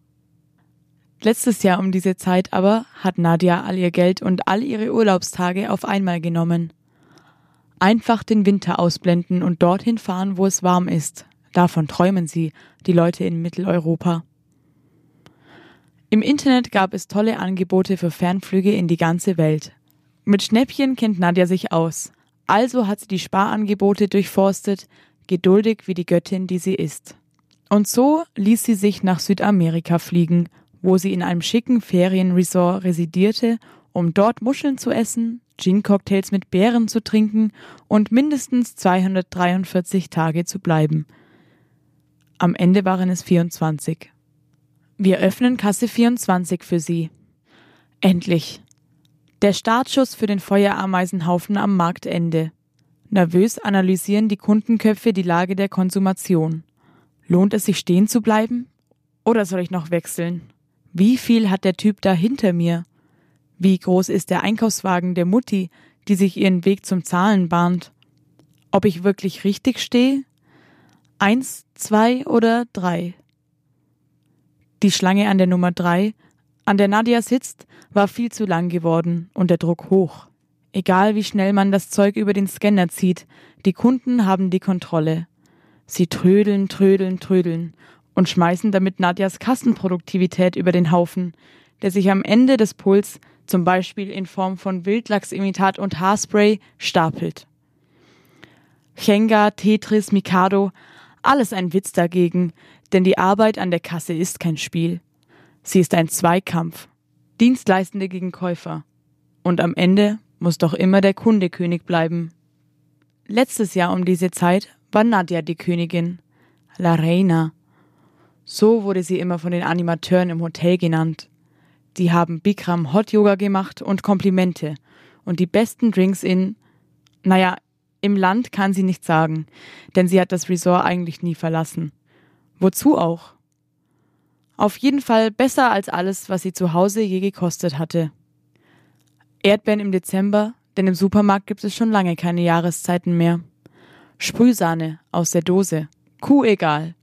Letztes Jahr um diese Zeit aber hat Nadja all ihr Geld und all ihre Urlaubstage auf einmal genommen. Einfach den Winter ausblenden und dorthin fahren, wo es warm ist. Davon träumen sie, die Leute in Mitteleuropa. Im Internet gab es tolle Angebote für Fernflüge in die ganze Welt. Mit Schnäppchen kennt Nadja sich aus. Also hat sie die Sparangebote durchforstet, geduldig wie die Göttin, die sie ist. Und so ließ sie sich nach Südamerika fliegen, wo sie in einem schicken Ferienresort residierte, um dort Muscheln zu essen, Gin-Cocktails mit Beeren zu trinken und mindestens 243 Tage zu bleiben. Am Ende waren es 24. Wir öffnen Kasse 24 für Sie. Endlich. Der Startschuss für den Feuerameisenhaufen am Marktende. Nervös analysieren die Kundenköpfe die Lage der Konsumation. Lohnt es sich stehen zu bleiben? Oder soll ich noch wechseln? Wie viel hat der Typ da hinter mir? Wie groß ist der Einkaufswagen der Mutti, die sich ihren Weg zum Zahlen bahnt? Ob ich wirklich richtig stehe? Eins, zwei oder drei? Die Schlange an der Nummer drei, an der Nadia sitzt, war viel zu lang geworden und der Druck hoch. Egal wie schnell man das Zeug über den Scanner zieht, die Kunden haben die Kontrolle. Sie trödeln, trödeln, trödeln und schmeißen damit Nadjas Kassenproduktivität über den Haufen, der sich am Ende des Puls zum Beispiel in Form von Wildlachsimitat und Haarspray, stapelt. Chenga, Tetris, Mikado, alles ein Witz dagegen, denn die Arbeit an der Kasse ist kein Spiel. Sie ist ein Zweikampf. Dienstleistende gegen Käufer. Und am Ende muss doch immer der Kunde König bleiben. Letztes Jahr um diese Zeit war Nadja die Königin. La Reina. So wurde sie immer von den Animateuren im Hotel genannt. Die haben Bikram Hot Yoga gemacht und Komplimente und die besten Drinks in, naja, im Land kann sie nicht sagen, denn sie hat das Resort eigentlich nie verlassen. Wozu auch? Auf jeden Fall besser als alles, was sie zu Hause je gekostet hatte. Erdbeeren im Dezember, denn im Supermarkt gibt es schon lange keine Jahreszeiten mehr. Sprühsahne aus der Dose, Kuh egal.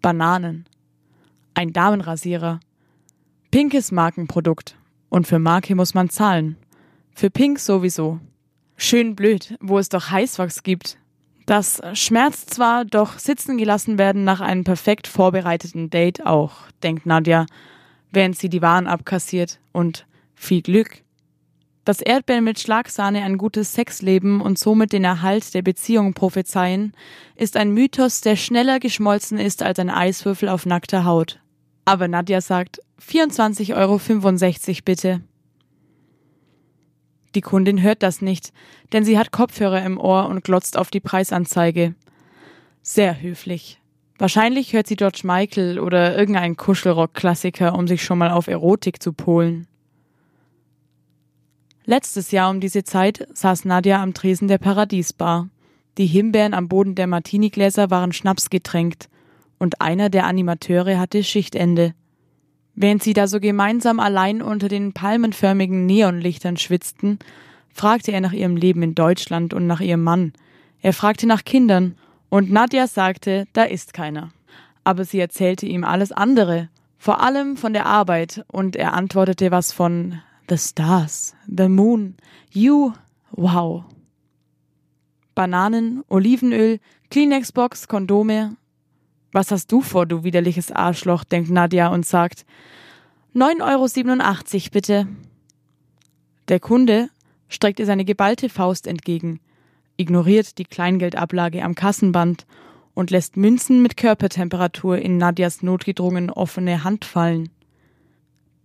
Bananen. Ein Damenrasierer. Pinkes Markenprodukt. Und für Marke muss man zahlen. Für Pink sowieso. Schön blöd, wo es doch Heißwachs gibt. Das schmerzt zwar, doch sitzen gelassen werden nach einem perfekt vorbereiteten Date auch, denkt Nadja, während sie die Waren abkassiert. Und viel Glück. Dass Erdbeeren mit Schlagsahne ein gutes Sexleben und somit den Erhalt der Beziehung prophezeien, ist ein Mythos, der schneller geschmolzen ist als ein Eiswürfel auf nackter Haut. Aber Nadja sagt 24,65 Euro bitte. Die Kundin hört das nicht, denn sie hat Kopfhörer im Ohr und glotzt auf die Preisanzeige. Sehr höflich. Wahrscheinlich hört sie George Michael oder irgendeinen Kuschelrock-Klassiker, um sich schon mal auf Erotik zu polen. Letztes Jahr um diese Zeit saß Nadja am Tresen der Paradiesbar. Die Himbeeren am Boden der Martinigläser waren schnapsgetränkt und einer der Animateure hatte Schichtende. Während sie da so gemeinsam allein unter den palmenförmigen Neonlichtern schwitzten, fragte er nach ihrem Leben in Deutschland und nach ihrem Mann. Er fragte nach Kindern, und Nadja sagte, da ist keiner. Aber sie erzählte ihm alles andere, vor allem von der Arbeit, und er antwortete was von The Stars, The Moon, You, Wow. Bananen, Olivenöl, Kleenex-Box, Kondome. Was hast du vor, du widerliches Arschloch, denkt Nadja und sagt, 9,87 Euro bitte. Der Kunde streckt ihr seine geballte Faust entgegen, ignoriert die Kleingeldablage am Kassenband und lässt Münzen mit Körpertemperatur in Nadjas notgedrungen offene Hand fallen.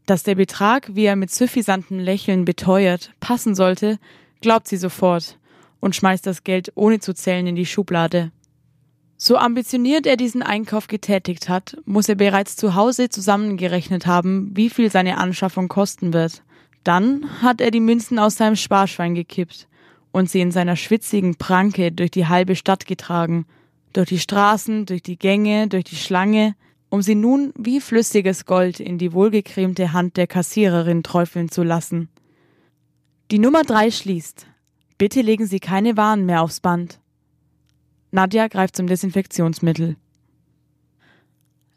Dass der Betrag, wie er mit suffisantem Lächeln beteuert, passen sollte, glaubt sie sofort und schmeißt das Geld ohne zu zählen in die Schublade. So ambitioniert er diesen Einkauf getätigt hat, muss er bereits zu Hause zusammengerechnet haben, wie viel seine Anschaffung kosten wird. Dann hat er die Münzen aus seinem Sparschwein gekippt und sie in seiner schwitzigen Pranke durch die halbe Stadt getragen, durch die Straßen, durch die Gänge, durch die Schlange, um sie nun wie flüssiges Gold in die wohlgecremte Hand der Kassiererin träufeln zu lassen. Die Nummer drei schließt. Bitte legen Sie keine Waren mehr aufs Band. Nadja greift zum Desinfektionsmittel.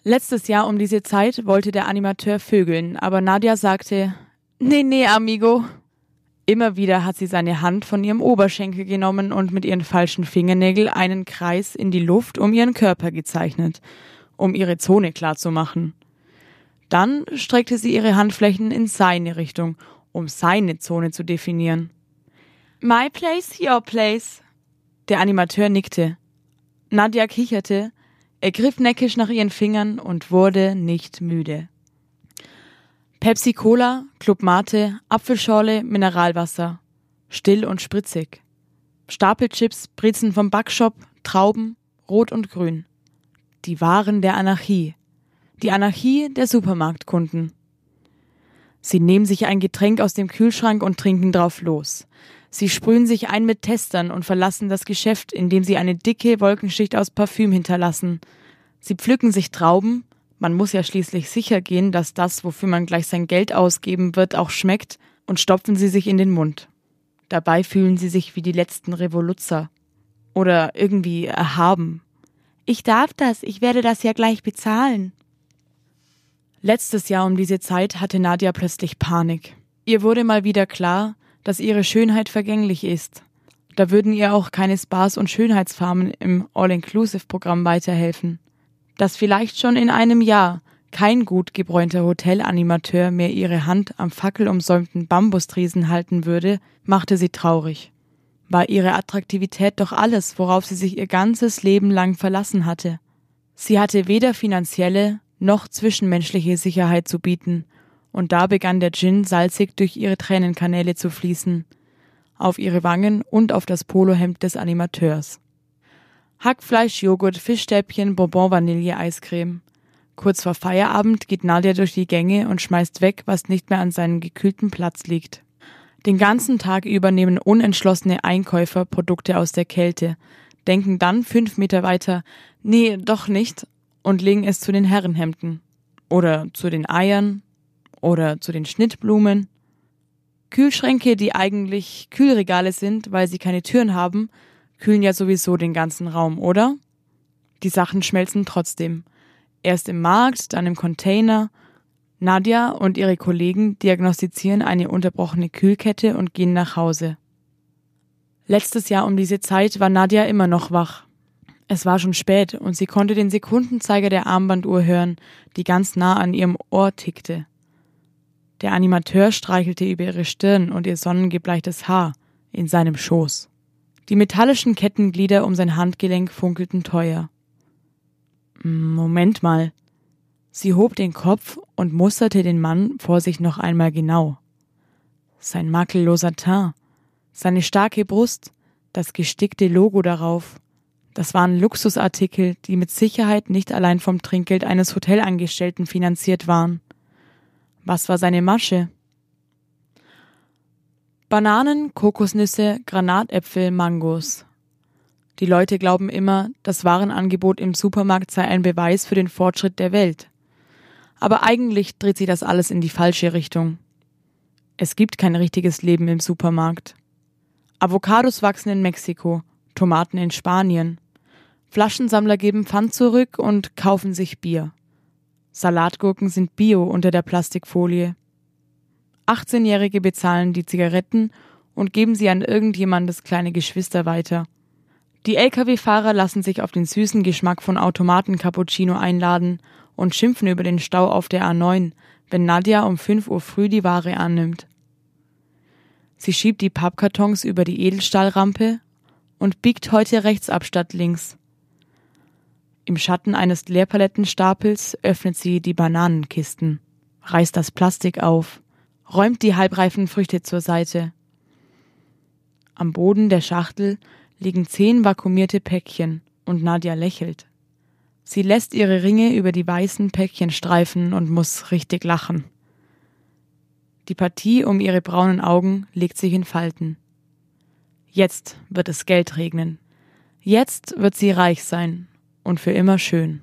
Letztes Jahr um diese Zeit wollte der Animateur vögeln, aber Nadja sagte, nee, nee, amigo. Immer wieder hat sie seine Hand von ihrem Oberschenkel genommen und mit ihren falschen Fingernägeln einen Kreis in die Luft um ihren Körper gezeichnet, um ihre Zone klarzumachen. Dann streckte sie ihre Handflächen in seine Richtung, um seine Zone zu definieren. My place, your place. Der Animateur nickte. Nadja kicherte, er griff neckisch nach ihren Fingern und wurde nicht müde. Pepsi Cola, Club Mate, Apfelschorle, Mineralwasser. Still und spritzig. Stapelchips, Brezen vom Backshop, Trauben, rot und grün. Die Waren der Anarchie. Die Anarchie der Supermarktkunden. Sie nehmen sich ein Getränk aus dem Kühlschrank und trinken drauf los. Sie sprühen sich ein mit Testern und verlassen das Geschäft, indem sie eine dicke Wolkenschicht aus Parfüm hinterlassen. Sie pflücken sich Trauben, man muss ja schließlich sicher gehen, dass das, wofür man gleich sein Geld ausgeben wird, auch schmeckt, und stopfen sie sich in den Mund. Dabei fühlen sie sich wie die letzten Revoluzer. Oder irgendwie erhaben. Ich darf das, ich werde das ja gleich bezahlen. Letztes Jahr um diese Zeit hatte Nadja plötzlich Panik. Ihr wurde mal wieder klar, dass ihre Schönheit vergänglich ist. Da würden ihr auch keine Spas und Schönheitsfarmen im All-Inclusive-Programm weiterhelfen. Dass vielleicht schon in einem Jahr kein gut gebräunter Hotelanimateur mehr ihre Hand am fackelumsäumten Bambustriesen halten würde, machte sie traurig. War ihre Attraktivität doch alles, worauf sie sich ihr ganzes Leben lang verlassen hatte. Sie hatte weder finanzielle noch zwischenmenschliche Sicherheit zu bieten, und da begann der Gin salzig durch ihre Tränenkanäle zu fließen, auf ihre Wangen und auf das Polohemd des Animateurs. Hackfleisch, Joghurt, Fischstäbchen, Bonbon, Vanille, Eiscreme. Kurz vor Feierabend geht Nadia durch die Gänge und schmeißt weg, was nicht mehr an seinem gekühlten Platz liegt. Den ganzen Tag über nehmen unentschlossene Einkäufer Produkte aus der Kälte, denken dann fünf Meter weiter, nee, doch nicht, und legen es zu den Herrenhemden. Oder zu den Eiern, oder zu den Schnittblumen. Kühlschränke, die eigentlich Kühlregale sind, weil sie keine Türen haben, kühlen ja sowieso den ganzen Raum, oder? Die Sachen schmelzen trotzdem. Erst im Markt, dann im Container. Nadja und ihre Kollegen diagnostizieren eine unterbrochene Kühlkette und gehen nach Hause. Letztes Jahr um diese Zeit war Nadja immer noch wach. Es war schon spät und sie konnte den Sekundenzeiger der Armbanduhr hören, die ganz nah an ihrem Ohr tickte. Der Animateur streichelte über ihre Stirn und ihr sonnengebleichtes Haar in seinem Schoß. Die metallischen Kettenglieder um sein Handgelenk funkelten teuer. Moment mal. Sie hob den Kopf und musterte den Mann vor sich noch einmal genau. Sein makelloser Teint, seine starke Brust, das gestickte Logo darauf. Das waren Luxusartikel, die mit Sicherheit nicht allein vom Trinkgeld eines Hotelangestellten finanziert waren. Was war seine Masche? Bananen, Kokosnüsse, Granatäpfel, Mangos. Die Leute glauben immer, das Warenangebot im Supermarkt sei ein Beweis für den Fortschritt der Welt. Aber eigentlich dreht sich das alles in die falsche Richtung. Es gibt kein richtiges Leben im Supermarkt. Avocados wachsen in Mexiko, Tomaten in Spanien. Flaschensammler geben Pfand zurück und kaufen sich Bier. Salatgurken sind bio unter der Plastikfolie. 18-Jährige bezahlen die Zigaretten und geben sie an irgendjemandes kleine Geschwister weiter. Die Lkw-Fahrer lassen sich auf den süßen Geschmack von Automaten-Cappuccino einladen und schimpfen über den Stau auf der A9, wenn Nadja um 5 Uhr früh die Ware annimmt. Sie schiebt die Pappkartons über die Edelstahlrampe und biegt heute rechts ab statt links. Im Schatten eines Leerpalettenstapels öffnet sie die Bananenkisten, reißt das Plastik auf, räumt die halbreifen Früchte zur Seite. Am Boden der Schachtel liegen zehn vakuumierte Päckchen und Nadja lächelt. Sie lässt ihre Ringe über die weißen Päckchen streifen und muss richtig lachen. Die Partie um ihre braunen Augen legt sich in Falten. Jetzt wird es Geld regnen. Jetzt wird sie reich sein und für immer schön.